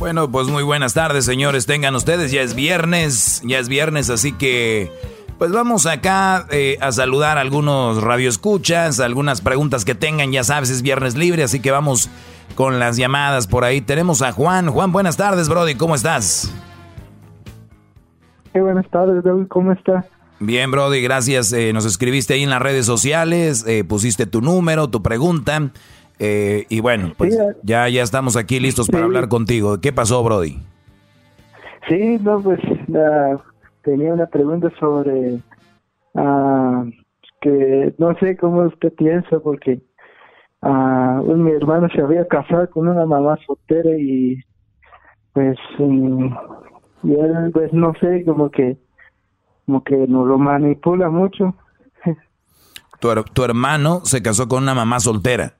Bueno, pues muy buenas tardes, señores. Tengan ustedes, ya es viernes, ya es viernes, así que pues vamos acá eh, a saludar a algunos radioescuchas, algunas preguntas que tengan, ya sabes, es viernes libre, así que vamos con las llamadas por ahí. Tenemos a Juan. Juan, buenas tardes, Brody, ¿cómo estás? Hey, buenas tardes, David, ¿cómo está? Bien, Brody, gracias. Eh, nos escribiste ahí en las redes sociales, eh, pusiste tu número, tu pregunta. eh, y bueno, pues Sí, ya, ya estamos aquí listos para hablar contigo. ¿Qué pasó, Brody? Sí, no, pues tenía una pregunta sobre ah, que no sé cómo usted piensa porque ah, mi hermano se había casado con una mamá soltera y pues mm, y él pues no sé como que como que nos lo manipula mucho. Tu, tu hermano se casó con una mamá soltera.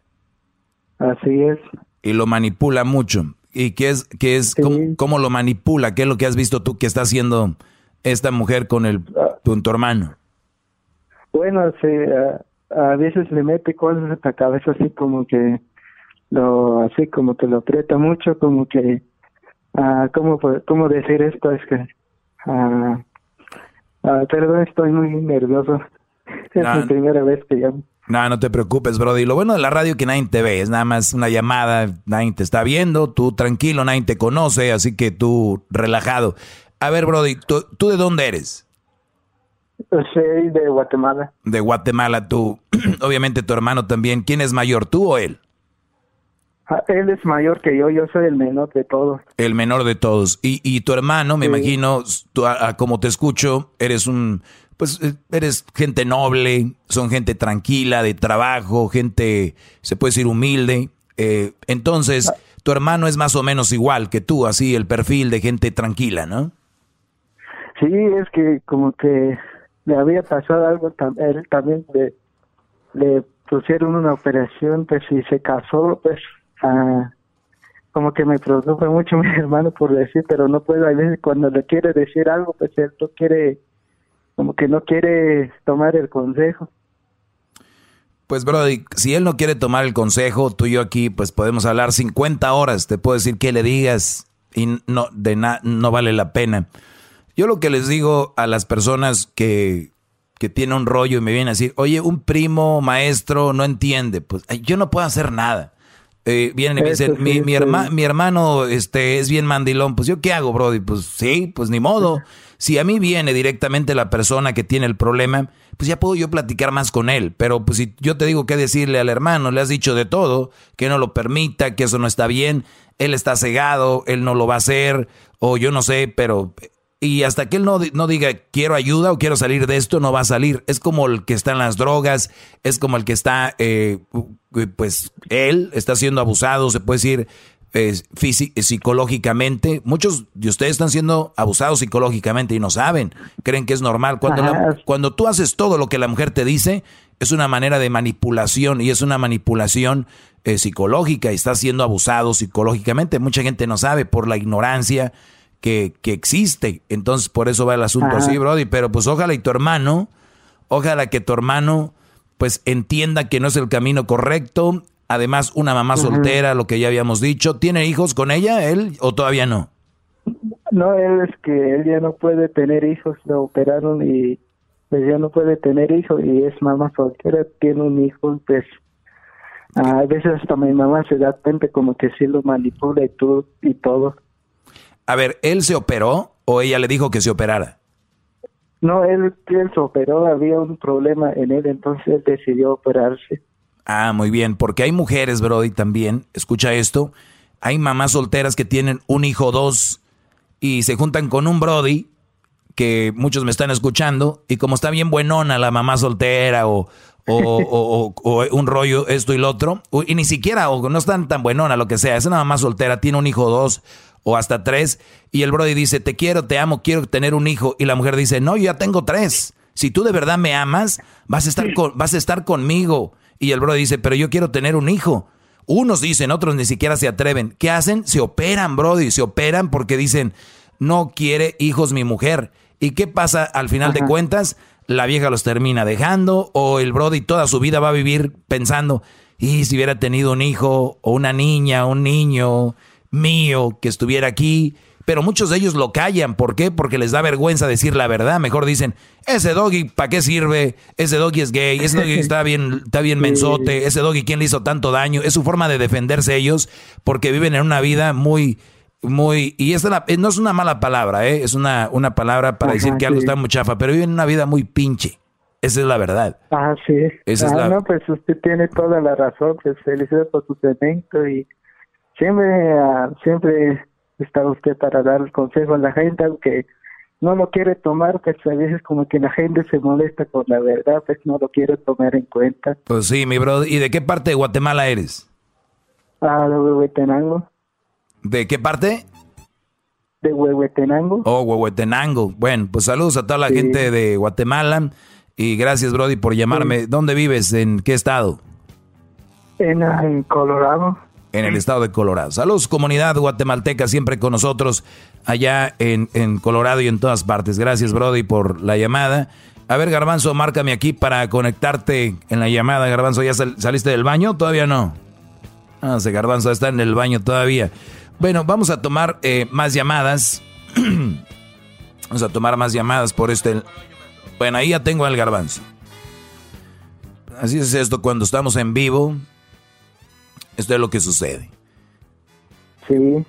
Así es. Y lo manipula mucho. Y qué es qué es cómo, lo manipula qué es lo que has visto tú que está haciendo esta mujer con el con tu hermano bueno se a, veces le mete cosas en la cabeza así como que lo así como que lo aprieta mucho como que ah cómo cómo decir esto es que ah, ah perdón estoy muy nervioso. Es la primera vez que llamo. No, no te preocupes, Brody. Lo bueno de la radio es que nadie te ve, es nada más una llamada, nadie te está viendo, tú tranquilo, nadie te conoce, así que tú relajado. A ver, Brody, ¿tú, de dónde eres? Soy de Guatemala. De Guatemala, tú. Obviamente tu hermano también. ¿Quién es mayor, tú o él? Ah, él es mayor que yo, yo soy el menor de todos. El menor de todos. Y, y tu hermano, me imagino, tú, como te escucho, eres un pues eh, eres gente noble, son gente tranquila, de trabajo, gente, se puede decir, humilde. Eh, entonces, tu hermano es más o menos igual que tú, así, el perfil de gente tranquila, ¿no? Sí, es que como que le había pasado algo, él también le, pusieron una operación, pues si se casó, pues como que me preocupa mucho mi hermano por decir, pero no puedo, a veces cuando le quiere decir algo, pues él no quiere como que no quiere tomar el consejo. Pues, Brody, si él no quiere tomar el consejo, tú y yo aquí, pues podemos hablar 50 horas. Te puedo decir que le digas y no, de no vale la pena. Yo lo que les digo a las personas que, que tienen un rollo y me vienen a decir, oye, un primo maestro no entiende, pues yo no puedo hacer nada. Eh, vienen y me dicen, mi, mi, mi, hermano este, es bien mandilón, pues yo qué hago, Brody, pues sí, pues ni modo. Si a mí viene directamente la persona que tiene el problema, pues ya puedo yo platicar más con él. Pero pues si yo te digo qué decirle al hermano, le has dicho de todo, que no lo permita, que eso no está bien, él está cegado, él no lo va a hacer, o yo no sé, pero... Y hasta que él no, no diga quiero ayuda o quiero salir de esto, no va a salir. Es como el que está en las drogas, es como el que está, eh, pues él está siendo abusado, se puede decir, eh, psicológicamente. Muchos de ustedes están siendo abusados psicológicamente y no saben, creen que es normal. Cuando, cuando tú haces todo lo que la mujer te dice, es una manera de manipulación y es una manipulación eh, psicológica y estás siendo abusado psicológicamente. Mucha gente no sabe por la ignorancia que, que existe. Entonces, por eso va el asunto así, Brody. Pero pues ojalá y tu hermano, ojalá que tu hermano pues entienda que no es el camino correcto Además, una mamá soltera, lo que ya habíamos dicho. ¿Tiene hijos con ella, él, o todavía no? No, él es que él ya no puede tener hijos, lo operaron y pues ya no puede tener hijos y es mamá soltera, tiene un hijo, pues a veces hasta mi mamá se da cuenta como que sí lo manipula y todo. Y todo. A ver, ¿él se operó o ella le dijo que se operara? No, él, él se operó, había un problema en él, entonces él decidió operarse. Ah, muy bien, porque hay mujeres, Brody, también, escucha esto, hay mamás solteras que tienen un hijo o dos y se juntan con un Brody, que muchos me están escuchando, y como está bien buenona la mamá soltera o, o, o, un rollo, esto y lo otro, y ni siquiera, o no están tan buenona, lo que sea, es una mamá soltera, tiene un hijo o dos o hasta tres, y el Brody dice, te quiero, te amo, quiero tener un hijo, y la mujer dice, no, yo ya tengo tres. Si tú de verdad me amas, vas a estar, con, vas a estar conmigo. Y el bro dice, pero yo quiero tener un hijo. Unos dicen, otros ni siquiera se atreven. ¿Qué hacen? Se operan, Brody. Se operan porque dicen, no quiere hijos mi mujer. ¿Y qué pasa al final de cuentas? La vieja los termina dejando o el Brody toda su vida va a vivir pensando, y si hubiera tenido un hijo o una niña, un niño mío que estuviera aquí, pero muchos de ellos lo callan. ¿Por qué? Porque les da vergüenza decir la verdad. Mejor dicen, ese doggy, ¿para qué sirve? Ese doggy es gay, ese doggy está bien, está bien mensote, ese doggy, ¿quién le hizo tanto daño? Es su forma de defenderse ellos porque viven en una vida muy, muy, y esta no es una mala palabra, ¿eh? es una, una palabra para decir que algo está muy chafa, pero viven una vida muy pinche. Esa es la verdad. Ah, sí. Esa es ah, la... No, pues usted tiene toda la razón. Pues felicidades por su segmento y siempre, uh, siempre está usted para dar el consejo a la gente, aunque no lo quiere tomar, pues a veces como que la gente se molesta con la verdad, pues no lo quiere tomar en cuenta. Pues sí, mi bro. ¿Y de qué parte de Guatemala eres? Ah, de Huehuetenango. ¿De qué parte? De Huehuetenango. Oh, Huehuetenango. Bueno, pues saludos a toda la gente de Guatemala y gracias, Brody, por llamarme. ¿Dónde vives? ¿En qué estado? En, en Colorado. En el estado de Colorado. Saludos, comunidad guatemalteca, siempre con nosotros allá en, en Colorado y en todas partes. Gracias, Brody, por la llamada. A ver, Garbanzo, márcame aquí para conectarte en la llamada. Garbanzo, ¿ya saliste del baño? Todavía no. Ah, ese Garbanzo está en el baño todavía. Bueno, vamos a tomar eh, más llamadas. vamos a tomar más llamadas por este. Bueno, ahí ya tengo al Garbanzo. Así es esto cuando estamos en vivo. Esto es lo que sucede. Sí.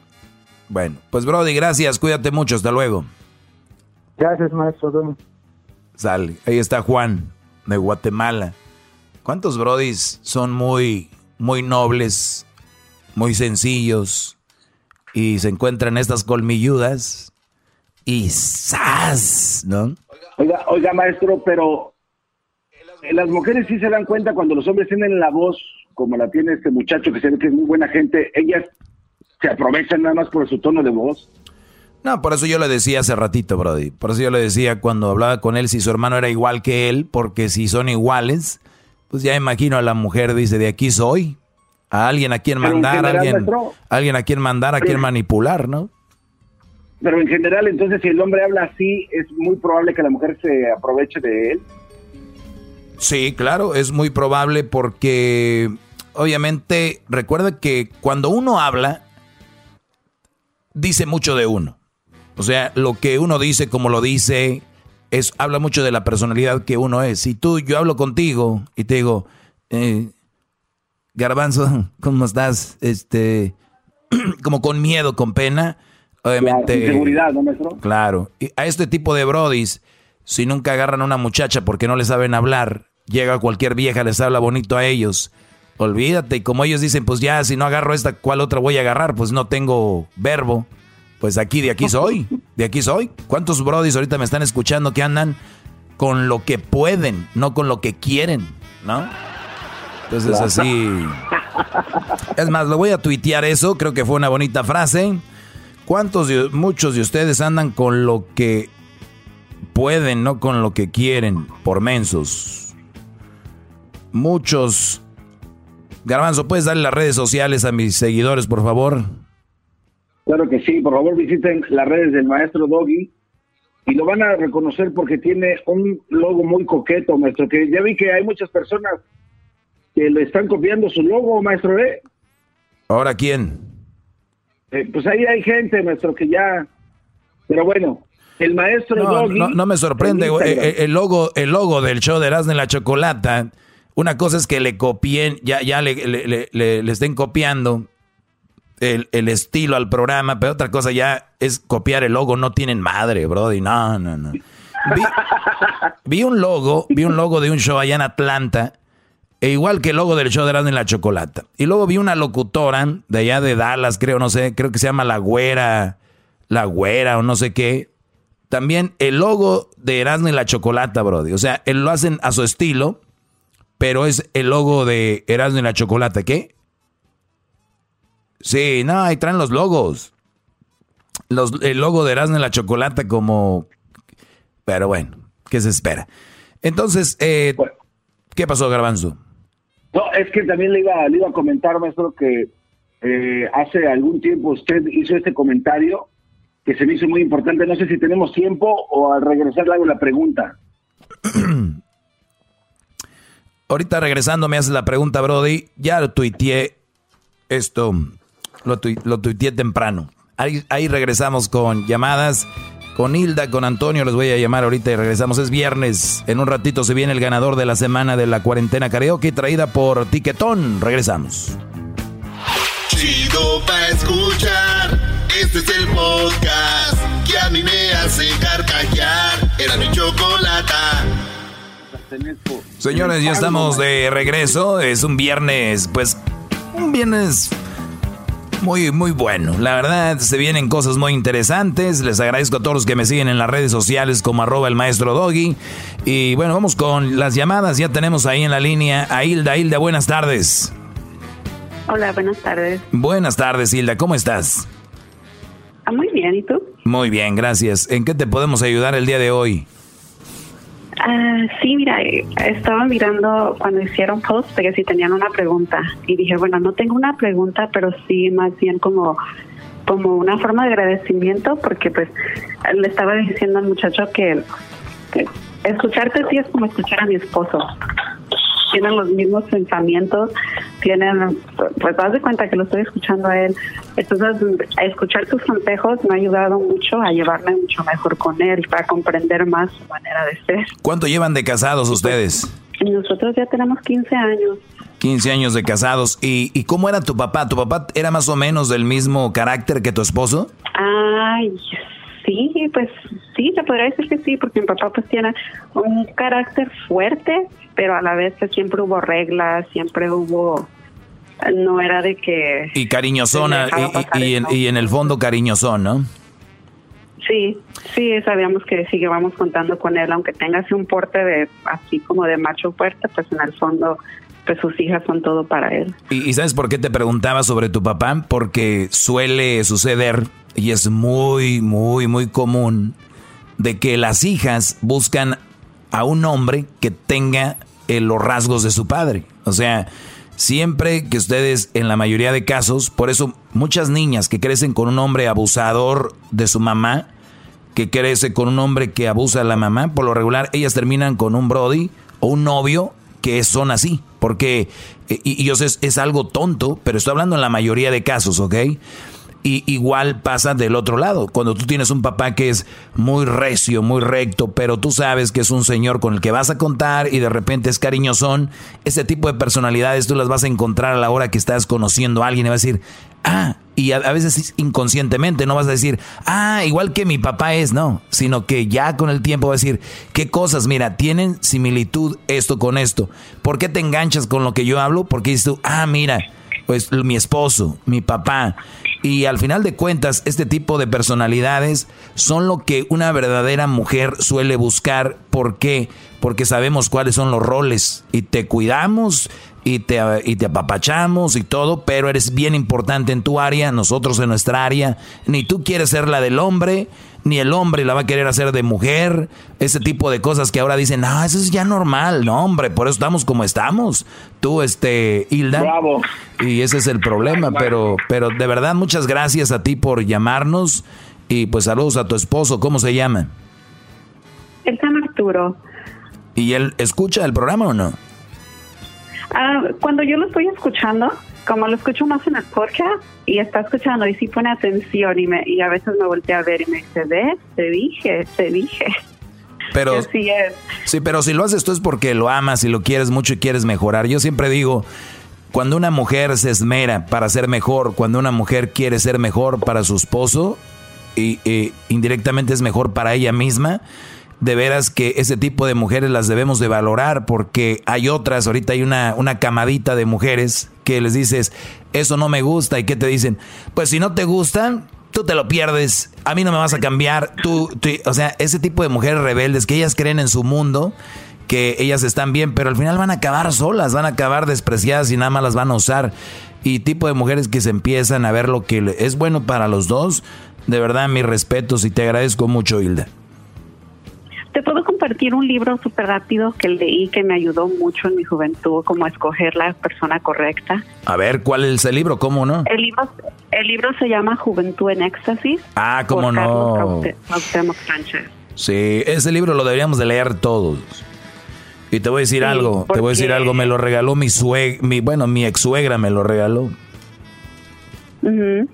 Bueno, pues Brody, gracias, cuídate mucho, hasta luego. Gracias, maestro. Sale, ahí está Juan, de Guatemala. ¿Cuántos Brodis son muy, muy nobles, muy sencillos y se encuentran estas colmilludas y ¡zas! ¿No? Oiga, oiga, maestro, pero las mujeres sí se dan cuenta cuando los hombres tienen la voz como la tiene este muchacho que se ve que es muy buena gente, ellas se aprovechan nada más por su tono de voz. No, por eso yo le decía hace ratito, Brody. Por eso yo le decía cuando hablaba con él si su hermano era igual que él, porque si son iguales, pues ya imagino a la mujer dice, de aquí soy. A alguien a quien mandar, a alguien, alguien a quien mandar, a quien manipular, ¿no? Pero en general, entonces, si el hombre habla así, es muy probable que la mujer se aproveche de él. Sí, claro, es muy probable porque obviamente recuerda que cuando uno habla, dice mucho de uno. O sea, lo que uno dice, como lo dice, es, habla mucho de la personalidad que uno es. Si tú, yo hablo contigo y te digo, eh, Garbanzo, ¿cómo estás? Este, como con miedo, con pena, obviamente. Seguridad, ¿no, maestro? Claro. Y a este tipo de brodis, si nunca agarran a una muchacha porque no le saben hablar, llega cualquier vieja, les habla bonito a ellos. Olvídate, y como ellos dicen, pues ya, si no agarro esta, ¿cuál otra voy a agarrar? Pues no tengo verbo. Pues aquí, de aquí soy, de aquí soy. ¿Cuántos brodis ahorita me están escuchando que andan con lo que pueden, no con lo que quieren, ¿no? Entonces así... Es más, lo voy a tuitear eso, creo que fue una bonita frase. ¿Cuántos, muchos de ustedes andan con lo que pueden, no con lo que quieren, por mensos? Muchos. Garbanzo, ¿puedes darle las redes sociales a mis seguidores, por favor? Claro que sí, por favor visiten las redes del maestro Doggy y lo van a reconocer porque tiene un logo muy coqueto, maestro, que ya vi que hay muchas personas que le están copiando su logo, maestro, ¿eh? ¿Ahora quién? Eh, pues ahí hay gente, maestro, que ya... Pero bueno, el maestro Doggy... No, me sorprende, el, el, logo, el logo del show de Erasmo en la Chocolata una cosa es que le copien, ya, ya le, le, estén copiando el, estilo al programa, pero otra cosa ya es copiar el logo. No tienen madre, Brody. No, no, no. Vi, un logo, vi un logo de un show allá en Atlanta, e igual que el logo del show de Erasmo en la Chocolata. Y luego vi una locutora de allá de Dallas, creo, no sé, creo que se llama La Güera, La Güera o no sé qué. También el logo de Erasmo y la Chocolata, Brody. O sea, él lo hacen a su estilo pero es el logo de Erasmo y la Chocolata, ¿qué? Sí, no, ahí traen los logos. Los, el logo de Erasmo y la Chocolata como... Pero bueno, ¿qué se espera? Entonces, eh, ¿qué pasó, Garbanzo? No, es que también le iba, le iba a comentar, maestro, que eh, hace algún tiempo usted hizo este comentario que se me hizo muy importante. No sé si tenemos tiempo o al regresar le hago la pregunta. Ahorita regresando me haces la pregunta, Brody. Ya lo tuiteé esto, lo, tuiteé temprano. Ahí, ahí regresamos con llamadas. Con Hilda, con Antonio, los voy a llamar ahorita y regresamos. Es viernes. En un ratito se viene el ganador de la semana de la cuarentena karaoke traída por Tiquetón. Regresamos. Chido escuchar. Este es el podcast que a mí me hace. Era mi. Señores, ya estamos de regreso. Es un viernes, pues, un viernes Muy, muy bueno. La verdad, se vienen cosas muy interesantes. Les agradezco a todos los que me siguen en las redes sociales como arroba el maestro Doggy. Y bueno, vamos con las llamadas. Ya tenemos ahí en la línea a Hilda. Hilda, buenas tardes. Hola, buenas tardes. Buenas tardes, Hilda. ¿Cómo estás? Ah, muy bien, ¿y tú? Muy bien, gracias. ¿En qué te podemos ayudar el día de hoy? Ah, sí, mira, eh, estaba mirando cuando hicieron post que si tenían una pregunta. Y dije, bueno, no tengo una pregunta, pero sí más bien como como una forma de agradecimiento porque pues le estaba diciendo al muchacho que, que escucharte sí es como escuchar a mi esposo tienen los mismos pensamientos, tienen, pues das de cuenta que lo estoy escuchando a él. Entonces, escuchar tus consejos me ha ayudado mucho a llevarme mucho mejor con él, para comprender más su manera de ser. ¿Cuánto llevan de casados ustedes? Nosotros ya tenemos 15 años. 15 años de casados. ¿Y, ¿Y cómo era tu papá? ¿Tu papá era más o menos del mismo carácter que tu esposo? Ay, sí, pues sí, se podría decir que sí, porque mi papá pues tiene un carácter fuerte, pero a la vez pues, siempre hubo reglas, siempre hubo no era de que y cariñosona y, y, en, y, en, el fondo cariñosón, ¿no? Sí, sí, sabíamos que seguíamos contando con él, aunque tenga así un porte de así como de macho fuerte, pues en el fondo pues sus hijas son todo para él. ¿Y, y sabes por qué te preguntaba sobre tu papá? Porque suele suceder y es muy, muy, muy común de que las hijas buscan a un hombre que tenga eh, los rasgos de su padre. O sea, siempre que ustedes, en la mayoría de casos, por eso muchas niñas que crecen con un hombre abusador de su mamá, que crece con un hombre que abusa de la mamá, por lo regular ellas terminan con un Brody o un novio que son así. Porque, eh, y, yo sé, es, es algo tonto, pero estoy hablando en la mayoría de casos, ¿ok? Y igual pasa del otro lado. Cuando tú tienes un papá que es muy recio, muy recto, pero tú sabes que es un señor con el que vas a contar y de repente es cariñosón, ese tipo de personalidades tú las vas a encontrar a la hora que estás conociendo a alguien y vas a decir, ah, y a, veces inconscientemente no vas a decir, ah, igual que mi papá es, no, sino que ya con el tiempo vas a decir, qué cosas, mira, tienen similitud esto con esto. ¿Por qué te enganchas con lo que yo hablo? Porque dices tú, ah, mira, pues mi esposo, mi papá. Y al final de cuentas, este tipo de personalidades son lo que una verdadera mujer suele buscar. ¿Por qué? Porque sabemos cuáles son los roles y te cuidamos y te, y te apapachamos y todo, pero eres bien importante en tu área, nosotros en nuestra área. Ni tú quieres ser la del hombre, ni el hombre la va a querer hacer de mujer. Ese tipo de cosas que ahora dicen, ah, eso es ya normal. No, hombre, por eso estamos como estamos. Tú, este, Hilda. Bravo. Y ese es el problema, pero, pero de verdad, muchas gracias a ti por llamarnos. Y pues saludos a tu esposo, ¿cómo se llama? Él se llama Arturo. ¿Y él escucha el programa o no? Ah, cuando yo lo estoy escuchando, como lo escucho más en el podcast y está escuchando y sí pone atención y, me, y a veces me voltea a ver y me dice, ve, te dije, te dije. Pero, Así es. Sí, pero si lo haces tú es porque lo amas y lo quieres mucho y quieres mejorar. Yo siempre digo, cuando una mujer se esmera para ser mejor, cuando una mujer quiere ser mejor para su esposo y, y indirectamente es mejor para ella misma, de veras que ese tipo de mujeres las debemos de valorar porque hay otras, ahorita hay una, una camadita de mujeres que les dices, eso no me gusta y que te dicen, pues si no te gustan, tú te lo pierdes, a mí no me vas a cambiar, tú, tú, o sea, ese tipo de mujeres rebeldes que ellas creen en su mundo, que ellas están bien, pero al final van a acabar solas, van a acabar despreciadas y nada más las van a usar. Y tipo de mujeres que se empiezan a ver lo que es bueno para los dos, de verdad mis respetos y te agradezco mucho, Hilda. Te puedo compartir un libro súper rápido que leí que me ayudó mucho en mi juventud, como a escoger la persona correcta. A ver, ¿cuál es el libro? ¿Cómo no? El libro, el libro se llama Juventud en Éxtasis. Ah, cómo por no. Carlos Sánchez. Sí, ese libro lo deberíamos de leer todos. Y te voy a decir Sí, algo, te voy a decir algo, me lo regaló mi suegra, mi, bueno, mi ex suegra me lo regaló. Ujú.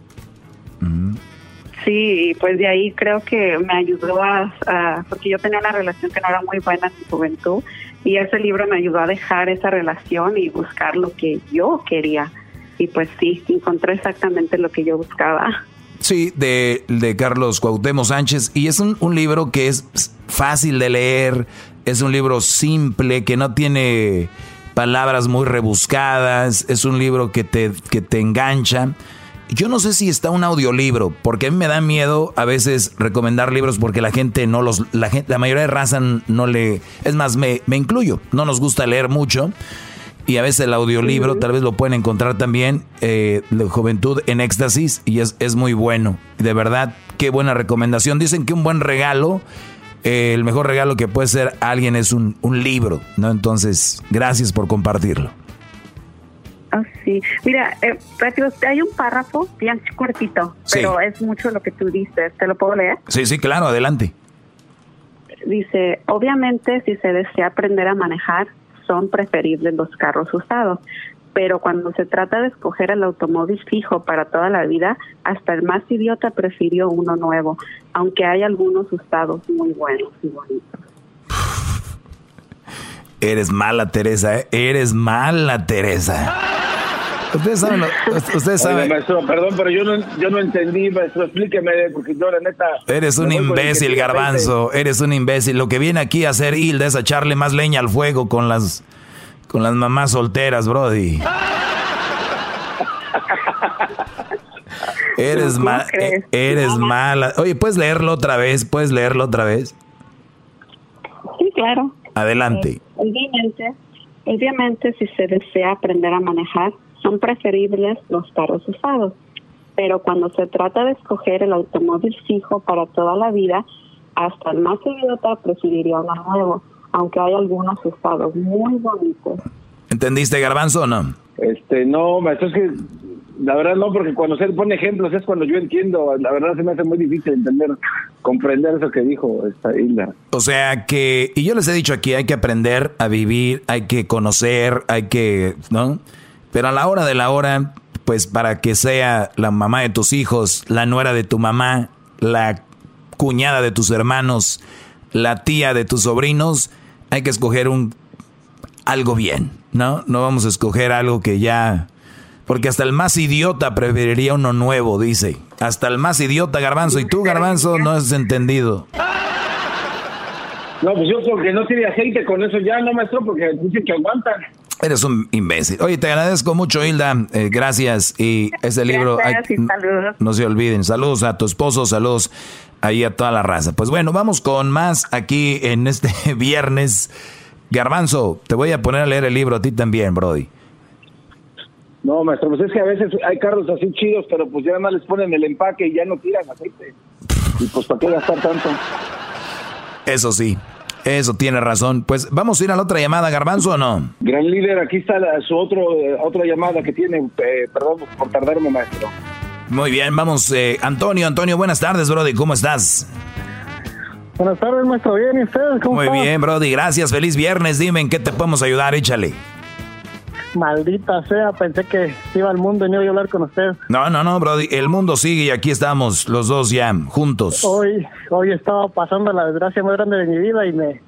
Sí, pues de ahí creo que me ayudó a, a- porque yo tenía una relación que no era muy buena en mi juventud y ese libro me ayudó a dejar esa relación y buscar lo que yo quería. Y pues sí, encontré exactamente lo que yo buscaba. Sí, de, de Carlos Cuauhtémoc Sánchez. Y es un, un libro que es fácil de leer, es un libro simple, que no tiene palabras muy rebuscadas, es un libro que te, que te engancha. Yo no sé si está un audiolibro, porque a mí me da miedo a veces recomendar libros porque la gente no los, la gente, la mayoría de raza no le, es más, me, me incluyo, no nos gusta leer mucho y a veces el audiolibro tal vez lo pueden encontrar también, eh, Juventud en Éxtasis, y es, es muy bueno. De verdad, qué buena recomendación. Dicen que un buen regalo, eh, el mejor regalo que puede ser alguien es un, un libro, ¿no? Entonces, gracias por compartirlo. Oh, sí, mira, eh, hay un párrafo bien cortito, pero es mucho lo que tú dices. ¿Te lo puedo leer? Sí, sí, claro, adelante. Dice, obviamente si se desea aprender a manejar, son preferibles los carros usados, pero cuando se trata de escoger el automóvil fijo para toda la vida, hasta el más idiota prefirió uno nuevo, aunque hay algunos usados muy buenos y bonitos. Eres mala, Teresa, ¿eh? eres mala, Teresa. Ustedes saben, ustedes saben. maestro, perdón, pero yo no, yo no entendí, maestro, explíqueme, porque yo la neta. Eres un imbécil, garbanzo, eres un imbécil. Lo que viene aquí a hacer Hilda es echarle más leña al fuego con las, con las mamás solteras, Brody. eres mal, e, eres mala. Oye, ¿puedes leerlo otra vez? ¿Puedes leerlo otra vez? Sí, claro. Adelante. Eh, obviamente, obviamente, si se desea aprender a manejar, son preferibles los carros usados. Pero cuando se trata de escoger el automóvil fijo para toda la vida, hasta el más idiota preferiría uno nuevo, aunque hay algunos usados muy bonitos. ¿Entendiste, Garbanzo, o no? Este, no, maestro, es que la verdad no, porque cuando se pone ejemplos es cuando yo entiendo. La verdad se me hace muy difícil entender, comprender eso que dijo esta isla. O sea que, y yo les he dicho aquí, hay que aprender a vivir, hay que conocer, hay que, ¿no? Pero a la hora de la hora, pues para que sea la mamá de tus hijos, la nuera de tu mamá, la cuñada de tus hermanos, la tía de tus sobrinos, hay que escoger un algo bien, ¿no? No vamos a escoger algo que ya porque hasta el más idiota preferiría uno nuevo, dice. Hasta el más idiota, Garbanzo. Y tú, Garbanzo, no has entendido. No, pues yo creo que no tiene aceite con eso ya, no, maestro, porque dicen que aguantan. Eres un imbécil. Oye, te agradezco mucho, Hilda. Eh, gracias. Y ese libro, no se olviden. Saludos a tu esposo, saludos ahí a toda la raza. Pues bueno, vamos con más aquí en este viernes. Garbanzo, te voy a poner a leer el libro a ti también, Brody. No, maestro, pues es que a veces hay carros así chidos, pero pues ya más les ponen el empaque y ya no tiran aceite. Y pues, ¿para qué gastar tanto? Eso sí, eso tiene razón. Pues vamos a ir a la otra llamada, Garbanzo, ¿o no? Gran líder, aquí está su otro, eh, otra llamada que tiene. Eh, perdón por tardarme, maestro. Muy bien, vamos. Eh, Antonio, Antonio, buenas tardes, Brody. ¿Cómo estás? Buenas tardes, maestro. Bien, ¿y ustedes? ¿Cómo Muy bien, Brody. Gracias. Feliz viernes. Dime en qué te podemos ayudar. Échale. Maldita sea, pensé que iba al mundo y no iba a hablar con usted. No, no, no, Brody. El mundo sigue y aquí estamos los dos ya, juntos. Hoy, hoy estaba pasando la desgracia más grande de mi vida y me,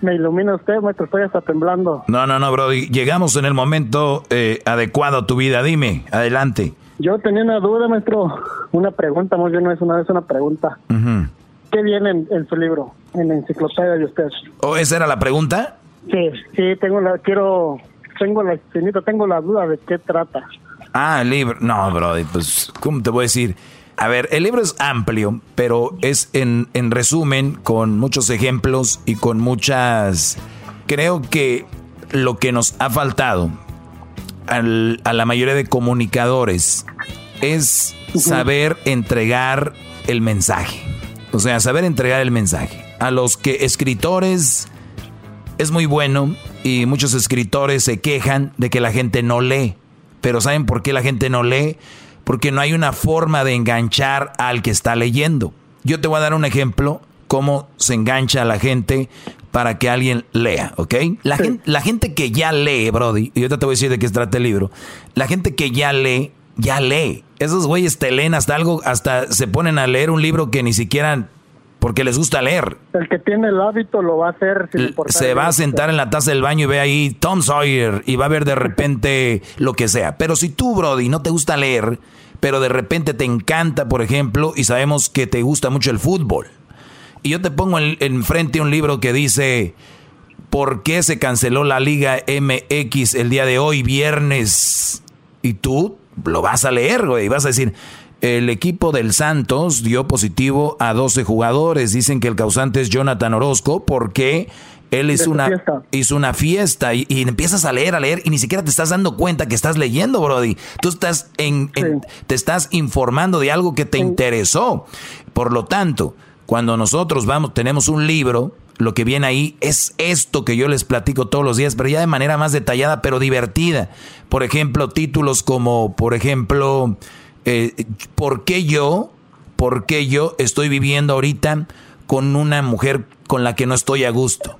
me ilumina usted, maestro. Estoy hasta temblando. No, no, no, Brody. Llegamos en el momento eh, adecuado a tu vida. Dime, adelante. Yo tenía una duda, maestro. Una pregunta, más bien no es una vez una pregunta. ¿Qué viene en, su libro, en la enciclopedia de usted? ¿O esa era la pregunta? Sí, sí, tengo la, quiero tengo la tengo la duda de qué trata. Ah, el libro. No, Brody, pues, ¿cómo te voy a decir? A ver, el libro es amplio, pero es en, en resumen, con muchos ejemplos y con muchas... Creo que lo que nos ha faltado al, a la mayoría de comunicadores es saber entregar el mensaje. O sea, saber entregar el mensaje. A los que escritores es muy bueno y muchos escritores se quejan de que la gente no lee. Pero ¿saben por qué la gente no lee? Porque no hay una forma de enganchar al que está leyendo. Yo te voy a dar un ejemplo cómo se engancha a la gente para que alguien lea, ¿ok? La, gente, la gente que ya lee, Brody, y ahorita te voy a decir de qué se trata el libro, la gente que ya lee, ya lee. Esos güeyes te leen hasta algo, hasta se ponen a leer un libro que ni siquiera porque les gusta leer. El que tiene el hábito lo va a hacer sin Se va a sentar en la taza del baño y ve ahí Tom Sawyer y va a ver de repente lo que sea. Pero si tú, Brody, no te gusta leer, pero de repente te encanta, por ejemplo, y sabemos que te gusta mucho el fútbol. Y yo te pongo enfrente un libro que dice, ¿por qué se canceló la Liga MX el día de hoy, viernes? Y tú lo vas a leer, güey, y vas a decir, el equipo del Santos dio positivo a 12 jugadores. Dicen que el causante es Jonathan Orozco porque él hizo una, hizo una fiesta y, empiezas a leer, a leer y ni siquiera te estás dando cuenta que estás leyendo, Brody. Tú estás en, te estás informando de algo que te interesó. Por lo tanto, cuando nosotros vamos, tenemos un libro, lo que viene ahí es esto que yo les platico todos los días, pero ya de manera más detallada, pero divertida. Por ejemplo, títulos como, por ejemplo, eh, ¿por qué yo, por qué yo estoy viviendo ahorita con una mujer con la que no estoy a gusto?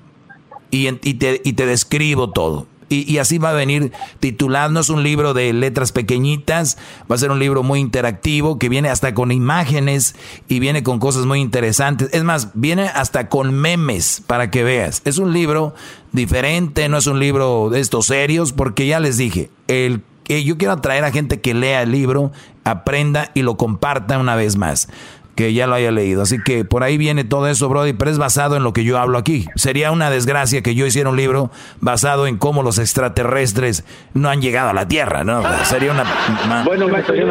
Y, te, y te describo todo. Y, así va a venir titulado. No es un libro de letras pequeñitas, va a ser un libro muy interactivo que viene hasta con imágenes y viene con cosas muy interesantes. Es más, viene hasta con memes para que veas. Es un libro diferente, no es un libro de estos serios, porque ya les dije, el yo quiero atraer a gente que lea el libro, aprenda y lo comparta una vez más que ya lo haya leído. Así que por ahí viene todo eso, Brody, pero es basado en lo que yo hablo aquí. Sería una desgracia que yo hiciera un libro basado en cómo los extraterrestres no han llegado a la Tierra, ¿no? Sería una... Bueno, maestro, yo,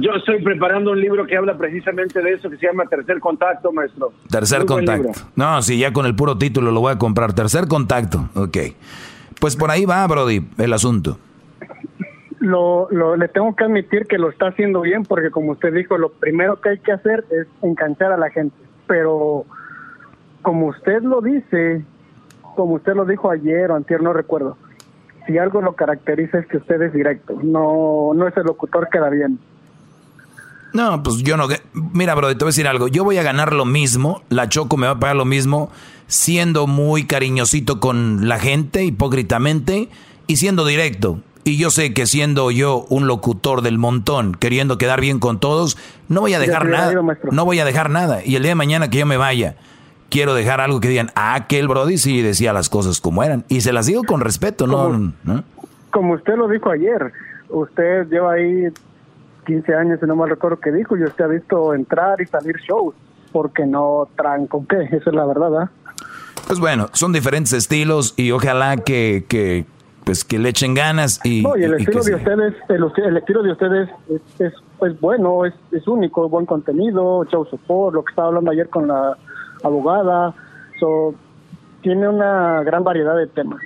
yo, estoy preparando un libro que habla precisamente de eso, que se llama Tercer Contacto, maestro. Tercer Contacto. No, sí, ya con el puro título lo voy a comprar. Tercer Contacto, ok. Pues por ahí va, Brody, el asunto lo, lo, le tengo que admitir que lo está haciendo bien porque como usted dijo, lo primero que hay que hacer es enganchar a la gente. Pero como usted lo dice, como usted lo dijo ayer o antier, no recuerdo, si algo lo caracteriza es que usted es directo, no, no es el locutor que da bien. No, pues yo no. Mira, bro, te voy a decir algo. Yo voy a ganar lo mismo. La Choco me va a pagar lo mismo. Siendo muy cariñosito con la gente, hipócritamente, y siendo directo. Y yo sé que siendo yo un locutor del montón, queriendo quedar bien con todos, no voy a dejar nada. no voy a dejar nada. Y el día de mañana que yo me vaya, quiero dejar algo que digan, ah, aquel Brody sí decía las cosas como eran. Y se las digo con respeto, ¿no? Como usted lo dijo ayer, usted lleva ahí 15 años, si no mal recuerdo que dijo, y usted ha visto entrar y salir shows, porque no traen con qué, esa es la verdad, ¿ah? Pues bueno, son diferentes estilos y ojalá que, que pues que le echen ganas y... No, y el estilo de ustedes, el, estilo de ustedes es, es, bueno, es, es único, buen contenido, show support, lo que estaba hablando ayer con la abogada, so, tiene una gran variedad de temas.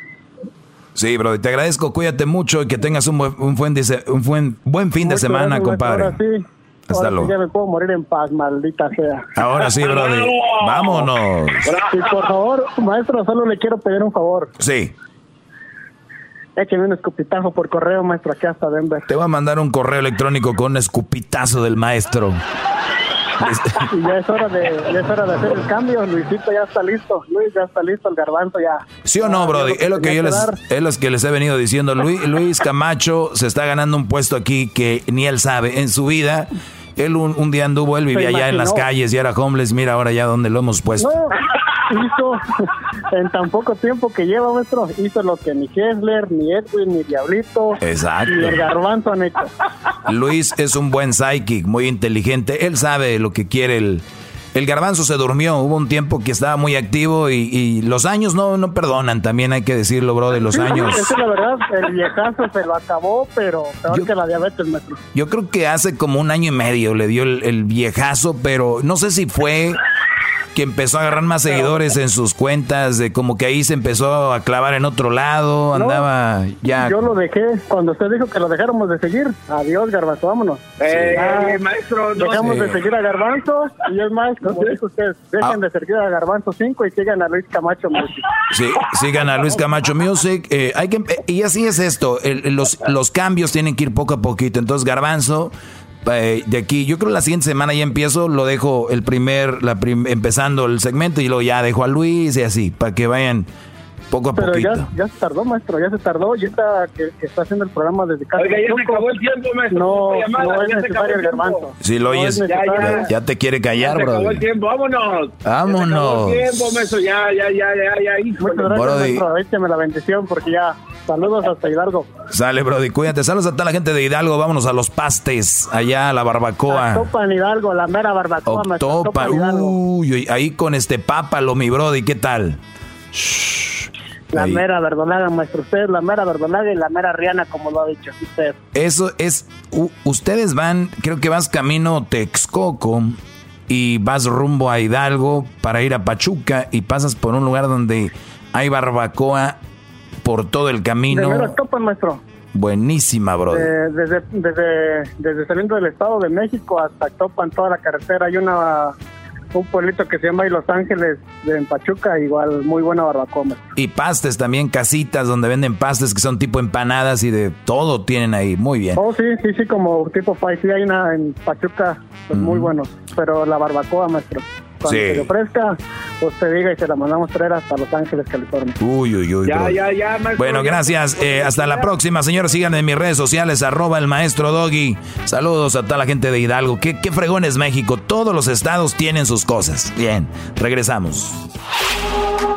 Sí, bro, te agradezco, cuídate mucho y que tengas un buen, un buen, un buen, buen fin de semana, compadre. Ahora sí. Hasta luego. ya me puedo morir en paz, maldita sea. Ahora sí, brother. Vámonos. Y por favor, maestro, solo le quiero pedir un favor. Sí. Écheme un escupitazo por correo, maestro, aquí hasta Denver. Te voy a mandar un correo electrónico con un escupitazo del maestro. ya es, hora de, ya es hora de hacer el cambio. Luisito ya está listo. Luis ya está listo. El garbanzo ya. ¿Sí o no, Brody? Es lo que yo les, es lo que les he venido diciendo. Luis, Luis Camacho se está ganando un puesto aquí que ni él sabe. En su vida, él un, día anduvo, él vivía allá en las calles y era homeless. Mira ahora ya donde lo hemos puesto hizo en tan poco tiempo que lleva nuestro, hizo lo que ni Kessler, ni Edwin, ni Diablito, Exacto. ni el Garbanzo han hecho. Luis es un buen psychic, muy inteligente, él sabe lo que quiere el... El garbanzo se durmió, hubo un tiempo que estaba muy activo y, los años no, no perdonan, también hay que decirlo, bro, de los años. Es la verdad, el viejazo se lo acabó, pero peor que la diabetes, maestro. Yo creo que hace como un año y medio le dio el, el viejazo, pero no sé si fue que empezó a agarrar más seguidores en sus cuentas, de como que ahí se empezó a clavar en otro lado, andaba ya. Yo lo dejé, cuando usted dijo que lo dejáramos de seguir, adiós Garbanzo, vámonos. Eh, maestro, dejamos de seguir a Garbanzo y es más, como dijo usted, dejen de seguir a Garbanzo 5 y sigan a Luis Camacho Music. Sí, sigan a Luis Camacho Music. Eh, hay que, y así es esto, los, los cambios tienen que ir poco a poquito, entonces Garbanzo eh, de aquí, yo creo la siguiente semana ya empiezo, lo dejo el primer, la empezando el segmento y luego ya dejo a Luis y así, para que vayan poco a Pero Ya, ya se tardó, maestro, ya se tardó. Y está que, está haciendo el programa desde casa. Oiga, ya se acabó el tiempo, maestro. No, no es necesario el garbanzo. Si lo oyes, ya, te quiere callar, bro. Se acabó el tiempo, vámonos. Vámonos. Ya se acabó el tiempo, maestro, ya, ya, ya, ya, ya. Muchas gracias, maestro. Écheme la bendición porque ya. Saludos hasta Hidalgo. Sale, Brody, cuídate. Saludos a toda la gente de Hidalgo. Vámonos a los pastes, allá a la barbacoa. Topa Hidalgo, la mera barbacoa. Topa, uy, ahí con este pápalo, mi Brody, ¿qué tal? La mera verdolaga, maestro. Usted es la mera verdolaga y la mera riana, como lo ha dicho usted. Eso es, ustedes van, creo que vas camino Texcoco y vas rumbo a Hidalgo para ir a Pachuca y pasas por un lugar donde hay barbacoa por todo el camino. De Topan, maestro. Buenísima, bro. desde, desde, desde saliendo del Estado de México hasta Topan, toda la carretera, hay una un pueblito que se llama Los Ángeles de Pachuca, igual muy buena barbacoa. Y pastes también, casitas donde venden pastes que son tipo empanadas y de todo tienen ahí, muy bien. Oh, sí, sí, sí, como tipo pie, sí hay una en Pachuca, pues muy buenos, pero la barbacoa, maestro. Cuando se le ofrezca, usted diga y se la mandamos traer hasta Los Ángeles, California. Uy, uy, uy. Ya, ya, ya, Bueno, gracias. Eh, hasta la próxima, señores. Síganme en mis redes sociales, arroba el maestro Doggy. Saludos a toda la gente de Hidalgo. ¿Qué, qué fregón es México? Todos los estados tienen sus cosas. Bien, regresamos.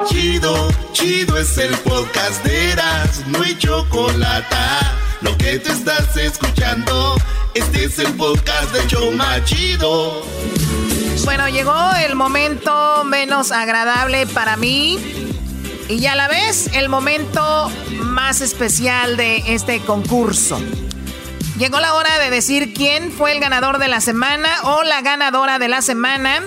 Chido, chido es el podcast de Eras, no hay chocolate. Lo que te estás escuchando, este es el podcast de Choma Chido. Bueno, llegó el momento menos agradable para mí y a la vez el momento más especial de este concurso. Llegó la hora de decir quién fue el ganador de la semana o la ganadora de la semana.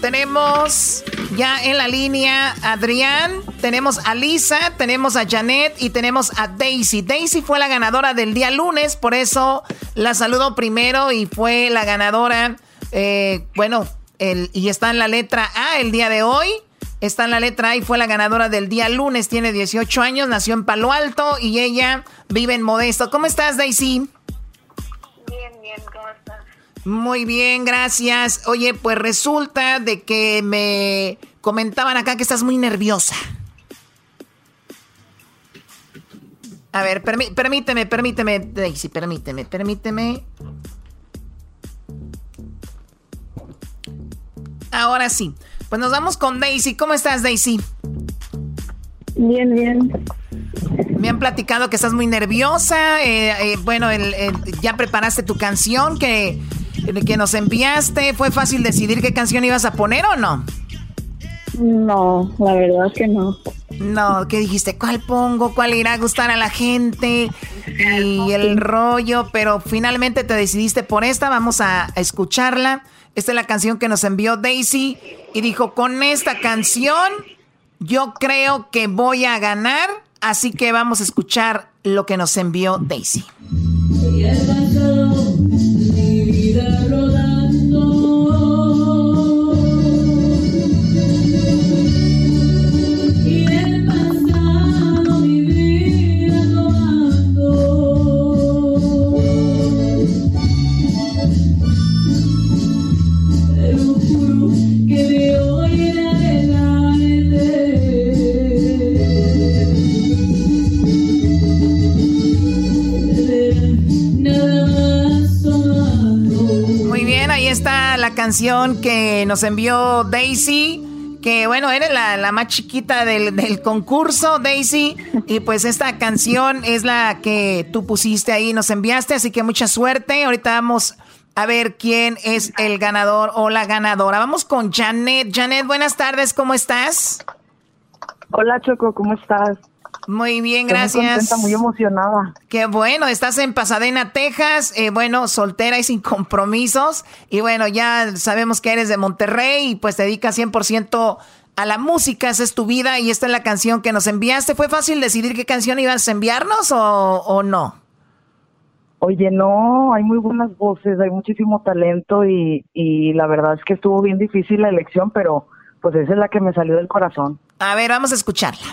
Tenemos ya en la línea a Adrián, tenemos a Lisa, tenemos a Janet y tenemos a Daisy. Daisy fue la ganadora del día lunes, por eso la saludo primero y fue la ganadora, eh, bueno, y está en la letra A el día de hoy. Está en la letra A y fue la ganadora del día lunes. Tiene 18 años, nació en Palo Alto y ella vive en Modesto. ¿Cómo estás, Daisy? Bien, bien, ¿cómo estás? Muy bien, gracias. Oye, pues resulta de que me comentaban acá que estás muy nerviosa. A ver, permíteme, permíteme, Daisy, permíteme, permíteme. Ahora sí. Pues nos vamos con Daisy. ¿Cómo estás, Daisy? Bien, bien. Me han platicado que estás muy nerviosa. Eh, eh, bueno, ya preparaste tu canción que, que nos enviaste. ¿Fue fácil decidir qué canción ibas a poner o no? No, la verdad que no. No, ¿qué dijiste? ¿Cuál pongo? ¿Cuál irá a gustar a la gente? Y el rollo, pero finalmente te decidiste por esta. Vamos a escucharla. Esta es la canción que nos envió Daisy y dijo, con esta canción yo creo que voy a ganar, así que vamos a escuchar lo que nos envió Daisy. Canción que nos envió Daisy. Que bueno, eres la, más chiquita del, concurso, Daisy. Y pues esta canción es la que tú pusiste ahí, nos enviaste. Así que mucha suerte. Ahorita vamos a ver quién es el ganador o la ganadora. Vamos con Janet. Janet, buenas tardes, ¿cómo estás? Hola Choco, ¿cómo estás? Muy bien, gracias. Muy contenta, muy emocionada. Qué bueno, estás en Pasadena, Texas, eh, bueno, soltera y sin compromisos. Y bueno, ya sabemos que eres de Monterrey y pues te dedicas 100% a la música, esa es tu vida y esta es la canción que nos enviaste. ¿Fue fácil decidir qué canción ibas a enviarnos o, no? Oye, no, hay muy buenas voces, hay muchísimo talento y, y la verdad es que estuvo bien difícil la elección, pero pues esa es la que me salió del corazón. A ver, vamos a escucharla.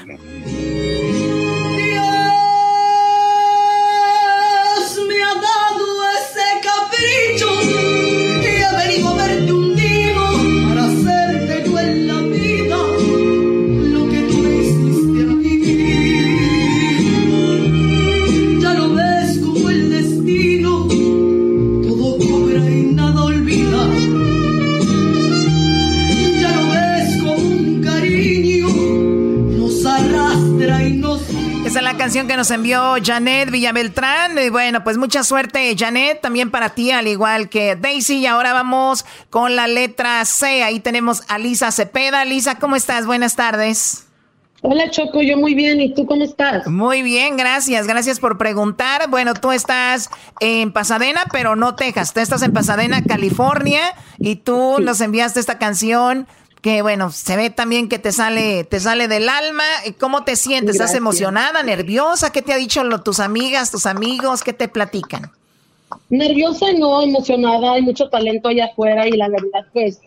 Canción que nos envió Janet Villabeltrán. Y bueno, pues mucha suerte, Janet, también para ti, al igual que Daisy. Y ahora vamos con la letra C. Ahí tenemos a Lisa Cepeda. Lisa, ¿cómo estás? Buenas tardes. Hola Choco, yo muy bien, ¿y tú cómo estás? Muy bien, gracias, gracias por preguntar. Bueno, tú estás en Pasadena, pero no Texas, tú estás en Pasadena, California, y tú nos enviaste esta canción que bueno, se ve también que te sale, te sale del alma. ¿Cómo te sientes? ¿Estás emocionada, nerviosa? ¿Qué te ha dicho tus amigas, tus amigos? ¿Qué te platican? Nerviosa no, emocionada, hay mucho talento allá afuera y la verdad pues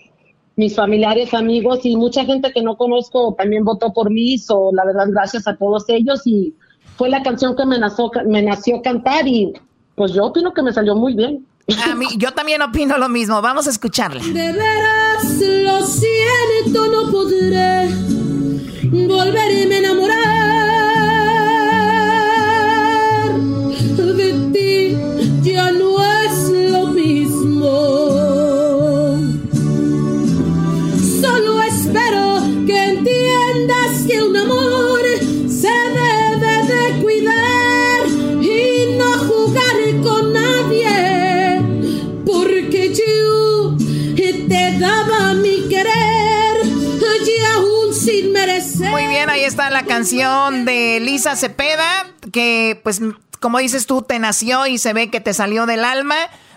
mis familiares, amigos y mucha gente que no conozco también votó por mí, so, la verdad gracias a todos ellos y fue la canción que me nació, me nació cantar y pues yo opino que me salió muy bien. A mí, yo también opino lo mismo. Vamos a escucharla. De veras lo siento, no podré volverme Muy bien, ahí está la canción de Lisa Cepeda, que pues como dices tú, te nació y se ve que te salió del alma.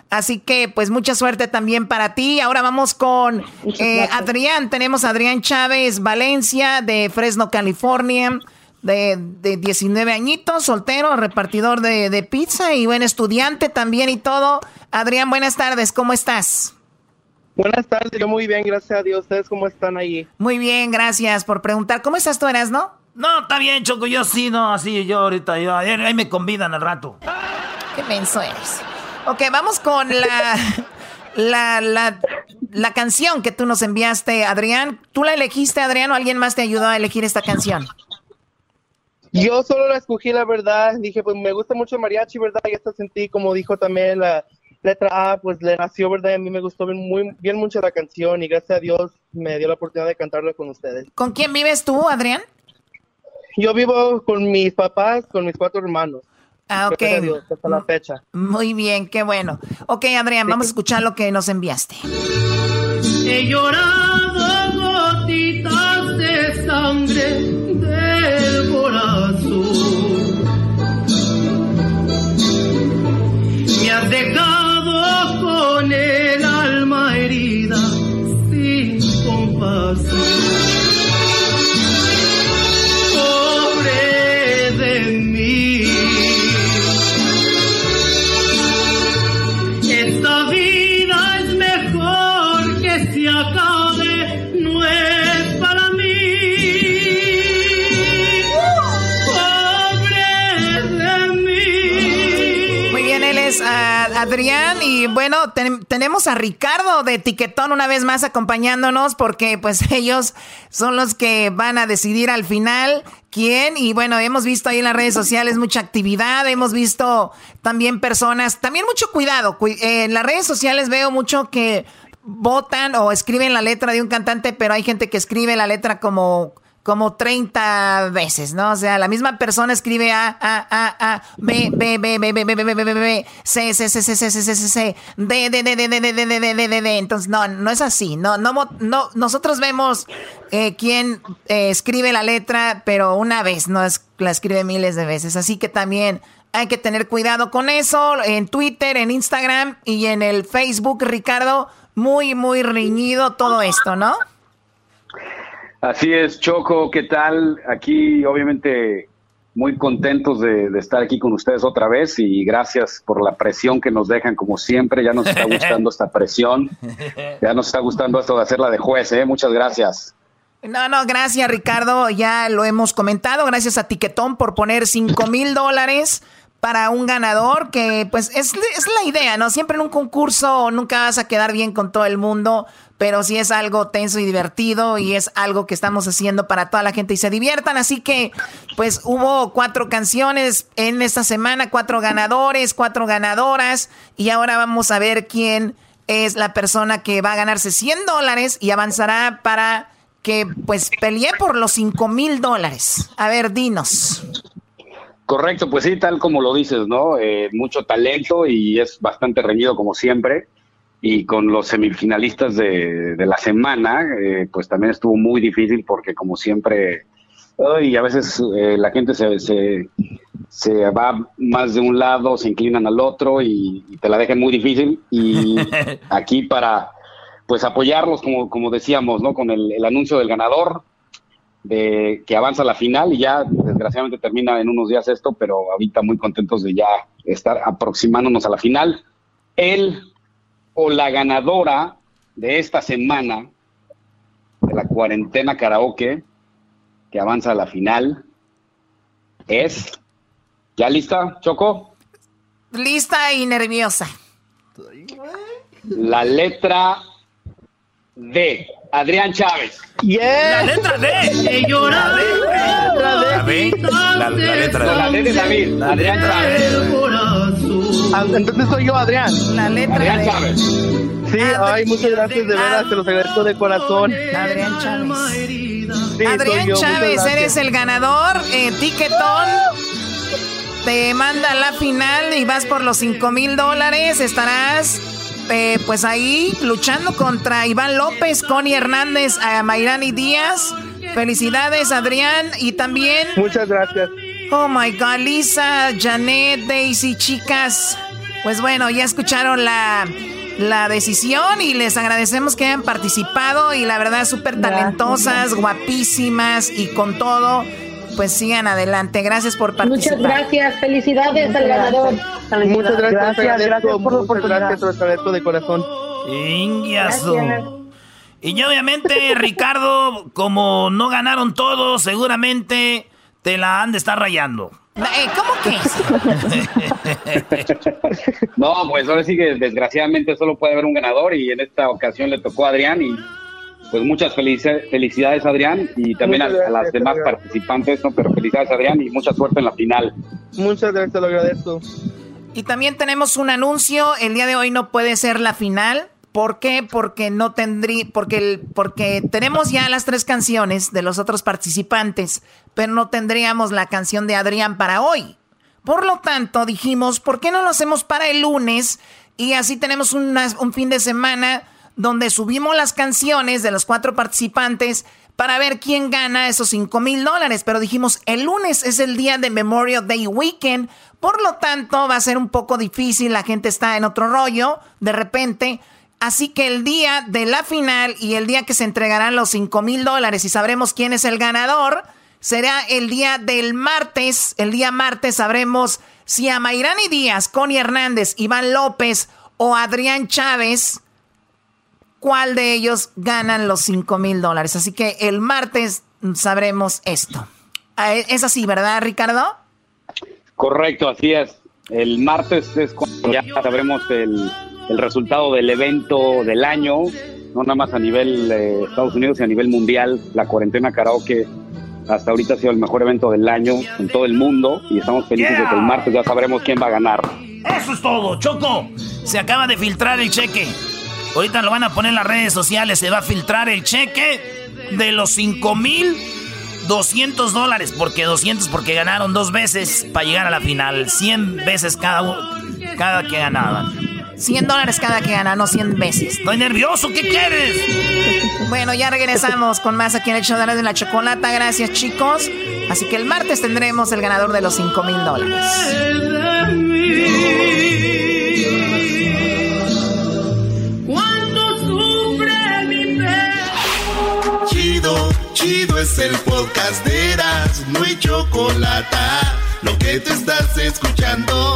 Así que, pues, mucha suerte también para ti. Ahora vamos con eh, Adrián. Tenemos a Adrián Chávez Valencia de Fresno, California, de, de 19 añitos, soltero, repartidor de, de pizza y buen estudiante también y todo. Adrián, buenas tardes, ¿cómo estás? Buenas tardes, yo muy bien, gracias a Dios. ¿Ustedes cómo están ahí? Muy bien, gracias por preguntar. ¿Cómo estás tú, eras, no? No, está bien, Choco, yo sí, no, así yo ahorita, yo, ahí me convidan al rato. Qué menso eres. Ok, vamos con la, la, la, la canción que tú nos enviaste, Adrián. ¿Tú la elegiste, Adrián, o alguien más te ayudó a elegir esta canción? Yo solo la escogí, la verdad. Dije, pues me gusta mucho el mariachi, ¿verdad? Y esta sentí, como dijo también la letra A, pues le nació, ¿verdad? Y a mí me gustó bien, muy, bien mucho la canción y gracias a Dios me dio la oportunidad de cantarla con ustedes. ¿Con quién vives tú, Adrián? Yo vivo con mis papás, con mis cuatro hermanos. Ah, ok. Gracias a Dios, hasta la fecha. Muy bien, qué bueno. Ok, Adrián, vamos a escuchar lo que nos enviaste. He llorado gotitas de sangre del corazón. Me has dejado con el alma herida sin compasión. Es ah, Adrián y bueno, ten- tenemos a Ricardo de Tiquetón una vez más acompañándonos porque pues ellos son los que van a decidir al final quién. Y bueno, hemos visto ahí en las redes sociales mucha actividad, hemos visto también personas, también mucho cuidado, cu- eh, en las redes sociales veo mucho que votan o escriben la letra de un cantante, pero hay gente que escribe la letra como como 30 veces, ¿no? O sea, la misma persona escribe A, A, A, A, B, B, B, B, B, B, B, B, B, B, B, C, C, C, C, C, C, C, C, C, D, D, D, D, D, D, D, D, D, D, D, D. Entonces, no, no es así. No, no, no, nosotros vemos eh, quién eh, escribe la letra, pero una vez, no es, la escribe miles de veces. Así que también hay que tener cuidado con eso. En Twitter, en Instagram y en el Facebook, Ricardo, muy, muy riñido todo esto, ¿no? Así es, Choco, ¿qué tal? Aquí obviamente muy contentos de, de estar aquí con ustedes otra vez y gracias por la presión que nos dejan como siempre. Ya nos está gustando esta presión, ya nos está gustando esto de hacerla de juez, ¿eh? Muchas gracias. No, no, gracias Ricardo, ya lo hemos comentado, gracias a Tiquetón por poner 5 mil dólares para un ganador, que pues es, es la idea, ¿no? Siempre en un concurso nunca vas a quedar bien con todo el mundo, pero sí es algo tenso y divertido y es algo que estamos haciendo para toda la gente y se diviertan, así que pues hubo cuatro canciones en esta semana, cuatro ganadores, cuatro ganadoras y ahora vamos a ver quién es la persona que va a ganarse 100 dólares y avanzará para que pues pelee por los 5 mil dólares. A ver, dinos. Correcto, pues sí, tal como lo dices, ¿no? Eh, mucho talento y es bastante reñido como siempre. Y con los semifinalistas de, de la semana, eh, pues también estuvo muy difícil porque como siempre y a veces eh, la gente se, se, se, va más de un lado, se inclinan al otro y, te la dejan muy difícil. Y aquí para pues apoyarlos, como, como decíamos, ¿no? Con el, anuncio del ganador, de que avanza a la final y ya desgraciadamente termina en unos días esto, pero ahorita muy contentos de ya estar aproximándonos a la final. Él o la ganadora de esta semana de la cuarentena karaoke que avanza a la final es. ¿Ya lista, Choco? Lista y nerviosa. La letra D. Adrián Chávez. La letra D. La letra D. La, letra D. La D de David. Adrián Chávez. Ah, entonces soy yo, Adrián. La letra Adrián Chávez. Sí, ay, muchas gracias, de verdad, te los agradezco de corazón. Adrián Chávez. Adrián Chávez, eres el ganador. Eh, Tiquetón te manda a la final y vas por los 5 mil dólares. Estarás eh, pues ahí luchando contra Iván López, Connie Hernández, a Mayrani Díaz. Felicidades, Adrián. Y también. Muchas gracias. Oh my God, Lisa, Janet, Daisy, chicas. Pues bueno, ya escucharon la la decisión y les agradecemos que hayan participado y la verdad súper talentosas, guapísimas y con todo, pues sigan adelante. Gracias por participar. Muchas gracias, felicidades al ganador. Muchas gracias, gracias, por la oportunidad. Gracias, de corazón. Y obviamente, Ricardo, como no ganaron todos, seguramente te la han de estar rayando. Eh, ¿Cómo que? no, pues ahora sí que desgraciadamente solo puede haber un ganador y en esta ocasión le tocó a Adrián y pues muchas felicidades Adrián y también a, las demás participantes, ¿no? Pero felicidades Adrián y mucha suerte en la final. Muchas gracias, te lo agradezco. Y también tenemos un anuncio, el día de hoy no puede ser la final, ¿Por qué? Porque no tendrí, porque, porque tenemos ya las tres canciones de los otros participantes, pero no tendríamos la canción de Adrián para hoy. Por lo tanto, dijimos, ¿por qué no lo hacemos para el lunes? Y así tenemos un fin de semana donde subimos las canciones de los cuatro participantes para ver quién gana esos 5 mil dólares. Pero dijimos, el lunes es el día de Memorial Day Weekend, por lo tanto va a ser un poco difícil, la gente está en otro rollo, de repente. Así que el día de la final y el día que se entregarán los 5 mil dólares y sabremos quién es el ganador, será el día del martes. El día martes sabremos si a Mayrani Díaz, Connie Hernández, Iván López o Adrián Chávez, cuál de ellos ganan los 5 mil dólares. Así que el martes sabremos esto. Ah, es así, ¿verdad, Ricardo? Correcto, así es. El martes es cuando ya sabremos el el resultado del evento del año, no nada más a nivel de Estados Unidos, sino a nivel mundial. La cuarentena karaoke hasta ahorita ha sido el mejor evento del año en todo el mundo y estamos felices de que el martes ya sabremos quién va a ganar. Eso es todo, Choco. Se acaba de filtrar el cheque. Ahorita lo van a poner en las redes sociales. Se va a filtrar el cheque de los 5 mil 200 dólares. Porque 200 porque ganaron dos veces para llegar a la final. 100 veces cada, cada que ganaban. 100 dólares cada que gana, no 100 veces. Estoy nervioso, ¿qué quieres? Bueno, ya regresamos con más aquí en el show de la chocolata. Gracias, chicos. Así que el martes tendremos el ganador de los 5 mil dólares. Chido, chido es el podcast de Eras, no hay chocolate lo que te estás escuchando,